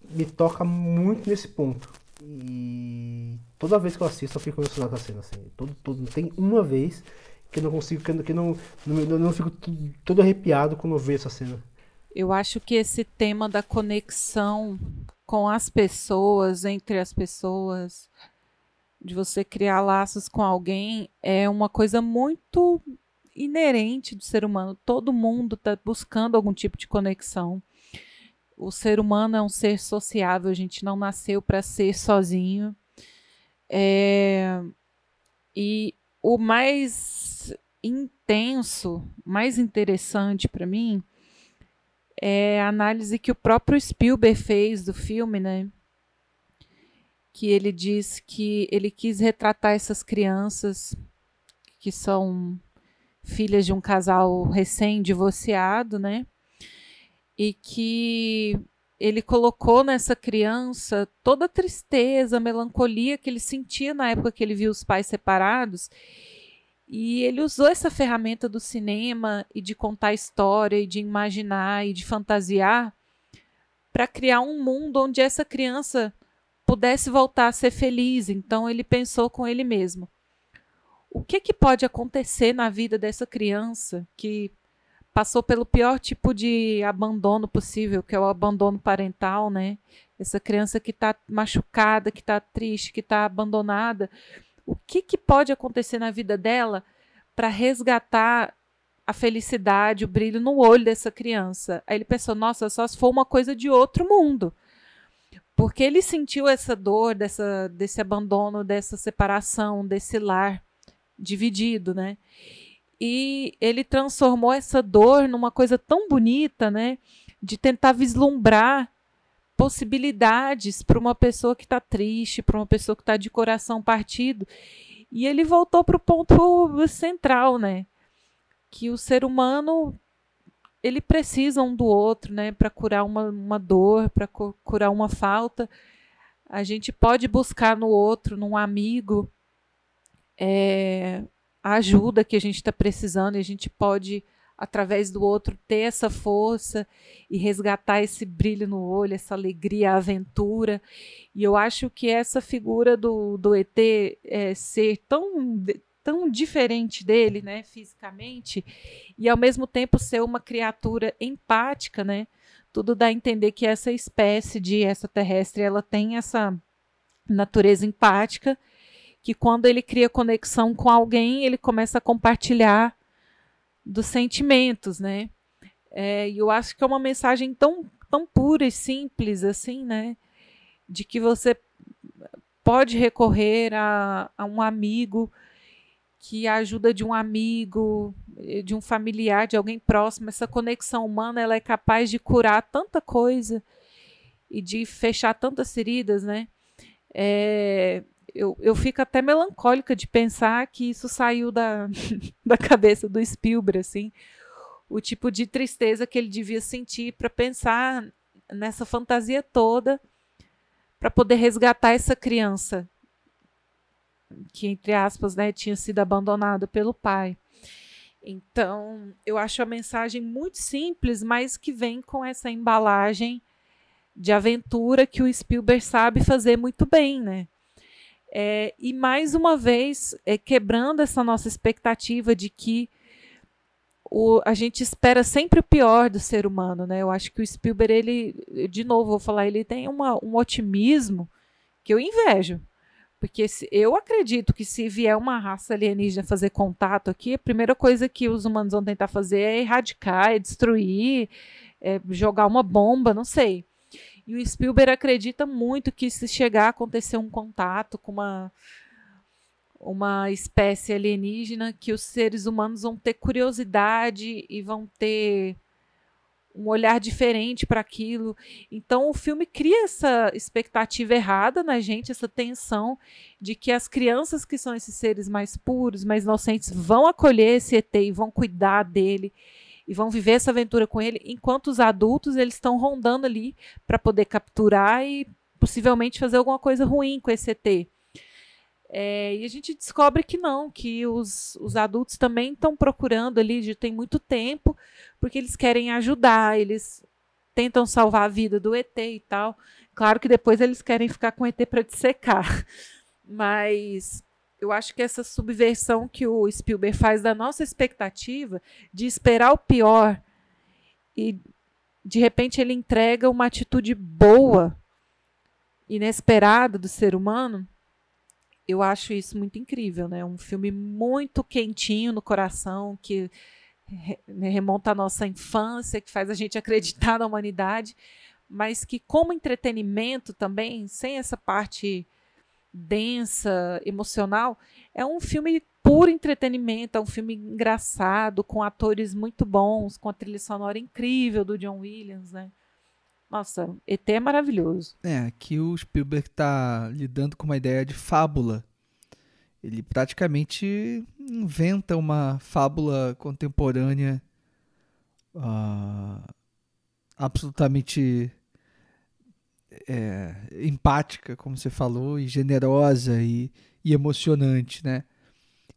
me toca muito nesse ponto. E toda vez que eu assisto eu fico emocionado com a cena, assim. Todo, todo, tem uma vez que eu não consigo, que, que não, não, não fico todo arrepiado quando eu vejo essa cena. Eu acho que esse tema da conexão com as pessoas, entre as pessoas, de você criar laços com alguém, é uma coisa muito inerente do ser humano. Todo mundo está buscando algum tipo de conexão o ser humano é um ser sociável, a gente não nasceu para ser sozinho. É, e o mais intenso, mais interessante para mim é a análise que o próprio Spielberg fez do filme, né? Que ele diz que ele quis retratar essas crianças que são filhas de um casal recém-divorciado, né? E que ele colocou nessa criança toda a tristeza, a melancolia que ele sentia na época que ele viu os pais separados. E ele usou essa ferramenta do cinema e de contar história e de imaginar e de fantasiar para criar um mundo onde essa criança pudesse voltar a ser feliz. Então ele pensou com ele mesmo: o que, que pode acontecer na vida dessa criança que passou pelo pior tipo de abandono possível, que é o abandono parental, né? Essa criança que está machucada, que está triste, que está abandonada. O que, que pode acontecer na vida dela para resgatar a felicidade, o brilho no olho dessa criança? Aí ele pensou: nossa, só se for uma coisa de outro mundo. Porque ele sentiu essa dor dessa, desse abandono, dessa separação, desse lar dividido, né? E ele transformou essa dor numa coisa tão bonita, né? De tentar vislumbrar possibilidades para uma pessoa que está triste, para uma pessoa que está de coração partido. E ele voltou para o ponto central, né? Que o ser humano ele precisa um do outro, né? Para curar uma, uma dor, para curar uma falta. A gente pode buscar no outro, num amigo, é, a ajuda que a gente está precisando e a gente pode através do outro, ter essa força e resgatar esse brilho no olho, essa alegria, a aventura. E eu acho que essa figura do, do ET é, ser tão, tão diferente dele, né, fisicamente, e ao mesmo tempo ser uma criatura empática, né? Tudo dá a entender que essa espécie de extraterrestre, ela tem essa natureza empática, que quando ele cria conexão com alguém, ele começa a compartilhar dos sentimentos, né? É, e eu acho que é uma mensagem tão, tão pura e simples assim, né? De que você pode recorrer a, a um amigo, que a ajuda de um amigo, de um familiar, de alguém próximo, essa conexão humana, ela é capaz de curar tanta coisa e de fechar tantas feridas, né? É, eu, eu fico até melancólica de pensar que isso saiu da, [laughs] da cabeça do Spielberg, assim, o tipo de tristeza que ele devia sentir para pensar nessa fantasia toda para poder resgatar essa criança que entre aspas, né, tinha sido abandonada pelo pai. Então, eu acho a mensagem muito simples, mas que vem com essa embalagem de aventura que o Spielberg sabe fazer muito bem, né? É, e mais uma vez, é, quebrando essa nossa expectativa de que o, a gente espera sempre o pior do ser humano, né? Eu acho que o Spielberg, ele, de novo, vou falar, ele tem uma, um otimismo que eu invejo. Porque se, eu acredito que se vier uma raça alienígena fazer contato aqui, a primeira coisa que os humanos vão tentar fazer é erradicar, é destruir, é jogar uma bomba, não sei. E o Spielberg acredita muito que se chegar a acontecer um contato com uma uma espécie alienígena, que os seres humanos vão ter curiosidade e vão ter um olhar diferente para aquilo. Então o filme cria essa expectativa errada na gente, essa tensão de que as crianças que são esses seres mais puros, mais inocentes, vão acolher esse ET e vão cuidar dele e vão viver essa aventura com ele, enquanto os adultos eles estão rondando ali para poder capturar e possivelmente fazer alguma coisa ruim com esse ET. É, e a gente descobre que não, que os, os adultos também estão procurando ali, já tem muito tempo, porque eles querem ajudar, eles tentam salvar a vida do ET e tal. Claro que depois eles querem ficar com o ET para dissecar. [laughs] Mas eu acho que essa subversão que o Spielberg faz da nossa expectativa de esperar o pior e de repente ele entrega uma atitude boa, inesperada do ser humano. Eu acho isso muito incrível, né? Um filme muito quentinho no coração que remonta à nossa infância, que faz a gente acreditar na humanidade, mas que como entretenimento também, sem essa parte densa, emocional. É um filme puro entretenimento, é um filme engraçado, com atores muito bons, com a trilha sonora incrível do John Williams, né? Nossa, ET é maravilhoso. É, aqui o Spielberg está lidando com uma ideia de fábula. Ele praticamente inventa uma fábula contemporânea uh, absolutamente é, empática, como você falou, e generosa e, e, emocionante, né?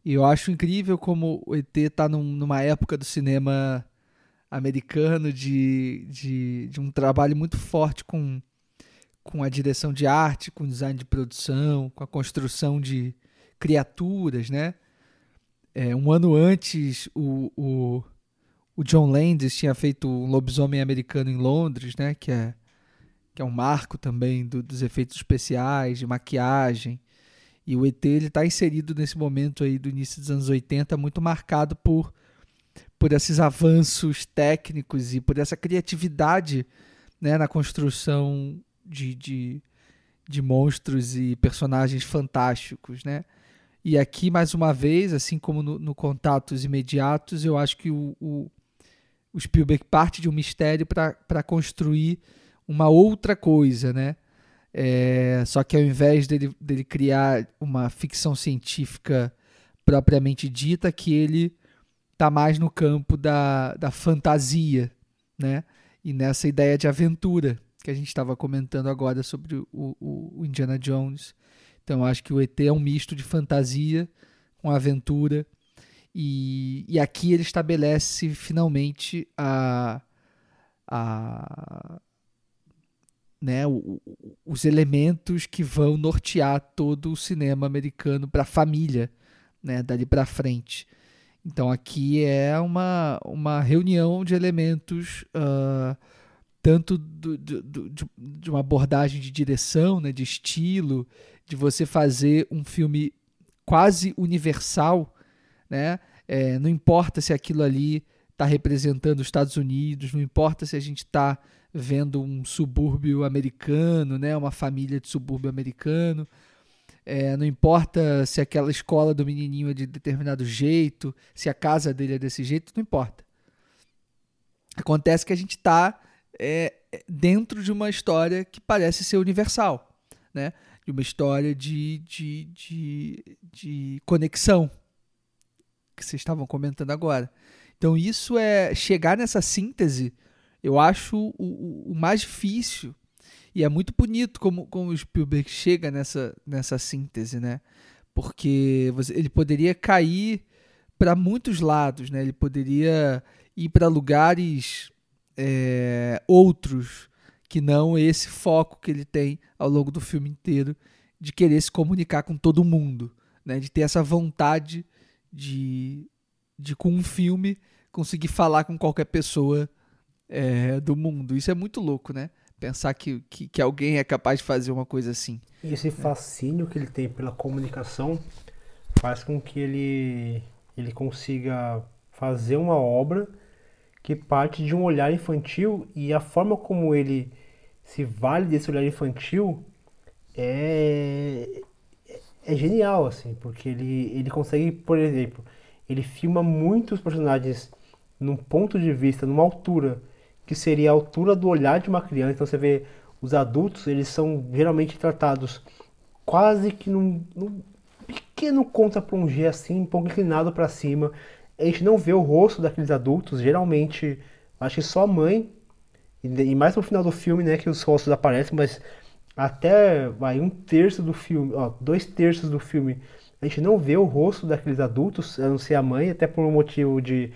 E eu acho incrível como o ET está num, numa época do cinema americano de, de, de, um trabalho muito forte com, com a direção de arte, com o design de produção, com a construção de criaturas, né? É, um ano antes, o, o, o John Landis tinha feito um lobisomem americano em Londres, né? Que é que é um marco também do, dos efeitos especiais, de maquiagem. E o ET está inserido nesse momento aí do início dos anos 80, muito marcado por, por esses avanços técnicos e por essa criatividade né, na construção de, de, de monstros e personagens fantásticos. Né? E aqui, mais uma vez, assim como no, no Contatos Imediatos, eu acho que o, o, o Spielberg parte de um mistério para construir uma outra coisa, né? É, só que ao invés dele, dele criar uma ficção científica propriamente dita, que ele tá mais no campo da, da fantasia, né? E nessa ideia de aventura que a gente estava comentando agora sobre o, o, o, Indiana Jones. Então acho que o ET é um misto de fantasia com aventura E, e aqui ele estabelece finalmente a, a, né, o, os elementos que vão nortear todo o cinema americano para a família, né, dali para frente. Então aqui é uma, uma reunião de elementos uh, tanto do, do, do, de uma abordagem de direção, né, de estilo, de você fazer um filme quase universal, né? É, não importa se aquilo ali está representando os Estados Unidos, não importa se a gente está vendo um subúrbio americano, né? Uma família de subúrbio americano. É, não importa se aquela escola do menininho é de determinado jeito, se a casa dele é desse jeito, não importa. Acontece que a gente está é, dentro de uma história que parece ser universal, né? De uma história de, de, de, de conexão, que vocês estavam comentando agora. Então, isso é chegar nessa síntese, eu acho o, o, o mais difícil e é muito bonito como, como o Spielberg chega nessa, nessa síntese, né? Porque você, ele poderia cair para muitos lados, né? Ele poderia ir para lugares é, outros que não esse foco que ele tem ao longo do filme inteiro de querer se comunicar com todo mundo, né? De ter essa vontade de, de com um filme conseguir falar com qualquer pessoa é, do mundo. Isso é muito louco, né? Pensar que, que, que, alguém é capaz de fazer uma coisa assim. E esse fascínio que ele tem pela comunicação faz com que ele, ele consiga fazer uma obra que parte de um olhar infantil e a forma como ele se vale desse olhar infantil é, é genial, assim, porque ele, ele consegue, por exemplo, ele filma muitos personagens num ponto de vista, numa altura que seria a altura do olhar de uma criança. Então você vê os adultos, eles são geralmente tratados quase que num, num pequeno contra-plongé assim, um pouco inclinado para cima. A gente não vê o rosto daqueles adultos, geralmente acho que só a mãe e mais no final do filme, né, que os rostos aparecem, mas até vai um terço do filme, ó, dois terços do filme, a gente não vê o rosto daqueles adultos, a não ser a mãe, até por um motivo de,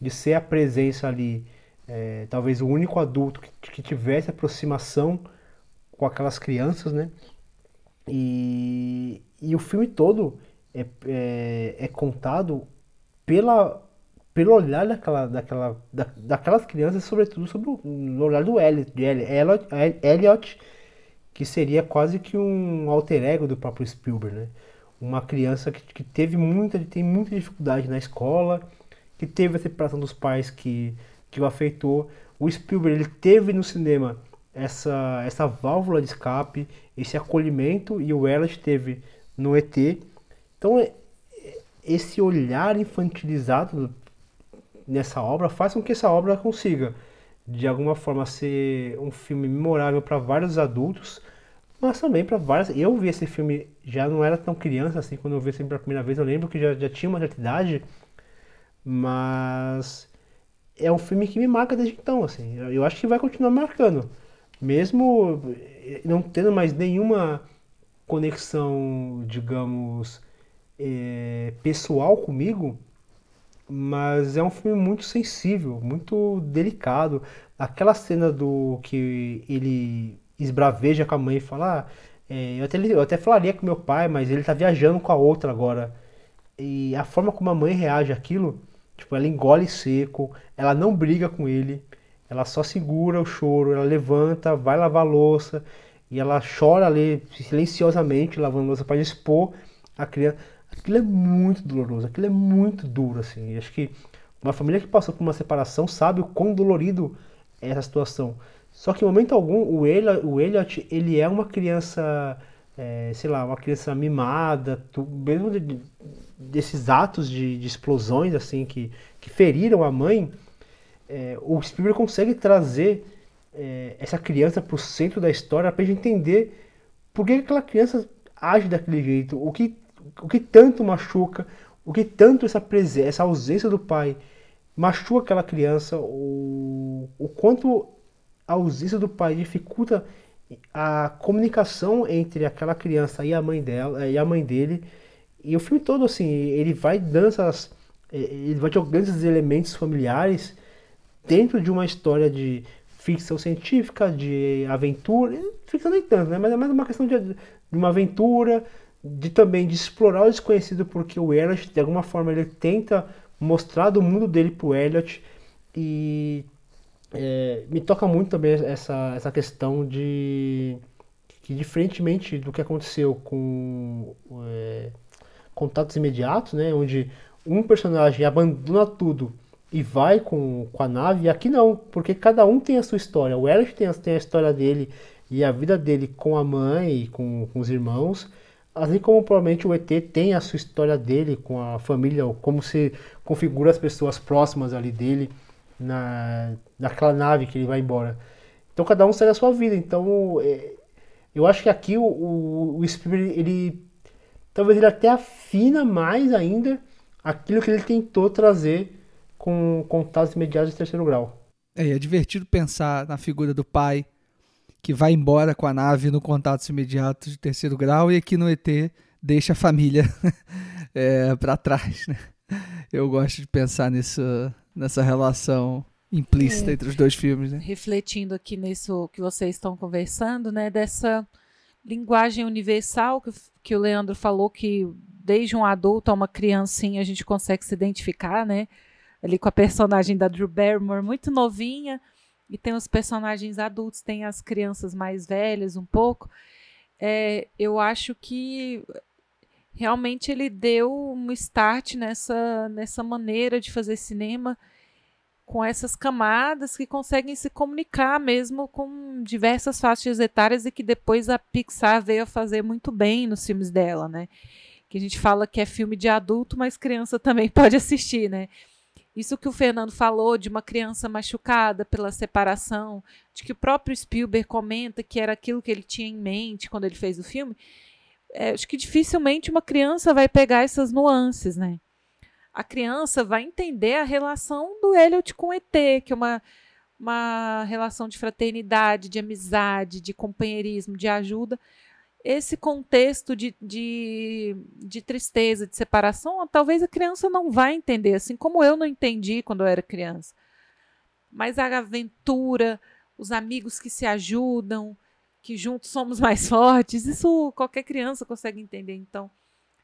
de ser a presença ali é, talvez o único adulto que, que tivesse aproximação com aquelas crianças, né? E, e o filme todo é, é, é contado pela, pelo olhar daquela, daquela, da, daquelas crianças, sobretudo sobre o, no olhar do Elliot, Elliot, Elliot, que seria quase que um alter ego do próprio Spielberg, né? Uma criança que, que teve muita, tem muita dificuldade na escola, que teve a separação dos pais que que o afetou. O Spielberg ele teve no cinema essa, essa válvula de escape, esse acolhimento, e o Elliot teve no ET. Então, é, esse olhar infantilizado nessa obra faz com que essa obra consiga, de alguma forma, ser um filme memorável para vários adultos, mas também para várias. Eu vi esse filme, já não era tão criança assim, quando eu vi esse filme pela primeira vez, eu lembro que já, já tinha uma certa idade, mas é um filme que me marca desde então, assim. Eu acho que vai continuar marcando. Mesmo não tendo mais nenhuma conexão, digamos, é, pessoal comigo, mas é um filme muito sensível, muito delicado. Aquela cena do que ele esbraveja com a mãe e fala, ah, é, eu, até, eu até falaria com meu pai, mas ele tá viajando com a outra agora. E a forma como a mãe reage àquilo Tipo, ela engole seco, ela não briga com ele, ela só segura o choro, ela levanta, vai lavar louça e ela chora ali silenciosamente lavando louça para expor a criança. Aquilo é muito doloroso, aquilo é muito duro assim. acho que uma família que passou por uma separação sabe o quão dolorido é essa situação. Só que em momento algum o Elliot, o Elliot ele é uma criança, é, sei lá, uma criança mimada, tu, mesmo de, desses atos de, de, explosões assim que, que feriram a mãe, é, o Spielberg consegue trazer é, essa criança para o centro da história para a gente entender por que aquela criança age daquele jeito, o que, o que tanto machuca, o que tanto essa presença, essa ausência do pai machuca aquela criança, o, o quanto a ausência do pai dificulta a comunicação entre aquela criança e a mãe dela e a mãe dele e o filme todo, assim, ele vai é, ele vai jogando esses elementos familiares dentro de uma história de ficção científica, de aventura, ficção nem tanto, né? Mas é mais uma questão de, de uma aventura, de também de explorar o desconhecido, porque o Elliot, de alguma forma, ele tenta mostrar do mundo dele pro Elliot e é, me toca muito também essa, essa questão de que diferentemente do que aconteceu com é, contatos imediatos, né, onde um personagem abandona tudo e vai com, com a nave, e aqui não, porque cada um tem a sua história. O Elliot tem, tem a história dele e a vida dele com a mãe e com, com os irmãos, assim como provavelmente o ET tem a sua história dele com a família, como se configura as pessoas próximas ali dele na, naquela nave que ele vai embora. Então cada um segue a sua vida. Então é, eu acho que aqui o, o, o Spielberg, ele talvez ele até afina mais ainda aquilo que ele tentou trazer com contatos imediatos de terceiro grau. É, é divertido pensar na figura do pai que vai embora com a nave no contatos imediatos de terceiro grau e aqui no ET deixa a família [laughs] é, para trás. Né? Eu gosto de pensar nessa, nessa relação implícita é, entre os dois filmes. Né? Refletindo aqui nisso que vocês estão conversando, né, dessa linguagem universal que, que o Leandro falou que desde um adulto a uma criancinha a gente consegue se identificar, né? ali com a personagem da Drew Barrymore, muito novinha, e tem os personagens adultos, tem as crianças mais velhas um pouco. É, eu acho que realmente ele deu um start nessa, nessa maneira de fazer cinema com essas camadas que conseguem se comunicar mesmo com diversas faixas etárias e que depois a Pixar veio fazer muito bem nos filmes dela, né? Que a gente fala que é filme de adulto, mas criança também [laughs] pode assistir, né? Isso que o Fernando falou de uma criança machucada pela separação, de que o próprio Spielberg comenta que era aquilo que ele tinha em mente quando ele fez o filme. É, acho que dificilmente uma criança vai pegar essas nuances, né? A criança vai entender a relação do Elliot com o ET, que é uma, uma relação de fraternidade, de amizade, de companheirismo, de ajuda, esse contexto de, de, de, tristeza, de separação, talvez a criança não vá entender, assim como eu não entendi quando eu era criança. Mas a aventura, os amigos que se ajudam, que juntos somos mais [laughs] fortes, isso qualquer criança consegue entender. Então,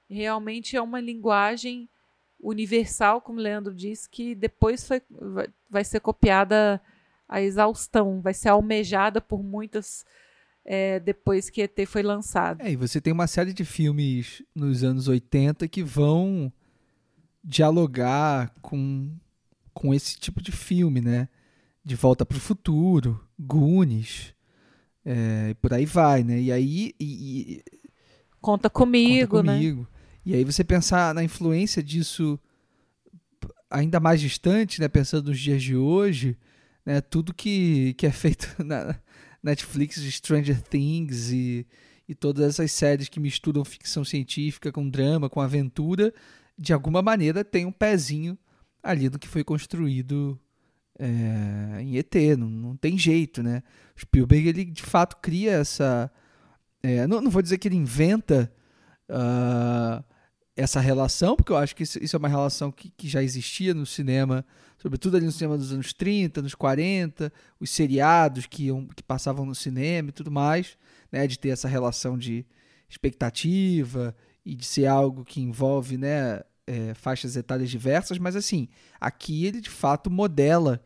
realmente é uma linguagem universal, como o Leandro disse, que depois foi, vai ser copiada a exaustão, vai ser almejada por muitas é, depois que ET foi lançado. É, e você tem uma série de filmes nos anos 80 que vão dialogar com, com esse tipo de filme, né? De Volta para o Futuro, Goonies, é, por aí vai, né? E aí... E, e, conta comigo, conta comigo. Né? E aí você pensar na influência disso ainda mais distante, né? Pensando nos dias de hoje, né? Tudo que, que é feito [laughs] na, Netflix Stranger Things e, e todas essas séries que misturam ficção científica com drama, com aventura, de alguma maneira tem um pezinho ali no que foi construído é, em ET, não, não tem jeito, né? Spielberg, ele de fato cria essa... É, não, não vou dizer que ele inventa uh, essa relação, porque eu acho que isso, é uma relação que, que já existia no cinema sobretudo ali no cinema dos anos 30, nos 40, os seriados que, iam, que passavam no cinema e tudo mais, né, de ter essa relação de expectativa e de ser algo que envolve né, é, faixas etárias diversas, mas assim, aqui ele de fato modela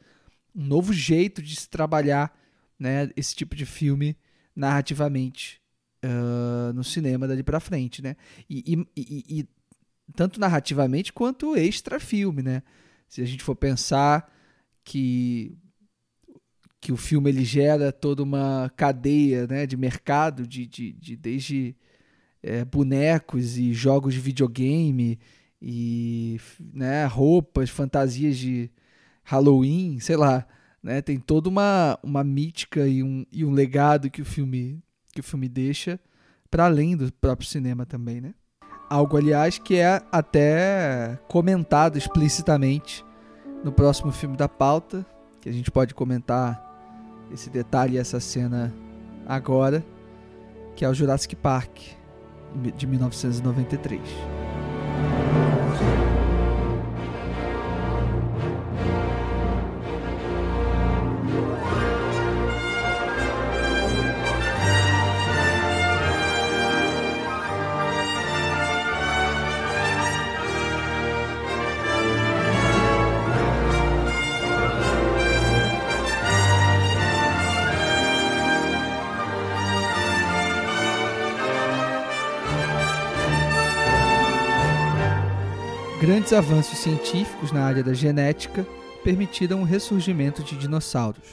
um novo jeito de se trabalhar né, esse tipo de filme narrativamente no cinema dali para frente, né? E, e, e, e, tanto narrativamente quanto extra filme, né? se a gente for pensar que que o filme ele gera toda uma cadeia né, de mercado, de, de, de desde é, bonecos e jogos de videogame e né, roupas, fantasias de Halloween, sei lá, né, tem toda uma, uma mítica e um, e um legado que o filme que o filme deixa para além do próprio cinema também, né? Algo, aliás, que é até comentado explicitamente no próximo filme da pauta, que a gente pode comentar esse detalhe, essa cena agora, que é o Jurassic Park, de 1993. Avanços científicos na área da genética permitiram o ressurgimento de dinossauros.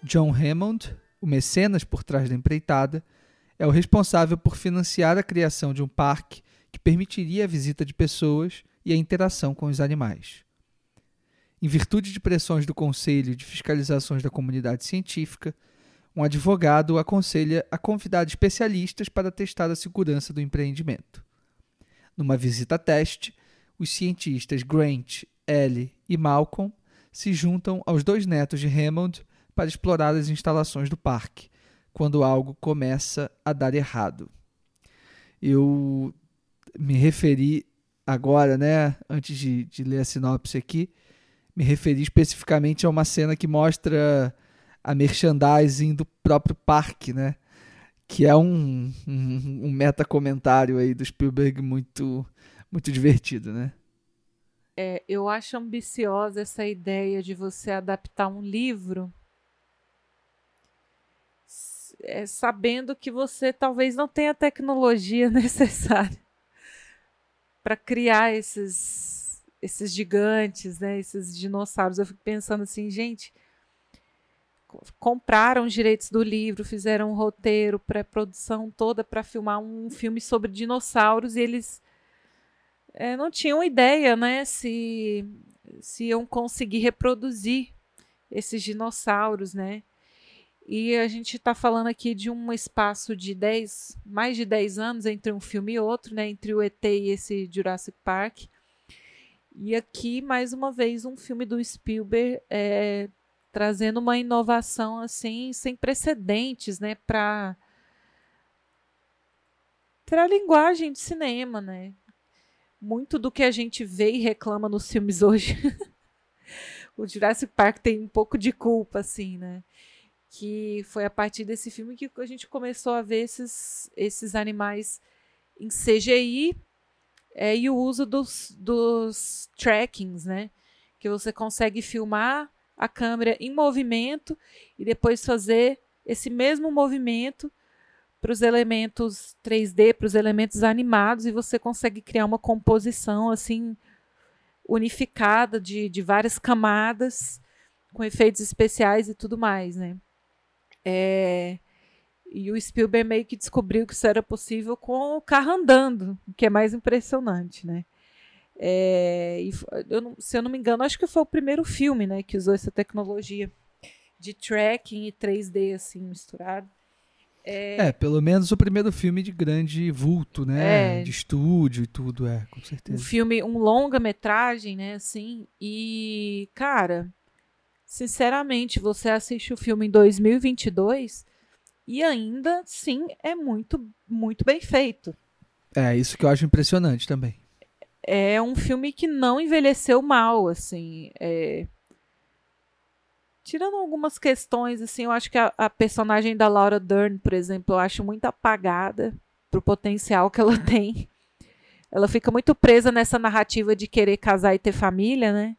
John Hammond, o mecenas por trás da empreitada, é o responsável por financiar a criação de um parque que permitiria a visita de pessoas e a interação com os animais. Em virtude de pressões do Conselho de Fiscalizações da Comunidade Científica, um advogado aconselha a convidar especialistas para testar a segurança do empreendimento. Numa visita teste, os cientistas Grant, Ellie e Malcolm se juntam aos dois netos de Hammond para explorar as instalações do parque, quando algo começa a dar errado. Eu me referi agora, né, antes de, de ler a sinopse aqui, me referi especificamente a uma cena que mostra a merchandising do próprio parque, né? Que é um, um, um meta comentário aí do Spielberg muito, muito divertido, né? É, eu acho ambiciosa essa ideia de você adaptar um livro é, sabendo que você talvez não tenha a tecnologia [laughs] necessária para criar esses, esses gigantes, né, esses dinossauros. Eu fico pensando assim, gente, compraram os direitos do livro, fizeram um roteiro, pré-produção toda para filmar um filme sobre dinossauros e eles é, não tinham ideia, né, se, se iam conseguir reproduzir esses dinossauros, né? E a gente está falando aqui de um espaço de 10, mais de 10 anos entre um filme e outro, né? Entre o ET e esse Jurassic Park. E aqui, mais uma vez, um filme do Spielberg é, trazendo uma inovação assim sem precedentes, né? Para para a linguagem de cinema, né? Muito do que a gente vê e reclama nos filmes hoje. [laughs] o Jurassic Park tem um pouco de culpa, assim, né? que foi a partir desse filme que a gente começou a ver esses, esses animais em CGI é, e o uso dos, dos trackings, né? Que você consegue filmar a câmera em movimento e depois fazer esse mesmo movimento para os elementos 3D, para os elementos animados, e você consegue criar uma composição assim unificada de, de várias camadas, com efeitos especiais e tudo mais, né? É, e o Spielberg meio que descobriu que isso era possível com o carro andando, o que é mais impressionante, né? É, e, eu não, se eu não me engano, acho que foi o primeiro filme né, que usou essa tecnologia de tracking e 3D assim misturado. É, é, pelo menos o primeiro filme de grande vulto, né? É, de estúdio e tudo, é, com certeza. Um filme, um longa-metragem, né, assim, e, cara, Sinceramente, você assiste o filme em 2022 e ainda sim é muito, muito bem feito. É, isso que eu acho impressionante também. É um filme que não envelheceu mal, assim. É... Tirando algumas questões, assim, eu acho que a, a, personagem da Laura Dern, por exemplo, eu acho muito apagada pro potencial que ela [laughs] tem. Ela fica muito presa nessa narrativa de querer casar e ter família, né?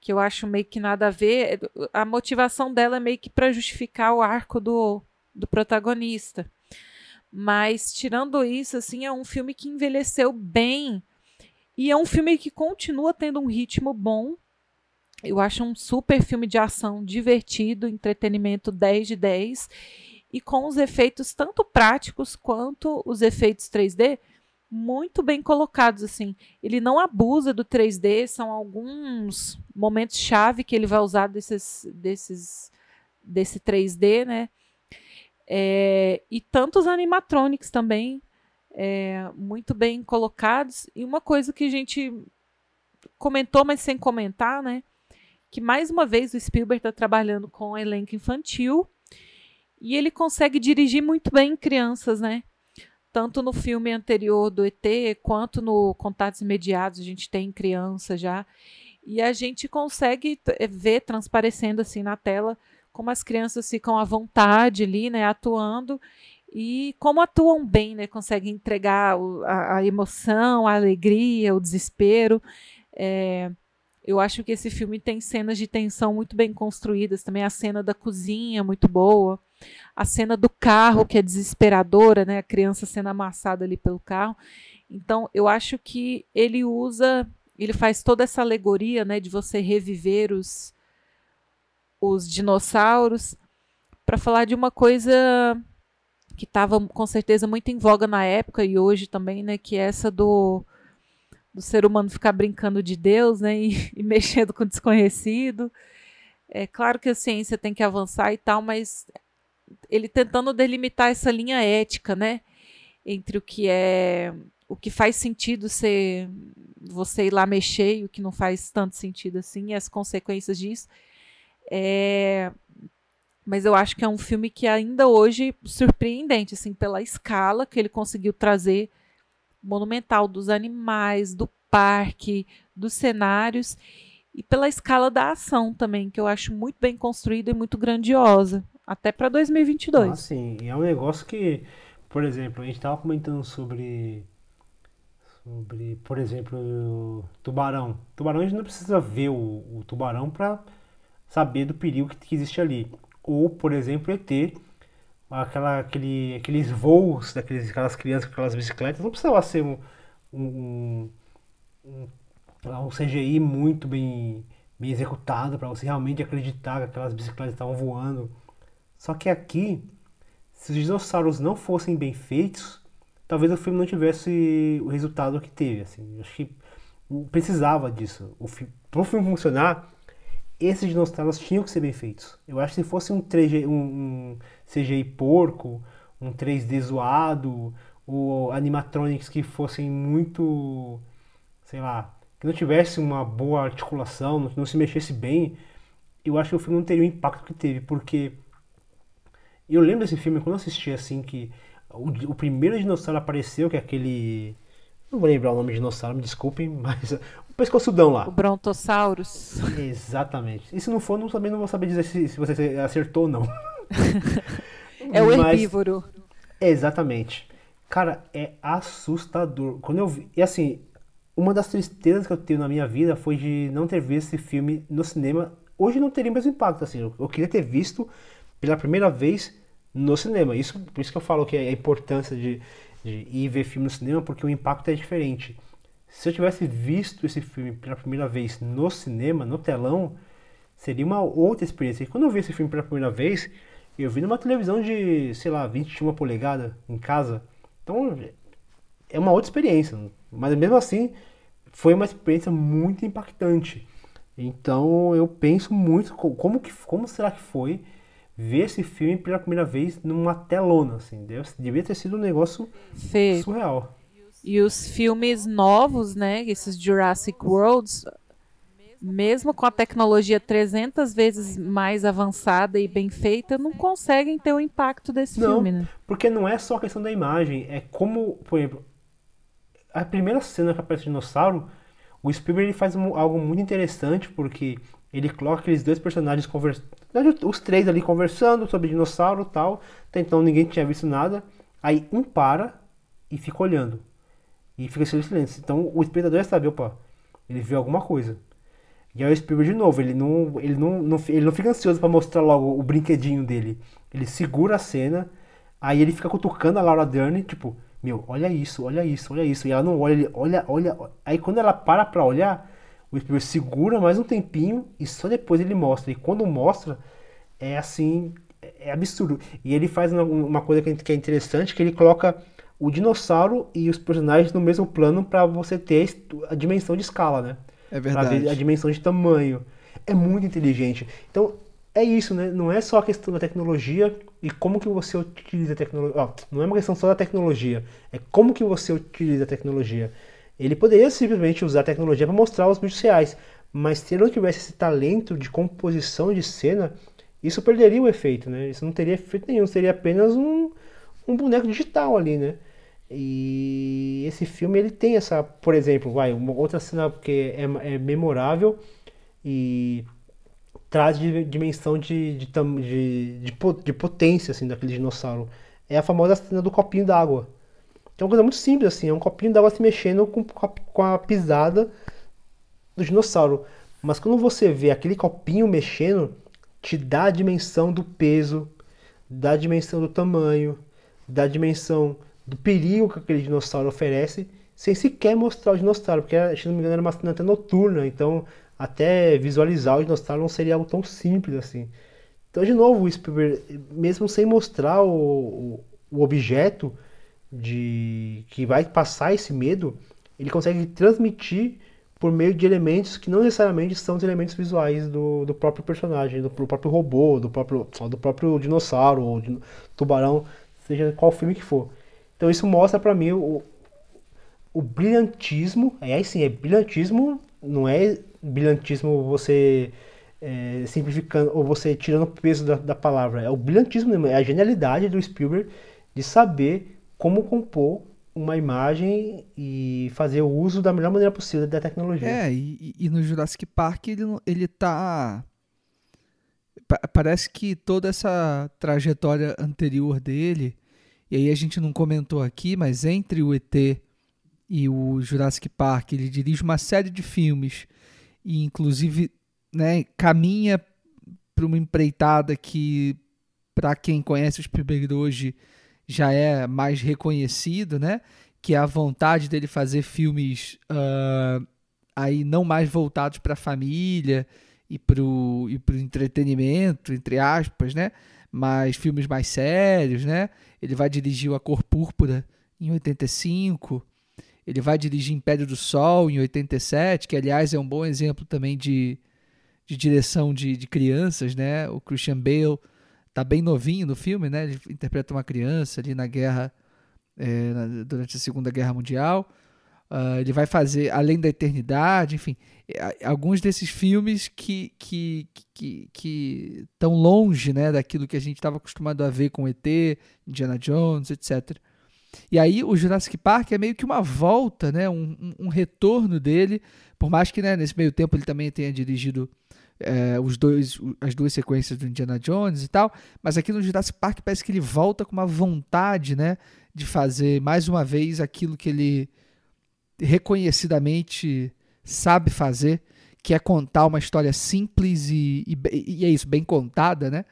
que eu acho meio que nada a ver. A motivação dela é meio que para justificar o arco do, do protagonista. Mas tirando isso, assim, é um filme que envelheceu bem e é um filme que continua tendo um ritmo bom. Eu acho um super filme de ação divertido, entretenimento 10 de 10 e com os efeitos tanto práticos quanto os efeitos 3D muito bem colocados assim. Ele não abusa do 3D, são alguns momentos chave que ele vai usar desses desses desse 3D, né? É, e tantos animatronics também é, muito bem colocados. E uma coisa que a gente comentou, mas sem comentar, né? Que mais uma vez o Spielberg está trabalhando com um elenco infantil e ele consegue dirigir muito bem crianças, né? tanto no filme anterior do ET quanto no Contatos Imediatos, a gente tem criança já. E a gente consegue eh, ver transparecendo assim na tela como as crianças ficam à vontade ali, né, atuando e como atuam bem, né, conseguem entregar a, a, emoção, a alegria, o desespero. É, eu acho que esse filme tem cenas de tensão muito bem construídas, também a cena da cozinha muito boa a cena do carro, que é desesperadora, né? A criança sendo amassada ali pelo carro. Então, eu acho que ele usa, ele faz toda essa alegoria, né, de você reviver os os dinossauros para falar de uma coisa que estava com certeza muito em voga na época e hoje também, né, que é essa do do ser humano ficar brincando de Deus, né, [laughs] e, e mexendo com o desconhecido. É claro que a ciência tem que avançar e tal, mas ele tentando delimitar essa linha ética, né, entre o que é o que faz sentido ser você ir lá mexer e o que não faz tanto sentido assim, e as consequências disso. É, mas eu acho que é um filme que ainda hoje surpreendente, assim, pela escala que ele conseguiu trazer monumental dos animais, do parque, dos cenários e pela escala da ação também, que eu acho muito bem construída e muito grandiosa, até para 2022. Ah, sim, é um negócio que, por exemplo, a gente estava comentando sobre sobre, por exemplo, tubarão. Tubarão a gente não precisa ver o, o tubarão para saber do perigo que, que, existe ali. Ou, por exemplo, ET, aquela, aquele, aqueles voos daqueles, aquelas crianças com aquelas bicicletas, não precisava ser um, um, um, um CGI muito bem, bem executado para você realmente acreditar que aquelas bicicletas estavam voando. Só que aqui, se os dinossauros não fossem bem feitos, talvez o filme não tivesse o resultado que teve. Assim. Acho que precisava disso. Para o filme funcionar, esses dinossauros tinham que ser bem feitos. Eu acho que se fosse um, 3G, um, um CGI porco, um 3D zoado, ou animatronics que fossem muito, sei lá, que não tivesse uma boa articulação, não, não se mexesse bem, eu acho que o filme não teria o impacto que teve, porque eu lembro desse filme quando eu assisti assim que o, o primeiro dinossauro apareceu, que é aquele não vou lembrar o nome de dinossauro, me desculpem, [laughs] mas o pescoçudão lá. O Brontosaurus. Exatamente. E se não for, não, também não vou saber dizer se, se você acertou ou não. [laughs] é o herbívoro. Exatamente. Cara, é assustador. Quando eu vi. E assim, uma das tristezas que eu tenho na minha vida foi de não ter visto esse filme no cinema. Hoje não teria o mesmo impacto, assim. Eu, eu queria ter visto pela primeira vez no cinema. Isso, por isso que eu falo que é a importância de, de ir ver filme no cinema, porque o impacto é diferente. Se eu tivesse visto esse filme pela primeira vez no cinema, no telão, seria uma outra experiência. E quando eu vi esse filme pela primeira vez, eu vi numa televisão de, sei lá, 21 polegadas em casa. Então, é uma outra experiência. Mas mesmo assim, foi uma experiência muito impactante. Então, eu penso muito como, que, como será que foi ver esse filme pela primeira vez numa telona, assim. Deve, devia ter sido um negócio Fê, surreal. E os filmes novos, né, esses Jurassic Worlds, mesmo com a tecnologia 300 vezes mais avançada e bem feita, não conseguem ter o impacto desse não, filme, né? Porque não é só a questão da imagem, é como, por exemplo, a primeira cena que aparece o dinossauro, o Spielberg faz algo muito interessante, porque ele coloca aqueles dois personagens conversando, os três ali conversando sobre dinossauro tal, até então ninguém tinha visto nada, aí um para e fica olhando. E fica em silêncio. Então o espectador já sabe, opa, ele viu alguma coisa. E aí o Spielberg de novo, ele não, ele não, não, ele não fica ansioso para mostrar logo o brinquedinho dele. Ele segura a cena, aí ele fica cutucando a Laura Dern, tipo, meu, olha isso, olha isso, olha isso. E ela não olha, ele olha, olha. Aí quando ela para pra olhar, o Spielberg segura mais um tempinho e só depois ele mostra. E quando mostra, é assim, é absurdo. E ele faz uma, coisa que é interessante, que ele coloca o dinossauro e os personagens no mesmo plano para você ter a dimensão de escala, né? É verdade. A dimensão de tamanho. É muito inteligente. Então, é isso, né? Não é só a questão da tecnologia e como que você utiliza a tecnologia. Oh, não é uma questão só da tecnologia, é como que você utiliza a tecnologia. Ele poderia simplesmente usar a tecnologia para mostrar os bichos reais, mas se ele não tivesse esse talento de composição de cena, isso perderia o efeito, né? Isso não teria efeito nenhum, seria apenas um, um boneco digital ali, né? E esse filme ele tem essa, por exemplo, vai, uma outra cena que é, é memorável e traz de dimensão de, de, de, de, potência assim, daquele dinossauro. É a famosa cena do copinho d'água. É uma coisa muito simples, assim, é um copinho d'água se mexendo com, com a pisada do dinossauro. Mas quando você vê aquele copinho mexendo, te dá a dimensão do peso, dá a dimensão do tamanho, dá a dimensão do perigo que aquele dinossauro oferece sem sequer mostrar o dinossauro, porque se não me engano era uma cena até noturna, então até visualizar o dinossauro não seria algo tão simples assim. Então, de novo, o Spielberg, mesmo sem mostrar o, o objeto de que vai passar esse medo, ele consegue transmitir por meio de elementos que não necessariamente são os elementos visuais do, do próprio personagem, do, do próprio robô, do próprio, do próprio dinossauro ou de, tubarão, seja qual filme que for. Então isso mostra para mim o, o brilhantismo, é aí sim, é brilhantismo, não é brilhantismo você é, simplificando ou você tirando o peso da, da palavra, é o brilhantismo, é a genialidade do Spielberg de saber como compor uma imagem e fazer o uso da melhor maneira possível da tecnologia. É, e, e no Jurassic Park ele, ele tá. Parece que toda essa trajetória anterior dele, e aí a gente não comentou aqui, mas entre o ET e o Jurassic Park, ele dirige uma série de filmes e inclusive né, caminha para uma empreitada que para quem conhece o Spielberg hoje já é mais reconhecido, né? Que é a vontade dele fazer filmes uh, aí não mais voltados para a família e para o e pro entretenimento, entre aspas, né? Mas filmes mais sérios, né? Ele vai dirigir A Cor Púrpura em 85. Ele vai dirigir Império do Sol em 87, que aliás é um bom exemplo também de, de direção de, de crianças, né? O Christian Bale tá bem novinho no filme, né? Ele interpreta uma criança ali na guerra, é, na, durante a Segunda Guerra Mundial. Uh, ele vai fazer Além da Eternidade, enfim, é, alguns desses filmes que que que, tão longe, né, daquilo que a gente estava acostumado a ver com ET, Indiana Jones, etc. E aí o Jurassic Park é meio que uma volta, né, um, um, um retorno dele, por mais que né, nesse meio tempo ele também tenha dirigido é, os dois, as duas sequências do Indiana Jones e tal, mas aqui no Jurassic Park parece que ele volta com uma vontade, né, de fazer mais uma vez aquilo que ele reconhecidamente sabe fazer, que é contar uma história simples e, e, e é isso, bem contada, né?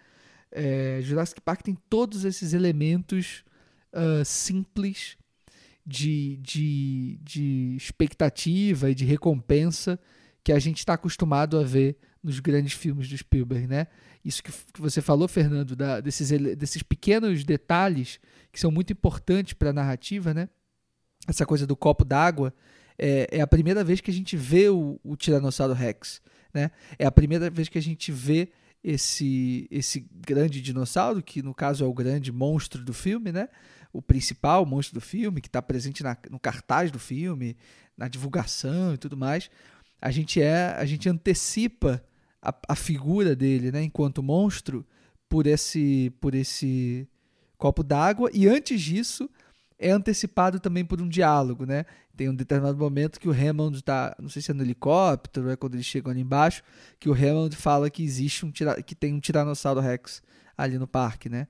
É, Jurassic Park tem todos esses elementos uh, simples de, de, de expectativa e de recompensa que a gente está acostumado a ver nos grandes filmes do Spielberg, né? Isso que, você falou, Fernando, da, desses, desses pequenos detalhes que são muito importantes para a narrativa, né? Essa coisa do copo d'água é, é, a primeira vez que a gente vê o, o Tiranossauro Rex, né? É a primeira vez que a gente vê esse esse grande dinossauro, que no caso é o grande monstro do filme, né? O principal monstro do filme, que está presente na, no cartaz do filme, na divulgação e tudo mais. A gente é, a gente antecipa a, a figura dele, né, enquanto monstro, por esse, por esse copo d'água. E antes disso, é antecipado também por um diálogo, né? Tem um determinado momento que o Hammond está, não sei se é no helicóptero, é quando eles chegam ali embaixo, que o Hammond fala que existe um que tem um tiranossauro Rex ali no parque, né?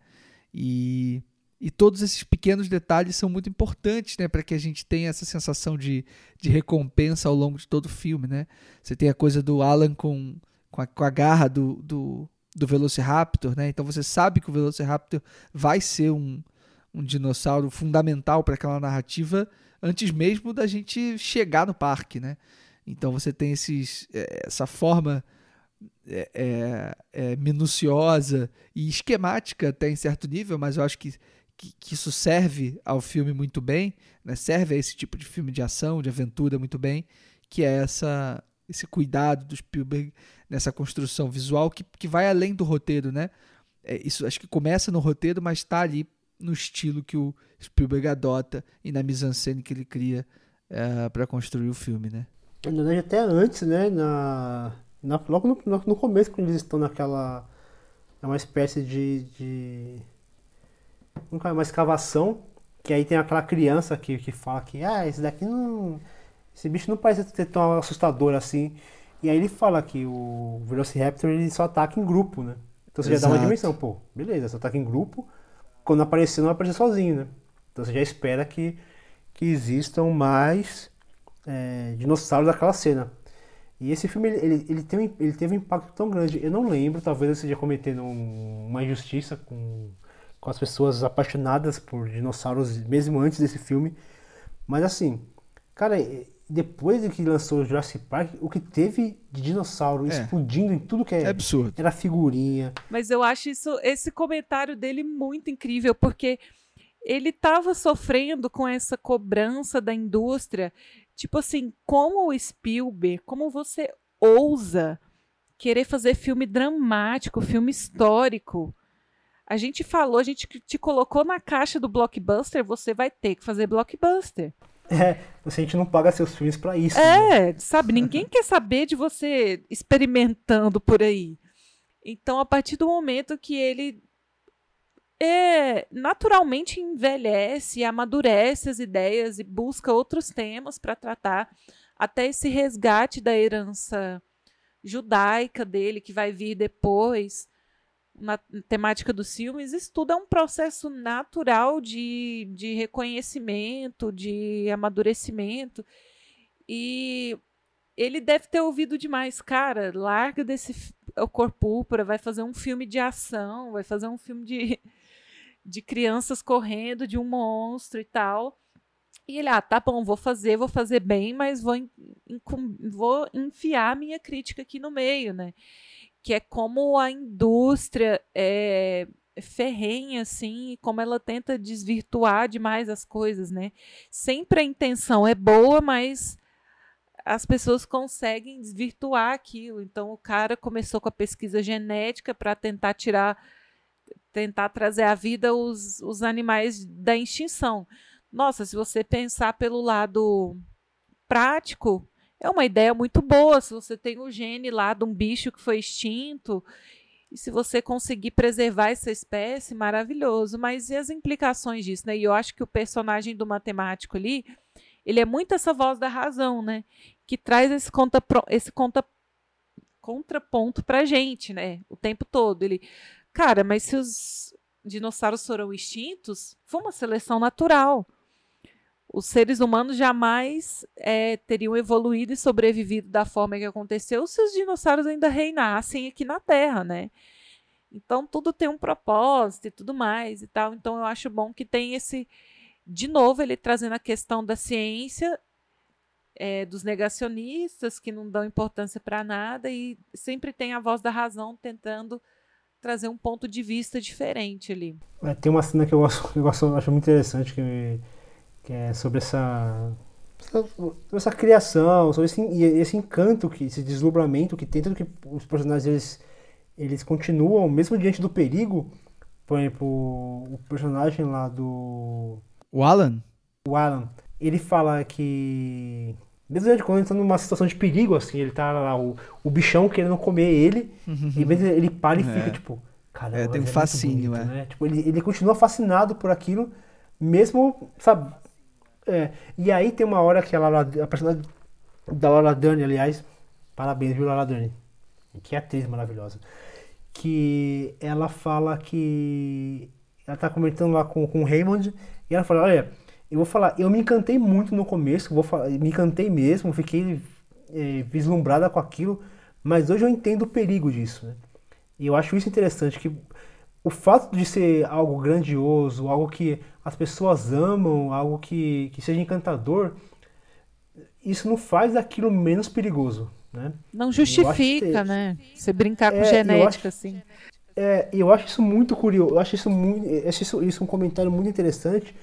E, e todos esses pequenos detalhes são muito importantes, né, para que a gente tenha essa sensação de, de recompensa ao longo de todo o filme, né? Você tem a coisa do Alan com com a, com a garra do, do, do Velociraptor, né? Então você sabe que o Velociraptor vai ser um, um dinossauro fundamental para aquela narrativa antes mesmo da gente chegar no parque, né? Então você tem esses, é, essa forma é, é, é, minuciosa e esquemática até em certo nível, mas eu acho que, que, que, isso serve ao filme muito bem, né? serve a esse tipo de filme de ação, de aventura muito bem, que é essa, esse cuidado do Spielberg nessa construção visual que, que vai além do roteiro, né? É, isso acho que começa no roteiro, mas está ali no estilo que o Spielberg adota e na mise-en-scène que ele cria é, para construir o filme, né? Na verdade, até antes, né? Na, na logo no, no, começo, quando eles estão naquela. É uma espécie de. de uma escavação, que aí tem aquela criança que, que fala que ah, esse daqui não. Esse bicho não parece ser tão assustador assim. E aí ele fala que o Velociraptor ele só ataca em grupo, né? Então você Exato. já dá uma dimensão, pô, beleza, só ataca em grupo. Quando aparecer, não vai aparecer sozinho, né? Então você já espera que, que existam mais é, dinossauros daquela cena. E esse filme, ele, ele, tem, ele teve um impacto tão grande. Eu não lembro, talvez eu esteja cometendo uma injustiça com, com as pessoas apaixonadas por dinossauros, mesmo antes desse filme. Mas assim, cara, depois de que lançou Jurassic Park, o que teve de dinossauro É. explodindo em tudo que é, É absurdo. era figurinha. Mas eu acho isso, esse comentário dele muito incrível, porque ele estava sofrendo com essa cobrança da indústria. Tipo assim, como o Spielberg, como você ousa querer fazer filme dramático, filme histórico? A gente falou, a gente te colocou na caixa do blockbuster, você vai ter que fazer blockbuster. [laughs] É, a gente não paga seus filmes pra isso. né? É, sabe? Ninguém quer saber de você experimentando por aí. Então, a partir do momento que ele é, naturalmente envelhece, e amadurece as ideias e busca outros temas para tratar, até esse resgate da herança judaica dele, que vai vir depois, na temática dos filmes, isso tudo é um processo natural de, de reconhecimento, de amadurecimento. E ele deve ter ouvido demais, cara, larga desse o cor púrpura, vai fazer um filme de ação, vai fazer um filme de, [laughs] de crianças correndo de um monstro e tal. E ele, ah, tá bom, vou fazer, vou fazer bem, mas vou, vou enfiar minha crítica aqui no meio, né? Que é como a indústria é ferrenha, assim, como ela tenta desvirtuar demais as coisas, né? Sempre a intenção é boa, mas as pessoas conseguem desvirtuar aquilo. Então o cara começou com a pesquisa genética para tentar tirar, tentar trazer à vida os, os animais da extinção. Nossa, se você pensar pelo lado prático, é uma ideia muito boa. Se você tem o gene lá de um bicho que foi extinto, e se você conseguir preservar essa espécie, maravilhoso. Mas e as implicações disso, né? E eu acho que o personagem do matemático ali, ele é muito essa voz da razão, né? Que traz esse conta esse conta contraponto pra gente, né? O tempo todo. Ele, cara, mas se os dinossauros foram extintos, foi uma seleção natural. Os seres humanos jamais é, teriam evoluído e sobrevivido da forma que aconteceu se os dinossauros ainda reinassem aqui na Terra, né? Então tudo tem um propósito e tudo mais e tal. Então eu acho bom que tem esse, de novo, ele trazendo a questão da ciência, é, dos negacionistas que não dão importância para nada e sempre tem a voz da razão tentando trazer um ponto de vista diferente ali. É, tem uma cena que eu gosto, eu gosto, acho muito interessante que, que é sobre essa, essa, sobre essa criação, sobre esse, esse encanto, que, esse deslumbramento que tem, tanto que os personagens eles, eles continuam, mesmo diante do perigo. Por exemplo, o personagem lá do O Alan? o Alan, ele fala que mesmo quando ele tá numa situação de perigo, assim, ele tá lá, o, o bichão querendo comer ele, e mesmo ele para e fica, É. tipo, caramba, É, tem um muito fascínio, bonito, é. né? Tipo, ele, ele continua fascinado por aquilo, mesmo, sabe? É, e aí tem uma hora que a, Laura, a personagem da Laura Dern, aliás, parabéns, viu, Laura Dern? Que atriz maravilhosa. Que ela fala que. Ela tá comentando lá com, com o Raymond, e ela fala: Olha, eu vou falar, eu me encantei muito no começo, vou falar, me encantei mesmo, fiquei é, vislumbrada com aquilo, mas hoje eu entendo o perigo disso, né? E eu acho isso interessante, que o fato de ser algo grandioso, algo que as pessoas amam, algo que, que seja encantador, isso não faz aquilo menos perigoso, né? Não justifica, que- né? Você brincar com É, genética, acho- assim. É, e eu acho isso muito curioso, eu acho isso muito, acho isso, isso um comentário muito interessante,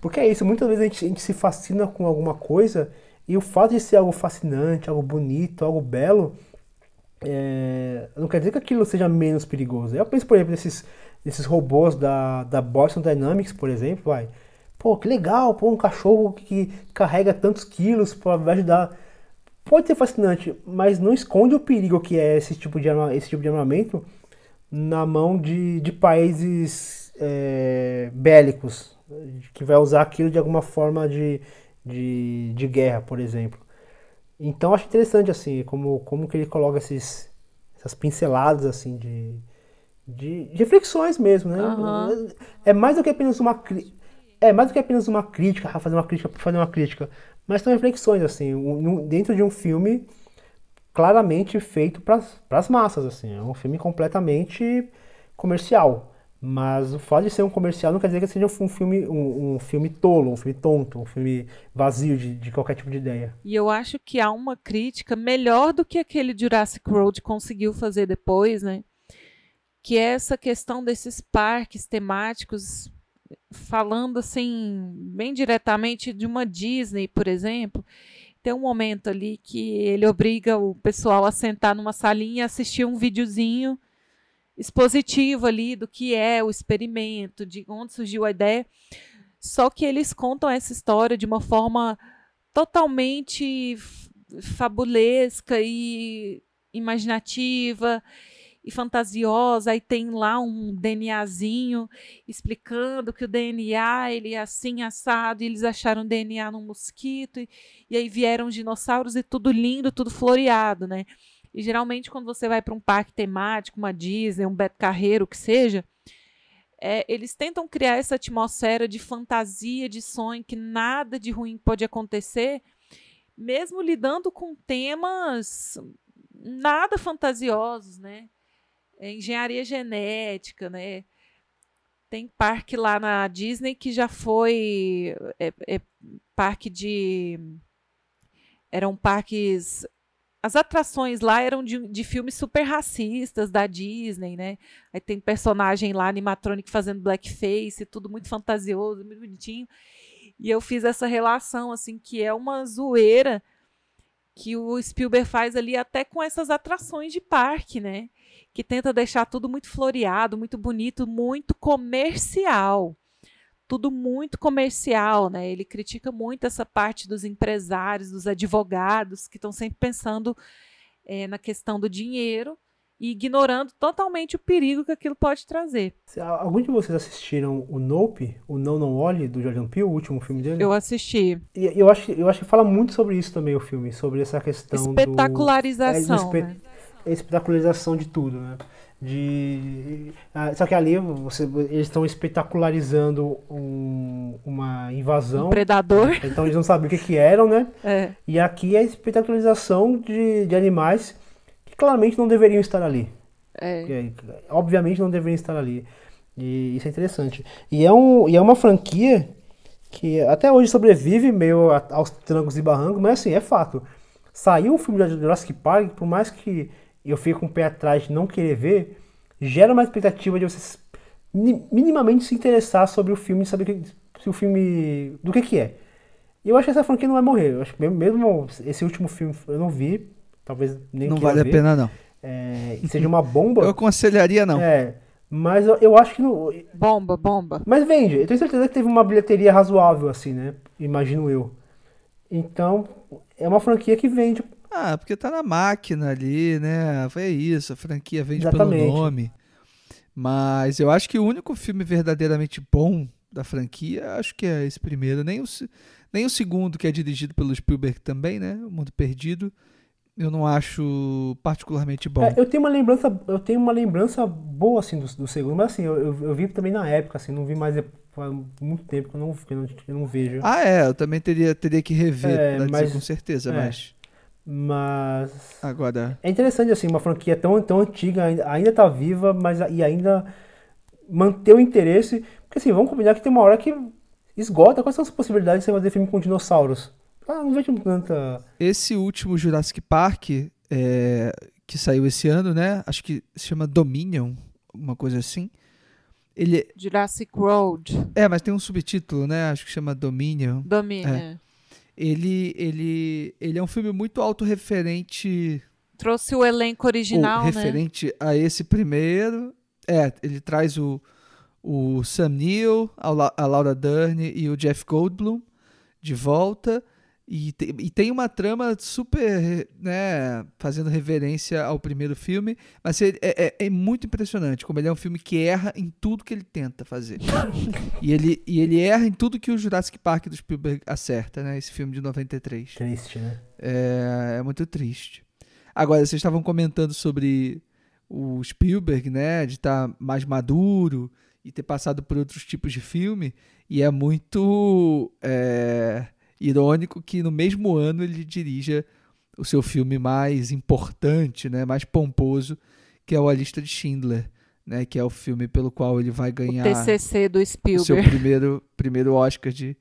porque é isso, muitas vezes a gente, a gente se fascina com alguma coisa, e o fato de ser algo fascinante, algo bonito, algo belo, é, não quer dizer que aquilo seja menos perigoso. Eu penso, por exemplo, nesses, nesses robôs da, da Boston Dynamics, por exemplo, vai. Pô, que legal, pô, um cachorro que carrega tantos quilos para ajudar. Pode ser fascinante, mas não esconde o perigo que é esse tipo de, arma, esse tipo de armamento na mão de, de países é, bélicos, que vai usar aquilo de alguma forma de, de, de guerra, por exemplo. Então acho interessante assim, como, como que ele coloca esses, essas pinceladas assim de, de, de reflexões mesmo, né? Aham. É mais do que apenas uma é mais do que apenas uma crítica, ah, fazer uma crítica por fazer uma crítica, mas são reflexões assim, um- dentro de um filme claramente feito para as massas assim, é um filme completamente comercial, Mas o fato de ser um comercial não quer dizer que seja um filme, um, um filme tolo, um filme tonto, um filme vazio de, de, qualquer tipo de ideia. E eu acho que há uma crítica melhor do que aquele Jurassic World conseguiu fazer depois, né? Que é essa questão desses parques temáticos, falando assim, bem diretamente de uma Disney, por exemplo. Tem um momento ali que ele obriga o pessoal a sentar numa salinha e assistir um videozinho expositivo ali do que é o experimento, de onde surgiu a ideia. Só que eles contam essa história de uma forma totalmente fabulesca e imaginativa e fantasiosa. Aí tem lá um DNAzinho explicando que o DNA ele é assim assado e eles acharam DNA num mosquito e, e aí vieram os dinossauros e tudo lindo, tudo floreado, né? E geralmente, quando você vai para um parque temático, uma Disney, um Beto Carreiro, o que seja, é, eles tentam criar essa atmosfera de fantasia, de sonho, que nada de ruim pode acontecer, mesmo lidando com temas nada fantasiosos, né? É engenharia genética, né? Tem parque lá na Disney que já foi é, é parque de eram parques as atrações lá eram de, de filmes super racistas da Disney, né? Aí tem personagem lá, animatronic, fazendo blackface, tudo muito fantasioso, muito bonitinho. E eu fiz essa relação, assim, que é uma zoeira que o Spielberg faz ali até com essas atrações de parque, né? Que tenta deixar tudo muito floreado, muito bonito, muito comercial tudo muito comercial, né? Ele critica muito essa parte dos empresários, dos advogados, que estão sempre pensando é, na questão do dinheiro e ignorando totalmente o perigo que aquilo pode trazer. Alguns de vocês assistiram o Nope, o Não Não Olhe, do Jordan Peele, o último filme dele? Eu assisti. E eu acho, eu acho que fala muito sobre isso também o filme, sobre essa questão espetacularização, do... É, né? espetacularização de tudo, né? De ah, só que ali você, eles estão espetacularizando um, uma invasão. Um predador. [laughs] Então eles não sabiam o que, que eram né? É. e aqui é a espetacularização de, de animais que claramente não deveriam estar ali. É. obviamente não deveriam estar ali. E isso é interessante. E é, um, e é uma franquia que até hoje sobrevive meio aos trancos e barrancos mas assim é fato. Saiu o filme de Jurassic Park por mais que eu fico com um o pé atrás de não querer ver, gera uma expectativa de você minimamente se interessar sobre o filme e saber que, se o filme. do que, que é. E eu acho que essa franquia não vai morrer. Eu acho que mesmo, mesmo esse último filme eu não vi, talvez nem Não vale ver, a pena, não. É, seja uma bomba. eu aconselharia, não. É. Mas eu, eu acho que não. Bomba, bomba. Mas vende. Eu tenho certeza que teve uma bilheteria razoável, assim, né? Imagino eu. Então, é uma franquia que vende ah, porque tá na máquina ali, né? Foi isso, a franquia vende Exatamente. pelo nome. Mas eu acho que o único filme verdadeiramente bom da franquia, acho que é esse primeiro. Nem o, nem o segundo, que é dirigido pelo Spielberg também, né? O Mundo Perdido. Eu não acho particularmente bom. É, eu tenho uma lembrança, eu tenho uma lembrança boa assim do, do segundo, mas assim, eu, eu, eu, vi também na época, assim, não vi mais faz muito tempo que eu não, que eu não, eu não vejo. Ah, é, eu também teria, teria que rever, é, mas, com certeza, é. mas mas. Agora. É interessante, assim, uma franquia tão, tão antiga, ainda tá viva, mas e ainda manter o interesse. Porque assim, vamos combinar que tem uma hora que esgota. Quais são as possibilidades de você fazer filme com dinossauros? Ah, não vejo tanta. Esse último Jurassic Park, é, que saiu esse ano, né? Acho que se chama Dominion, uma coisa assim. Ele... Jurassic World. É, mas tem um subtítulo, né? Acho que chama Dominion. Dominion. É ele, ele, ele é um filme muito autorreferente. Trouxe o elenco original, referente né? a esse primeiro. É, ele traz o, o Sam Neill, a Laura Dern e o Jeff Goldblum de volta. E, te, e tem uma trama super, né, fazendo reverência ao primeiro filme, mas é, é, é, muito impressionante como ele é um filme que erra em tudo que ele tenta fazer. e, ele, e ele erra em tudo que o Jurassic Park do Spielberg acerta, né, esse filme de 93. Triste, né? É, é muito triste. Agora, vocês estavam comentando sobre o Spielberg, né, de estar tá mais maduro e ter passado por outros tipos de filme, e é muito... É, irônico que no mesmo ano ele dirija o seu filme mais importante, né, mais pomposo, que é o A Lista de Schindler. né, que é o filme pelo qual ele vai ganhar o TCC do o seu Spielberg. primeiro, primeiro Oscar de,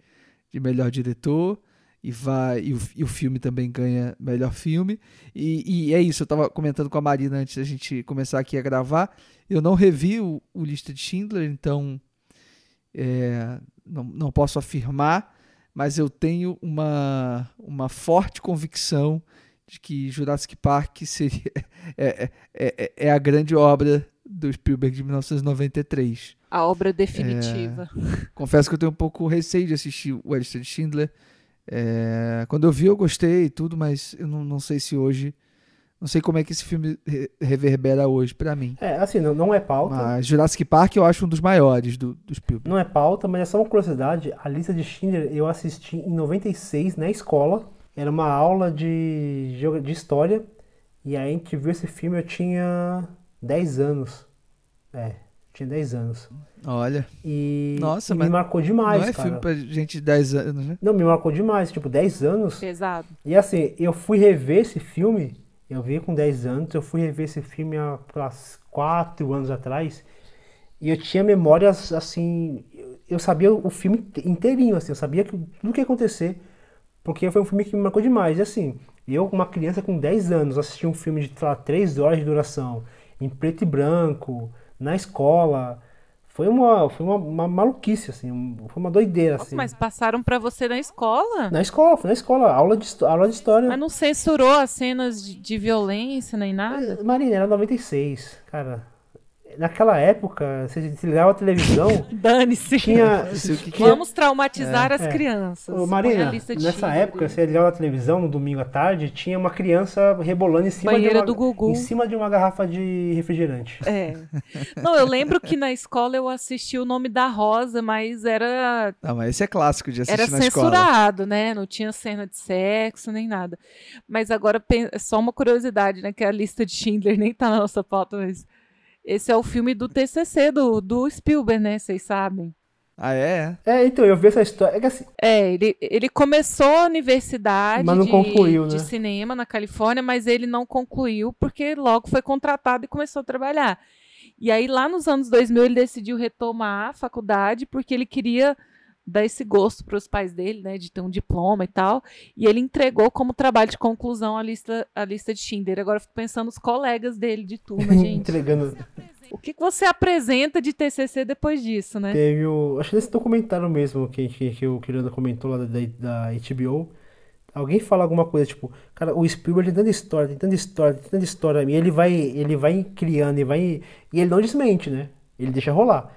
de melhor diretor. E, vai, e, o, e o filme também ganha melhor filme. E, e é isso, eu estava comentando com a Marina antes da gente começar aqui a gravar. Eu não revi o, o Lista de Schindler, então é, não, não posso afirmar, mas eu tenho uma, uma forte convicção de que Jurassic Park seria, [laughs] é, é, é, é a grande obra do Spielberg de 1993. A obra definitiva. Confesso que eu tenho um pouco receio de assistir o de Schindler. É, quando eu vi, eu gostei e tudo, mas eu não, não sei se hoje. Não sei como é que esse filme re- reverbera hoje pra mim. É, assim, não, não é pauta. Mas Jurassic Park eu acho um dos maiores do, do Spielberg. Não é pauta, mas é só uma curiosidade. A lista de Schindler eu assisti em 96 na escola. Era uma aula de, de história. E aí a gente viu esse filme, eu tinha 10 anos. É, tinha 10 anos. Olha, E, Nossa, e mas me marcou demais, não é cara. filme pra gente de 10 anos, né? Não, me marcou demais. Tipo, 10 anos. Pesado. E assim, eu fui rever esse filme, eu vi com 10 anos, eu fui rever esse filme há 4 anos atrás, e eu tinha memórias assim, eu- sabia o filme inte- inteirinho, assim, eu sabia que, tudo que ia acontecer, porque foi um filme que me marcou demais. E assim, eu, uma criança com 10 anos, assisti um filme de, sei lá, 3 horas de duração, em preto e branco, na escola. Foi uma, foi uma, uma maluquice, assim, foi uma doideira, assim. Mas passaram pra você na escola? Na escola, foi na escola, aula de, aula de história. Mas não censurou as cenas de, de violência nem nada? Marina, era 96, cara. Naquela época, você se ligava a televisão, [laughs] Dane-se. tinha. Tinha Vamos traumatizar as é. crianças. Ô, Marina, lista de nessa época, você ligava a televisão no domingo à tarde, tinha uma criança rebolando em cima, de Banheira uma, do Gugu. em cima de uma garrafa de refrigerante. É. Não, eu lembro que na escola eu assisti o nome da Rosa, mas era Não, mas esse é clássico de assistir era na escola. censurado, né? Não tinha cena de sexo nem nada. Mas agora é só uma curiosidade, né? Que a lista de Schindler nem tá na nossa pauta, mas esse é o filme do TCC do, do Spielberg, né? Vocês sabem. Ah, é? É, então, eu vi essa história. É que assim, É, ele, ele começou a universidade Mas não de, concluiu, de né? cinema na Califórnia, mas ele não concluiu porque logo foi contratado e começou a trabalhar. E aí, lá nos anos 2000, ele decidiu retomar a faculdade porque ele queria dar esse gosto para os pais dele, né, de ter um diploma e tal. E ele entregou como trabalho de conclusão a lista, a lista de Schindler. Agora eu fico pensando nos colegas dele de turma, [laughs] gente. entregando. o que, que você apresenta de TCC depois disso, né? Teve o. Acho que nesse documentário mesmo que, que, que o Kiranda comentou lá da, da HBO. Alguém fala alguma coisa, tipo, cara, o Spielberg tem tanta história, tem tanta história, tem tanta história, e ele vai, ele vai criando, e vai. E ele não desmente, né? Ele deixa rolar.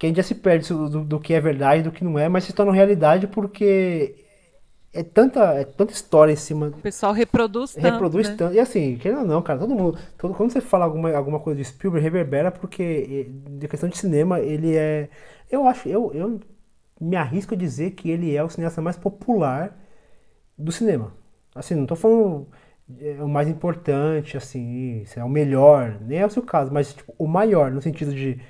Que a gente já se perde do, do, que é verdade e do que não é, mas se torna realidade porque é tanta, é tanta história em cima O pessoal reproduz tanto, reproduz né? tanto. E assim, querendo ou não, cara, todo mundo. todo- quando você fala alguma, alguma coisa de Spielberg, reverbera porque, de questão de cinema, ele é. Eu acho, eu, eu me arrisco a dizer que ele é o cineasta mais popular do cinema. Assim, não tô falando é, o mais importante, assim, é o melhor, nem é o seu caso, mas tipo, o maior, no sentido de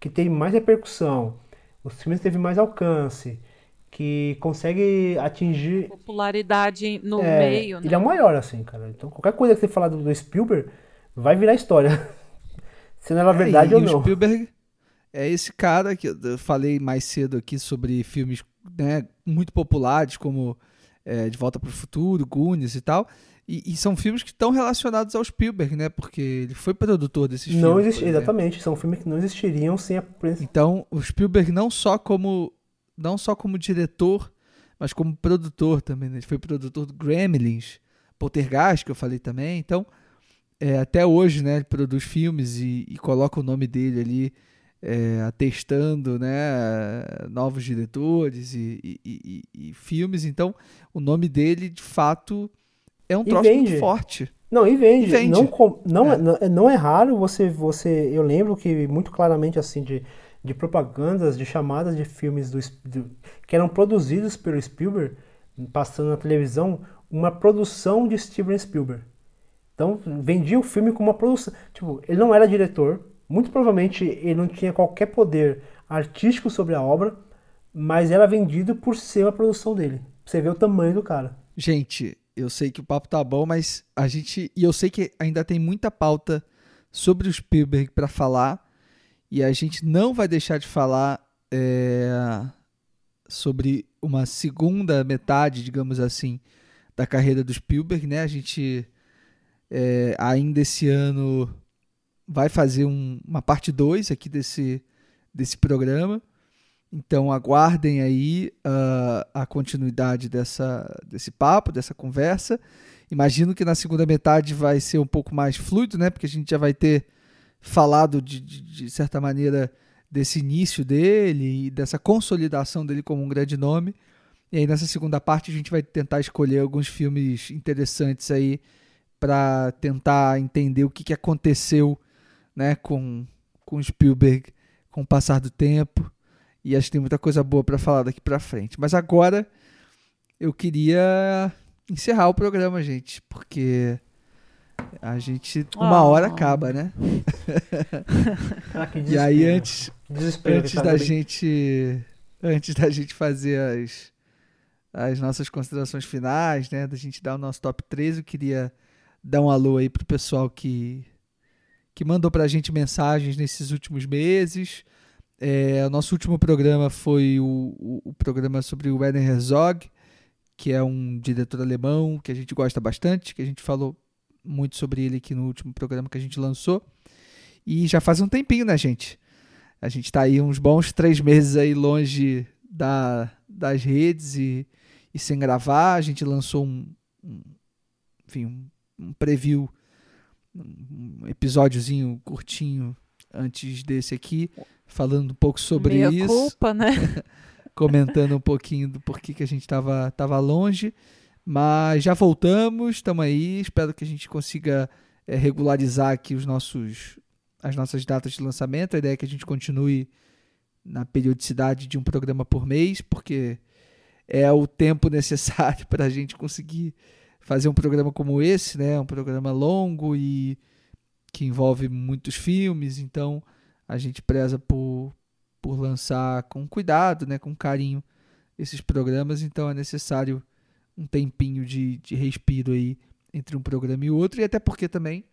que tem mais repercussão, os filmes teve mais alcance, que consegue atingir popularidade no é, meio, né? Ele é o maior, assim, cara. Então, qualquer coisa que você falar do, do Spielberg vai virar história. [laughs] Se não é verdade É, e ou o não. Spielberg é esse cara que eu falei mais cedo aqui sobre filmes né, muito populares, como é, De Volta para o Futuro, Goonies e tal. E, e são filmes que estão relacionados ao Spielberg, né? Porque ele foi produtor desses Não filmes. existe, exatamente. São filmes que não existiriam sem a presença. Então, o Spielberg não só como não só como diretor, mas como produtor também. Né? Ele foi produtor do Gremlins, Poltergeist, que eu falei também. Então, é, até hoje, né, ele produz filmes e, e coloca o nome dele ali, é, atestando, né, novos diretores e, e- e- e filmes. Então, o nome dele, de fato, é um troço muito forte. Não, e vende. E vende. Não, É. é. Não, é- não é raro você, você. Eu lembro que muito claramente assim de, de propagandas, de chamadas de filmes do, que eram produzidos pelo Spielberg, passando na televisão, uma produção de Steven Spielberg. Então vendia o filme como uma produção. Tipo, ele não era diretor, muito provavelmente ele não tinha qualquer poder artístico sobre a obra, mas era vendido por ser uma produção dele. Você vê o tamanho do cara. Gente, eu sei que o papo tá bom, mas a gente. E eu sei que ainda tem muita pauta sobre o Spielberg para falar e a gente não vai deixar de falar é, sobre uma segunda metade, digamos assim, da carreira do Spielberg, né? A gente é, ainda esse ano vai fazer um, uma parte 2 aqui desse, desse programa. Então aguardem aí uh, a continuidade dessa, desse papo, dessa conversa. Imagino que na segunda metade vai ser um pouco mais fluido, né? Porque a gente já vai ter falado de, de, de certa maneira desse início dele e dessa consolidação dele como um grande nome. E aí nessa segunda parte a gente vai tentar escolher alguns filmes interessantes aí para tentar entender o que, que aconteceu né, com, com Spielberg com o passar do tempo. E acho que tem muita coisa boa para falar daqui para frente. Mas agora eu queria encerrar o programa, gente, porque a gente uma oh. hora acaba, né? [laughs] e aí antes, antes da gente antes da gente fazer as as nossas considerações finais, né, da gente dar o nosso top 3, eu queria dar um alô aí pro pessoal que que mandou pra gente mensagens nesses últimos meses. É, o nosso último programa foi o, o, o programa sobre o Werner Herzog, que é um diretor alemão que a gente gosta bastante, que a gente falou muito sobre ele aqui no último programa que a gente lançou. E já faz um tempinho, né, gente? A gente está aí uns bons três meses aí longe da, das redes e, e sem gravar. A gente lançou um, um enfim, um, um preview, um episódiozinho curtinho antes desse aqui, falando um pouco sobre Meia isso. culpa, né? [laughs] comentando um pouquinho do porquê que a gente estava tava longe. Mas já voltamos, estamos aí. Espero que a gente consiga é, regularizar aqui os nossos, as nossas datas de lançamento. A ideia é que a gente continue na periodicidade de um programa por mês, porque é o tempo [laughs] necessário para a gente conseguir fazer um programa como esse, né? Um programa longo e que envolve muitos filmes, então a gente preza por, por lançar com cuidado, né? Com carinho esses programas, então é necessário um tempinho de, de respiro aí entre um programa e outro, e até porque também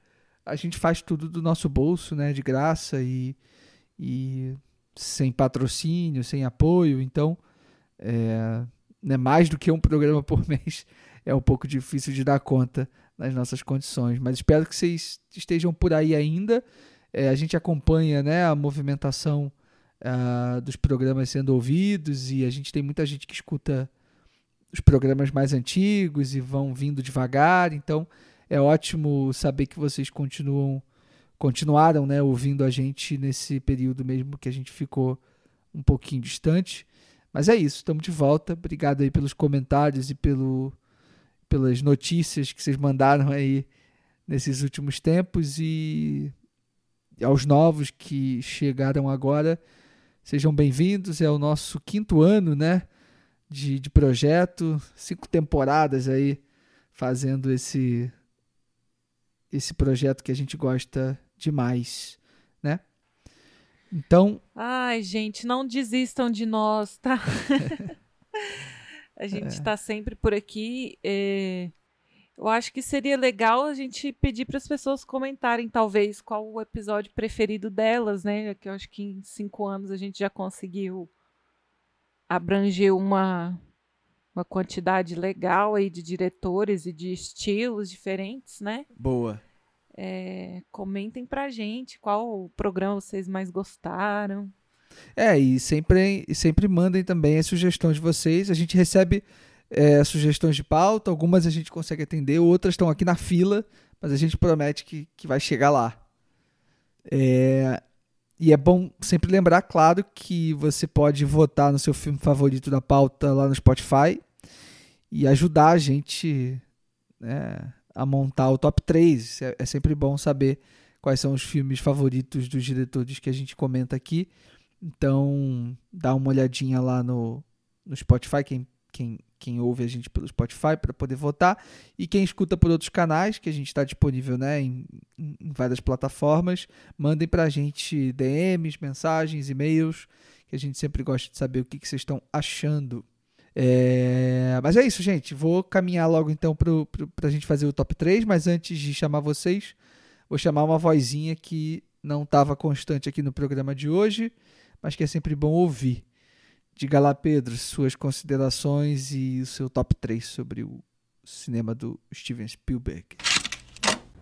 a gente faz tudo do nosso bolso, né, de graça e, e sem patrocínio, sem apoio, então é, né, mais do que um programa por [laughs] mês é um pouco difícil de dar conta nas nossas condições, mas espero que vocês estejam por aí ainda. É, a gente acompanha né, a movimentação uh, dos programas sendo ouvidos e a gente tem muita gente que escuta os programas mais antigos e vão vindo devagar. Então é ótimo saber que vocês continuam continuaram, né, ouvindo a gente nesse período mesmo que a gente ficou um pouquinho distante. Mas é isso, estamos de volta. Obrigado aí pelos comentários e pelo, pelas notícias que vocês mandaram aí nesses últimos tempos e aos novos que chegaram agora, sejam bem-vindos. É o nosso quinto ano, né? de, de projeto, cinco temporadas aí fazendo esse esse projeto que a gente gosta demais, né? Então. Ai, gente, não desistam de nós, tá? [laughs] a gente está é. sempre por aqui. É... Eu acho que seria legal a gente pedir para as pessoas comentarem, talvez, qual o episódio preferido delas, né? Que eu acho que em cinco anos a gente já conseguiu abrangeu uma, uma quantidade legal aí de diretores e de estilos diferentes, né? Boa. É, comentem pra gente qual programa vocês mais gostaram. É, e sempre, sempre mandem também as sugestões de vocês. A gente recebe é, sugestões de pauta, algumas a gente consegue atender, outras estão aqui na fila, mas a gente promete que, que vai chegar lá. É, e é bom sempre lembrar, claro, que você pode votar no seu filme favorito da pauta lá no Spotify e ajudar a gente né, a montar o top 3. É, é, sempre bom saber quais são os filmes favoritos dos diretores que a gente comenta aqui. Então, dá uma olhadinha lá no, no Spotify, quem, quem quem ouve a gente pelo Spotify para poder votar. E quem escuta por outros canais que a gente está disponível né, em, em, várias plataformas mandem para a gente DMs, mensagens, e-mails que a gente sempre gosta de saber o que, que vocês estão achando. É... mas é isso gente. Vou caminhar logo então para a gente fazer o top 3 mas antes de chamar vocês vou chamar uma vozinha que não estava constante aqui no programa de hoje, mas que é sempre bom ouvir. Diga lá, Pedro, suas considerações e o seu top 3 sobre o cinema do Steven Spielberg.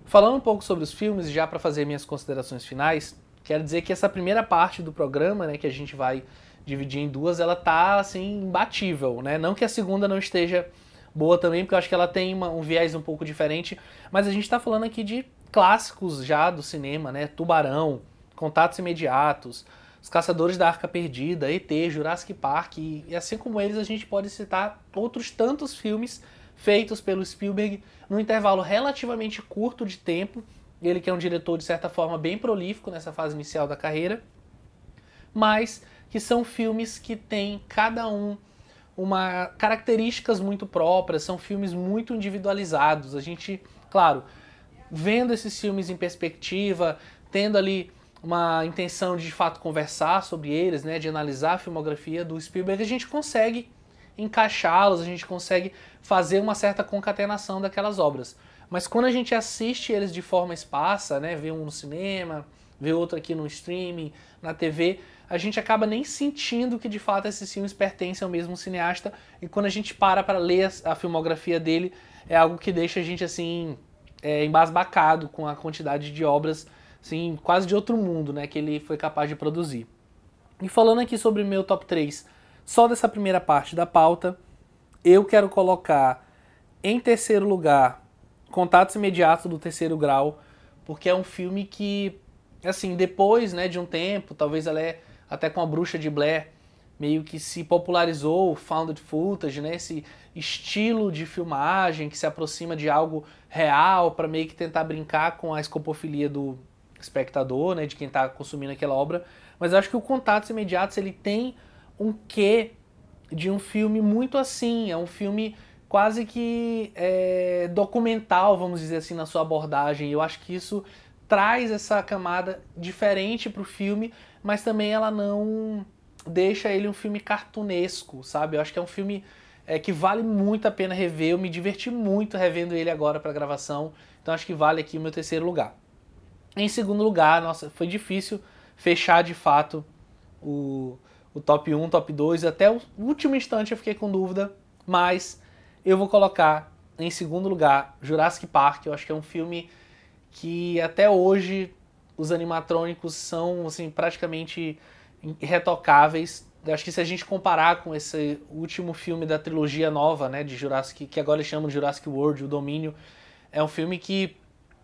Falando um pouco sobre os filmes, já para fazer minhas considerações finais, quero dizer que essa primeira parte do programa, né, que a gente vai dividir em duas, ela tá assim imbatível, né? Não que a segunda não esteja boa também, porque eu acho que ela tem uma, um viés um pouco diferente, mas a gente está falando aqui de clássicos já do cinema, né? Tubarão, Contatos Imediatos, Os Caçadores da Arca Perdida, ET, Jurassic Park, e, e assim como eles a gente pode citar outros tantos filmes feitos pelo Spielberg num intervalo relativamente curto de tempo. Ele que é um diretor de certa forma bem prolífico nessa fase inicial da carreira, mas que são filmes que têm cada um uma características muito próprias, são filmes muito individualizados. A gente, claro, vendo esses filmes em perspectiva, tendo ali uma intenção de de fato conversar sobre eles, né, de analisar a filmografia do Spielberg, a gente consegue encaixá-los, a gente consegue fazer uma certa concatenação daquelas obras. Mas quando a gente assiste eles de forma esparsa, né, vê um no cinema, vê outro aqui no streaming, na TV, a gente acaba nem sentindo que de fato esses filmes pertencem ao mesmo cineasta. E quando a gente para para ler a filmografia dele, é algo que deixa a gente assim é, embasbacado com a quantidade de obras, assim, quase de outro mundo, né, que ele foi capaz de produzir. E falando aqui sobre o meu top 3, só dessa primeira parte da pauta, eu quero colocar em terceiro lugar Contatos Imediatos do Terceiro Grau, porque é um filme que, assim, depois né, de um tempo, talvez ela é até com a Bruxa de Blair, meio que se popularizou found footage, né, esse estilo de filmagem que se aproxima de algo real para meio que tentar brincar com a escopofilia do espectador, né, de quem está consumindo aquela obra. Mas acho que o Contatos Imediatos ele tem um quê de um filme muito assim, é um filme quase que é, documental, vamos dizer assim, na sua abordagem. Eu acho que isso traz essa camada diferente para o filme, mas também ela não deixa ele um filme cartunesco, sabe? Eu acho que é um filme é, que vale muito a pena rever. Eu me diverti muito revendo ele agora para gravação. Então acho que vale aqui o meu terceiro lugar. Em segundo lugar, nossa, foi difícil fechar de fato o, o top 1, top 2. Até o último instante eu fiquei com dúvida, mas eu vou colocar em segundo lugar Jurassic Park. Eu acho que é um filme que até hoje os animatrônicos são assim praticamente irretocáveis eu acho que se a gente comparar com esse último filme da trilogia nova, né, de Jurassic, que agora eles chamam de Jurassic World, o Domínio, é um filme que,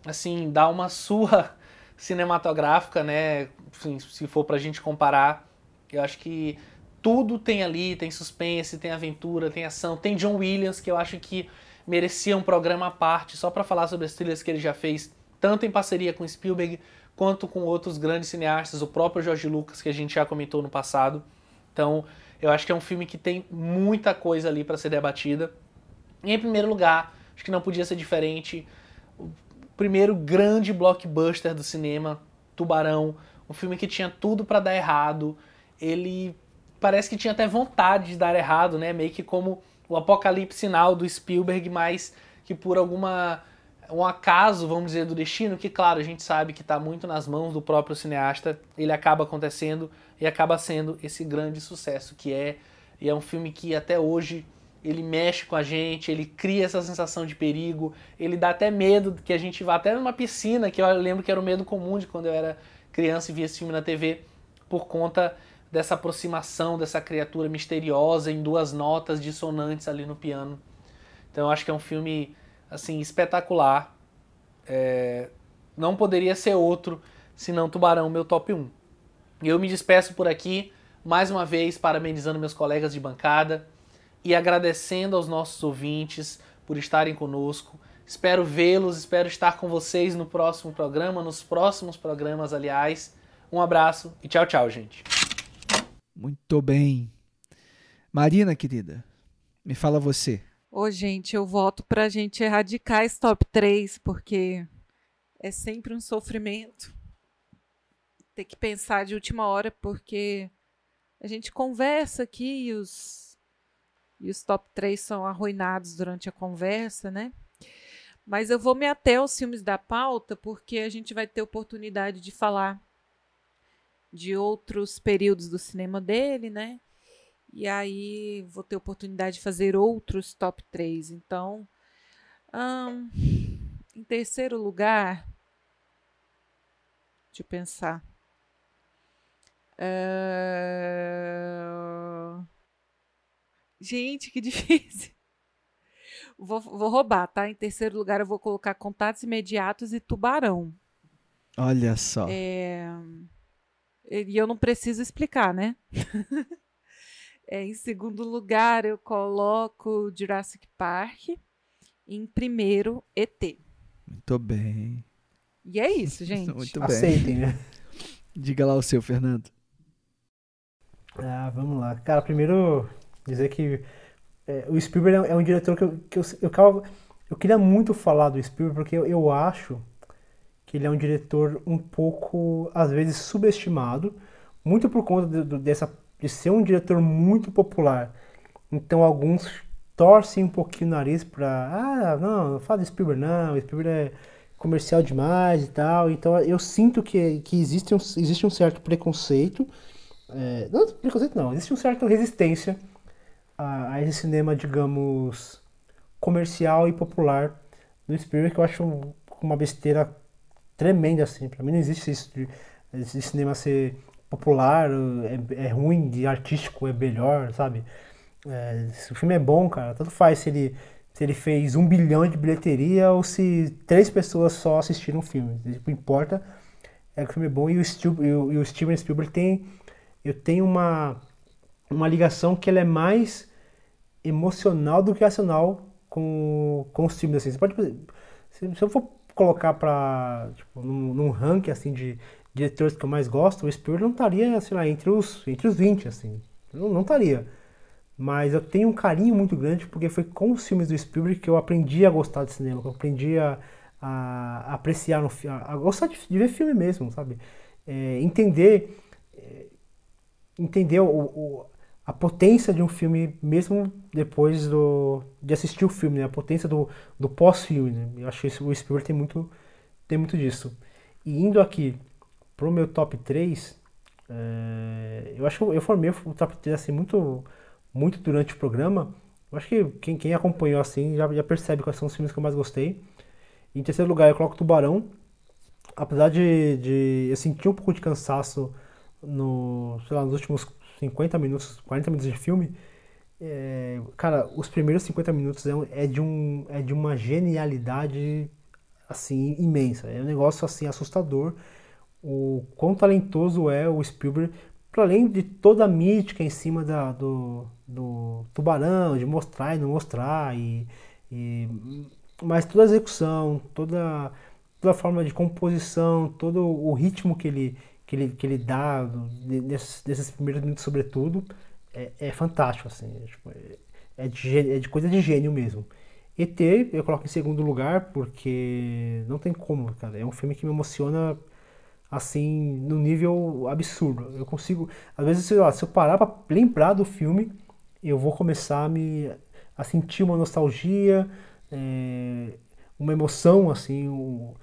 assim, dá uma [laughs] surra cinematográfica, né, assim, se for pra gente comparar, eu acho que tudo tem ali, tem suspense, tem aventura, tem ação, tem John Williams, que eu acho que merecia um programa à parte, só para falar sobre as trilhas que ele já fez, tanto em parceria com Spielberg, quanto com outros grandes cineastas, o próprio George Lucas, que a gente já comentou no passado. Então, eu acho que é um filme que tem muita coisa ali para ser debatida. E, em primeiro lugar, acho que não podia ser diferente. Primeiro grande blockbuster do cinema, Tubarão, um filme que tinha tudo para dar errado. Ele parece que tinha até vontade de dar errado, né? Meio que como o apocalipse sinal do Spielberg, mas que por alguma um acaso, vamos dizer, do destino, que claro, a gente sabe que está muito nas mãos do próprio cineasta, ele acaba acontecendo e acaba sendo esse grande sucesso que é, e é um filme que até hoje ele mexe com a gente, ele cria essa sensação de perigo, ele dá até medo que a gente vá até numa piscina, que eu lembro que era o medo comum de quando eu era criança e via esse filme na TV, por conta dessa aproximação dessa criatura misteriosa em duas notas dissonantes ali no piano. Então eu acho que é um filme assim espetacular. É, não poderia ser outro senão Tubarão, meu top 1. Eu me despeço por aqui, mais uma vez parabenizando meus colegas de bancada e agradecendo aos nossos ouvintes por estarem conosco. Espero vê-los, espero estar com vocês no próximo programa, nos próximos programas, aliás. Um abraço e tchau, tchau, gente. Muito bem. Marina, querida, me fala você. Ô, gente, eu voto pra gente erradicar esse top 3, porque é sempre um sofrimento ter que pensar de última hora, porque a gente conversa aqui e os, e os top 3 são arruinados durante a conversa, né? Mas eu vou me ater aos filmes da pauta porque a gente vai ter oportunidade de falar de outros períodos do cinema dele, né? E aí vou ter oportunidade de fazer outros top 3. Então, hum, em terceiro lugar, deixa eu pensar. Uh... Gente, que [laughs] difícil. Vou, vou roubar, tá? Em terceiro lugar, eu vou colocar Contatos Imediatos e Tubarão. Olha só. É... E eu não preciso explicar, né? [laughs] é, em segundo lugar, eu coloco Jurassic Park. Em primeiro, ET. Muito bem. E é isso, [laughs] gente. Muito bem. Aceitem, né? Diga lá o seu, Fernando. Ah, vamos lá. Cara, primeiro dizer que é, o Spielberg é um diretor que eu, que eu, eu, eu, queria muito falar do Spielberg porque eu, eu acho que ele é um diretor um pouco, às vezes, subestimado, muito por conta de, de, dessa, de ser um diretor muito popular. Então, alguns torcem um pouquinho o nariz para, ah, não, não fala de Spielberg não, Spielberg é comercial demais e tal. Então, eu sinto que, que existe, um, existe um certo preconceito, é, não preconceito não, existe um certo resistência a, a esse cinema, digamos, comercial e popular do Spielberg, que eu acho uma besteira tremenda, assim. Pra mim não existe isso de, de cinema ser popular, é, é, ruim, de artístico é melhor, sabe? É, se o filme é bom, cara, tanto faz se ele, se ele fez um bilhão de bilheteria ou se três pessoas só assistiram o filme. Tipo, importa é que o filme é bom e o, Spielberg, e o, e o Steven Spielberg tem, eu tenho uma, uma ligação que ela é mais emocional do que racional com, com os filmes, assim. Você pode, se, se eu for colocar para tipo, num, num, ranking assim de diretores que eu mais gosto, o Spielberg não estaria, sei lá, entre os entre os 20 assim. Não, não estaria. Mas eu tenho um carinho muito grande porque foi com os filmes do Spielberg que eu aprendi a gostar de cinema, que eu aprendi a, a, a apreciar, no, a, a gostar de, de, ver filme mesmo, sabe? É, entender é, entender o, o, a potência de um filme, mesmo depois do, de assistir o filme, né? a potência do, do pós-filme. Né? Eu acho que o Spielberg tem muito, tem muito disso. E indo aqui pro meu top 3, é, eu acho que eu formei o top 3 assim, muito, muito durante o programa. Eu acho que quem, quem acompanhou assim já, já percebe quais são os filmes que eu mais gostei. Em terceiro lugar, eu coloco Tubarão. Apesar de, de eu sentir um pouco de cansaço no, lá, nos últimos 50 minutos, 40 minutos de filme, é, cara, os primeiros 50 minutos é, é, de um, é de uma genialidade assim imensa. É um negócio assim assustador. O quão talentoso é o Spielberg, para além de toda a mítica em cima da, do, do tubarão, de mostrar e não mostrar, e, e, mas toda a execução, toda, toda a forma de composição, todo o ritmo que ele, que ele, que ele dá nesses, primeiros minutos, sobretudo, é, é fantástico, assim. É, tipo, é, é, de, é de coisa de gênio mesmo. ET eu coloco em segundo lugar porque não tem como, cara. É um filme que me emociona assim no nível absurdo. Eu consigo, às vezes, sei lá, se eu parar para lembrar do filme, eu vou começar a me a sentir uma nostalgia, é, uma emoção assim. Um,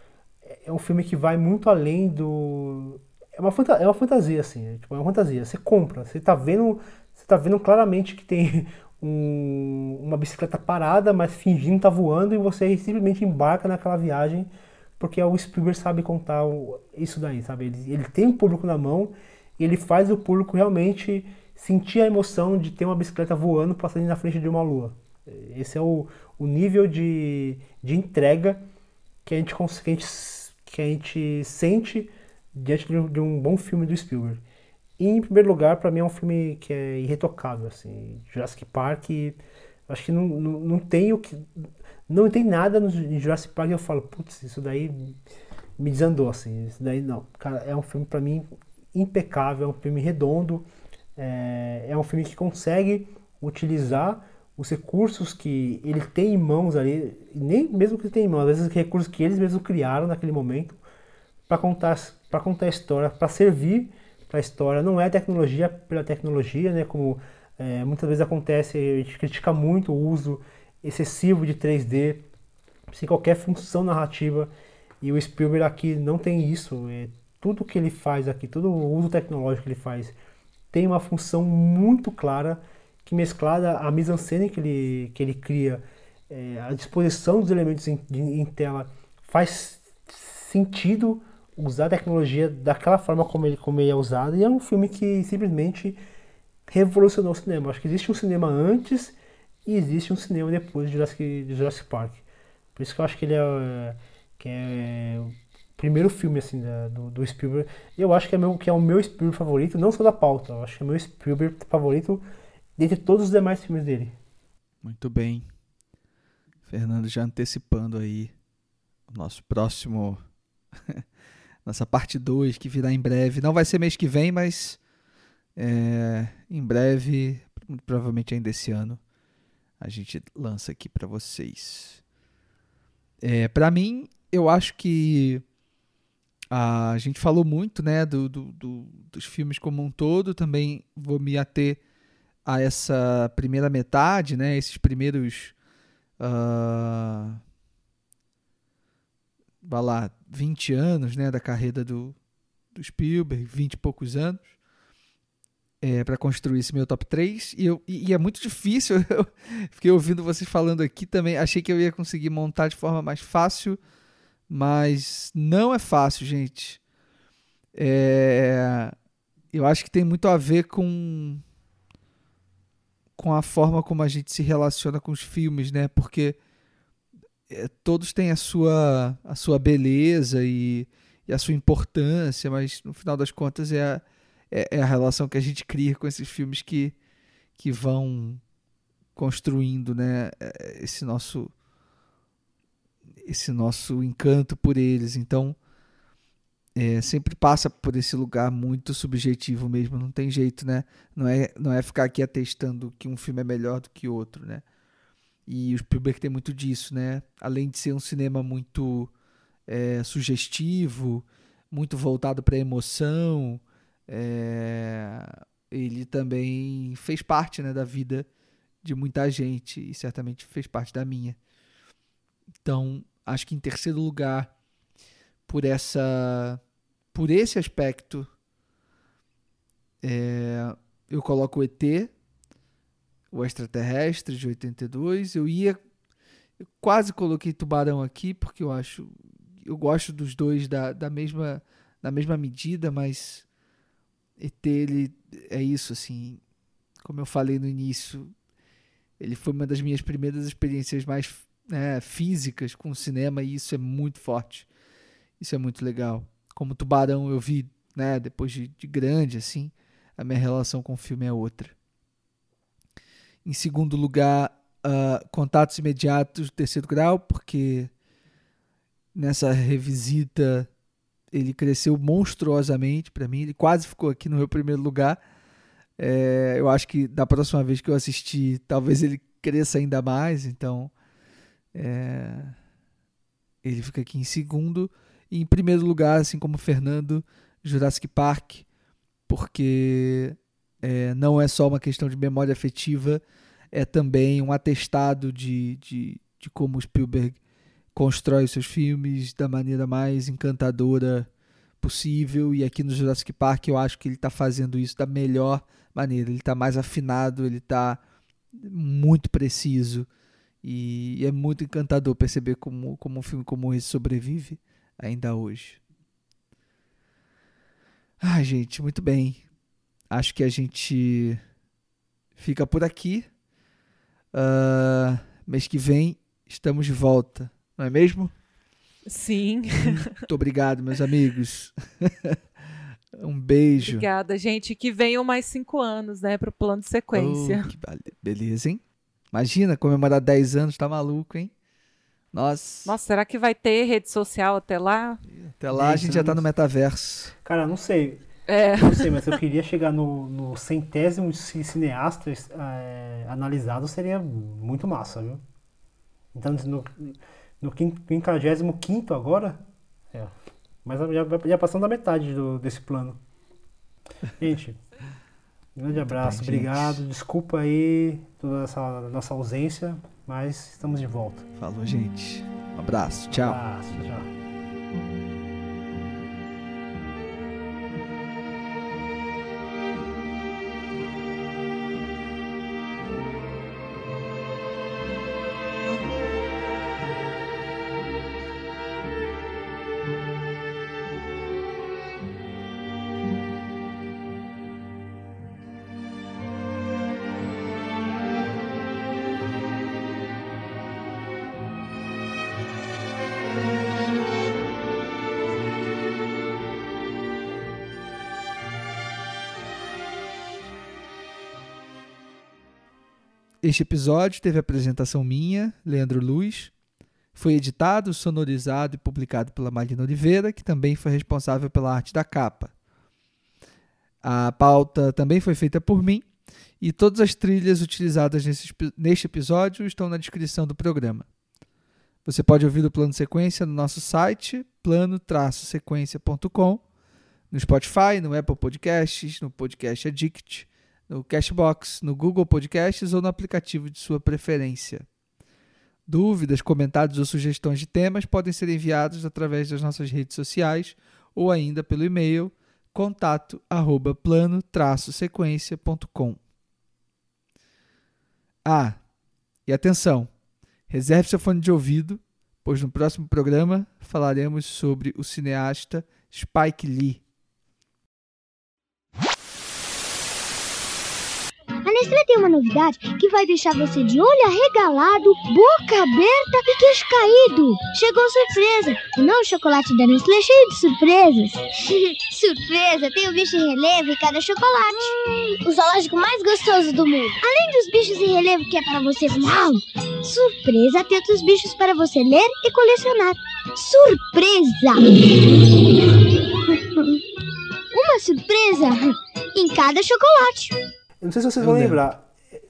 é um filme que vai muito além do é uma, é uma fantasia, assim. É, tipo, é uma fantasia. Você compra, você tá vendo. Você tá vendo claramente que tem [laughs] um, uma bicicleta parada, mas fingindo estar tá voando, e você simplesmente embarca naquela viagem, porque o Spielberg sabe contar isso daí, sabe? Ele, ele tem o público na mão e ele faz o público realmente sentir a emoção de ter uma bicicleta voando passando na frente de uma lua. Esse é o, o nível de, de entrega que a gente, que a gente, que a gente sente diante de um, bom filme do Spielberg. E, em primeiro lugar, para mim é um filme que é irretocável, assim. Jurassic Park, acho que não, não, não tem o que... Não tem nada no Jurassic Park que eu falo, putz, isso daí me desandou, assim. Isso daí não. Cara, é um filme para mim impecável, é um filme redondo, é, é um filme que consegue utilizar os recursos que ele tem em mãos ali, nem mesmo que ele tem em mãos, às vezes recursos que eles mesmos criaram naquele momento, para contar para contar a história, para servir para a história. Não é tecnologia pela tecnologia, né? Como é, muitas vezes acontece, a gente critica muito o uso excessivo de 3D sem qualquer função narrativa. E o Spielberg aqui não tem isso. É, tudo que ele faz aqui, todo o uso tecnológico que ele faz, tem uma função muito clara que mesclada a mise-en-scène que ele, que ele cria, é, a disposição dos elementos em, em tela, faz sentido usar a tecnologia daquela forma como ele, como ele é usado. E é um filme que simplesmente revolucionou o cinema. Acho que existe um cinema antes e existe um cinema depois de Jurassic, de Jurassic Park. Por isso que eu acho que ele é, que é o primeiro filme assim da, do, do Spielberg. Eu acho que é, meu, que é o meu Spielberg favorito, não só da pauta. Eu acho que é o meu Spielberg favorito dentre todos os demais filmes dele. Muito bem. Fernando já antecipando aí o nosso próximo. [laughs] nossa parte 2 que virá em breve. Não vai ser mês que vem, mas é, em breve, provavelmente ainda esse ano, a gente lança aqui para vocês. É, para mim, eu acho que a gente falou muito né, do, do, do, dos filmes como um todo. Também vou me ater a essa primeira metade, né, esses primeiros. Uh, vai lá, 20 anos né, da carreira do, do Spielberg, 20 e poucos anos é, para construir esse meu top 3. E, eu, e, e é muito difícil. [laughs] Eu fiquei ouvindo vocês falando aqui também. Achei que eu ia conseguir montar de forma mais fácil, mas não é fácil, gente. É, eu acho que tem muito a ver com com a forma como a gente se relaciona com os filmes, né? Porque é, todos têm a sua a sua beleza e, e a sua importância, mas no final das contas é a, é, é a relação que a gente cria com esses filmes que, que vão construindo né, é, esse nosso esse nosso encanto por eles. Então, é, sempre passa por esse lugar muito subjetivo mesmo, não tem jeito, né? Não é, não é ficar aqui atestando que um filme é melhor do que outro, né? E o Spielberg tem muito disso, né? Além de ser um cinema muito é, sugestivo, muito voltado para a emoção, é, ele também fez parte né, da vida de muita gente e certamente fez parte da minha. Então, acho que em terceiro lugar, por essa, por esse aspecto, é, eu coloco o ET, o extraterrestre de 82. Eu ia, eu quase coloquei Tubarão aqui porque eu acho, eu gosto dos dois da, da mesma, da mesma medida, mas ET, ele é isso, assim, como eu falei no início, ele foi uma das minhas primeiras experiências mais né, físicas com o cinema e isso é muito forte. Isso é muito legal. Como Tubarão eu vi, né, depois de, de grande, assim, a minha relação com o filme é outra. Em segundo lugar, uh, Contatos Imediatos, terceiro grau, porque nessa revisita ele cresceu monstruosamente para mim. Ele quase ficou aqui no meu primeiro lugar. É, eu acho que da próxima vez que eu assistir, talvez ele cresça ainda mais. Então, é, ele fica aqui em segundo. E em primeiro lugar, assim como Fernando, Jurassic Park, porque é, não é só uma questão de memória afetiva, é também um atestado de, de, de como Spielberg constrói os seus filmes da maneira mais encantadora possível. E aqui no Jurassic Park eu acho que ele está fazendo isso da melhor maneira. Ele está mais afinado, ele está muito preciso. E é muito encantador perceber como, como um filme como esse sobrevive ainda hoje. Ah, gente, muito bem. Acho que a gente fica por aqui. Uh, mês que vem estamos de volta não é mesmo? Sim. Muito obrigado, meus amigos. [laughs] um beijo. Obrigada, gente. Que venham mais cinco anos, né, para o plano de sequência. Oh, que beleza, hein? Imagina comemorar 10 anos, tá maluco, hein? Nossa. Nossa, será que vai ter rede social até lá? Até lá a gente já tá no metaverso. Cara, não sei. É. Não sei, mas eu queria chegar no, no centésimo cineasta é, analisado, seria muito massa, viu? Então, no, no 55 agora. É. Mas já, já passando da metade do, desse plano. Gente, grande abraço, bem, obrigado. Gente. Desculpa aí toda essa nossa ausência, mas estamos de volta. Falou, gente. Um abraço, tchau. Abraço, tchau. Este episódio teve apresentação minha, Leandro Luz. Foi editado, sonorizado e publicado pela Marina Oliveira, que também foi responsável pela arte da capa. A pauta também foi feita por mim e todas as trilhas utilizadas nesse, neste episódio estão na descrição do programa. Você pode ouvir o plano sequência no nosso site, plano-sequência.com, no Spotify, no Apple Podcasts, no Podcast Addict, no Cashbox, no Google Podcasts ou no aplicativo de sua preferência. Dúvidas, comentários ou sugestões de temas podem ser enviados através das nossas redes sociais ou ainda pelo e-mail contato arroba plano-sequência.com. Ah, e atenção, reserve seu fone de ouvido, pois no próximo programa falaremos sobre o cineasta Spike Lee. A Nestlé tem uma novidade que vai deixar você de olho arregalado, boca aberta e queixo caído. Chegou surpresa! O novo chocolate da Nestlé cheio de surpresas. [laughs] surpresa! Tem o bicho em relevo em cada chocolate. o zoológico mais gostoso do mundo. Além dos bichos em relevo que é para você uau! Surpresa! Tem outros bichos para você ler e colecionar. Surpresa! [laughs] uma surpresa em cada chocolate. Eu não sei se vocês Eu vão lembro. lembrar.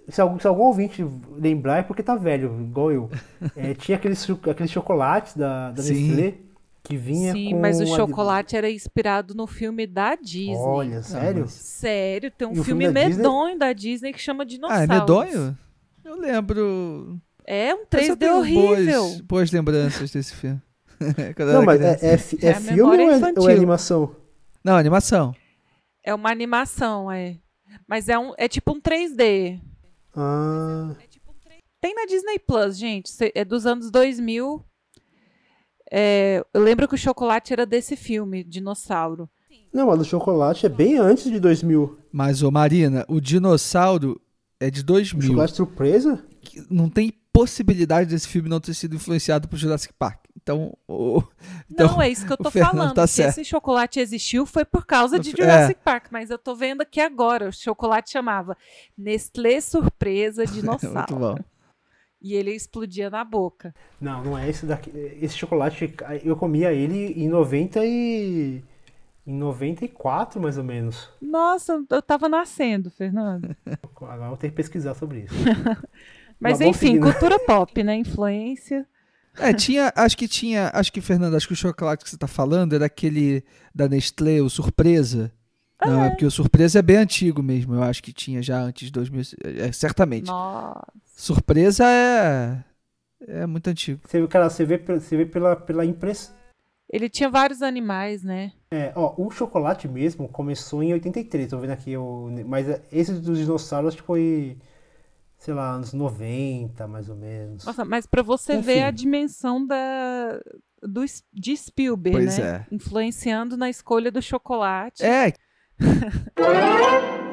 Se algum, se algum ouvinte lembrar é porque tá velho, igual eu. É, [laughs] tinha aqueles, aqueles chocolates da, da Sim. Nestlé que vinha Sim, com. mas o a- chocolate era inspirado no filme da Disney. Olha, sério? mas- Sério, tem um E filme, filme da Disney? medonho da Disney que chama Ah, Dinossauros. é medonho? Eu lembro. É um Mas eu 3D tenho horrível. Boas, boas lembranças desse filme. [laughs] Não, mas é, é, é É a filme ou é, ou é animação? Não, animação. É uma animação, é. Mas é, um, é tipo um 3D. Ah, Tem na Disney Plus, gente. É dos anos 2000. É, eu lembro que o chocolate era desse filme, Dinossauro. não, mas o chocolate é bem antes de 2000. Mas, ô Marina, o dinossauro é de O 2000. chocolate surpresa? Não tem possibilidade desse filme não ter sido influenciado por Jurassic Park. Então, o- então não, é isso que eu tô falando. tá Se esse chocolate existiu, foi por causa de É. Jurassic Park. Mas eu tô vendo aqui agora. O chocolate chamava Nestlé Surpresa [laughs] muito Dinossauro. bom. e ele explodia na boca. Não, não é esse daqui. Esse chocolate, eu comia ele em 90 e. Em 94, mais ou menos. Nossa, eu tava nascendo, Fernando. Agora eu vou ter que pesquisar sobre isso. [laughs] Mas Mas enfim, seguindo. cultura pop, né? Influência. É, tinha, acho que tinha, acho que, Fernando, acho que o chocolate que você tá falando era aquele da Nestlé, o Surpresa. Não, é porque o Surpresa é bem antigo mesmo, eu acho que tinha já antes de 2000, é, certamente. Nossa. Surpresa é é muito antigo. Você, vê, cara, você vê, você vê pela, pela impressão. Ele tinha vários animais, né? É, ó, o chocolate mesmo começou em 83, tô vendo aqui, o, mas esse dos dinossauros acho que foi, sei lá, anos 90, mais ou menos. Nossa, mas pra você Enfim. ver a dimensão da do, de Spielberg, Pois né? é. Influenciando na escolha do chocolate. É, [laughs]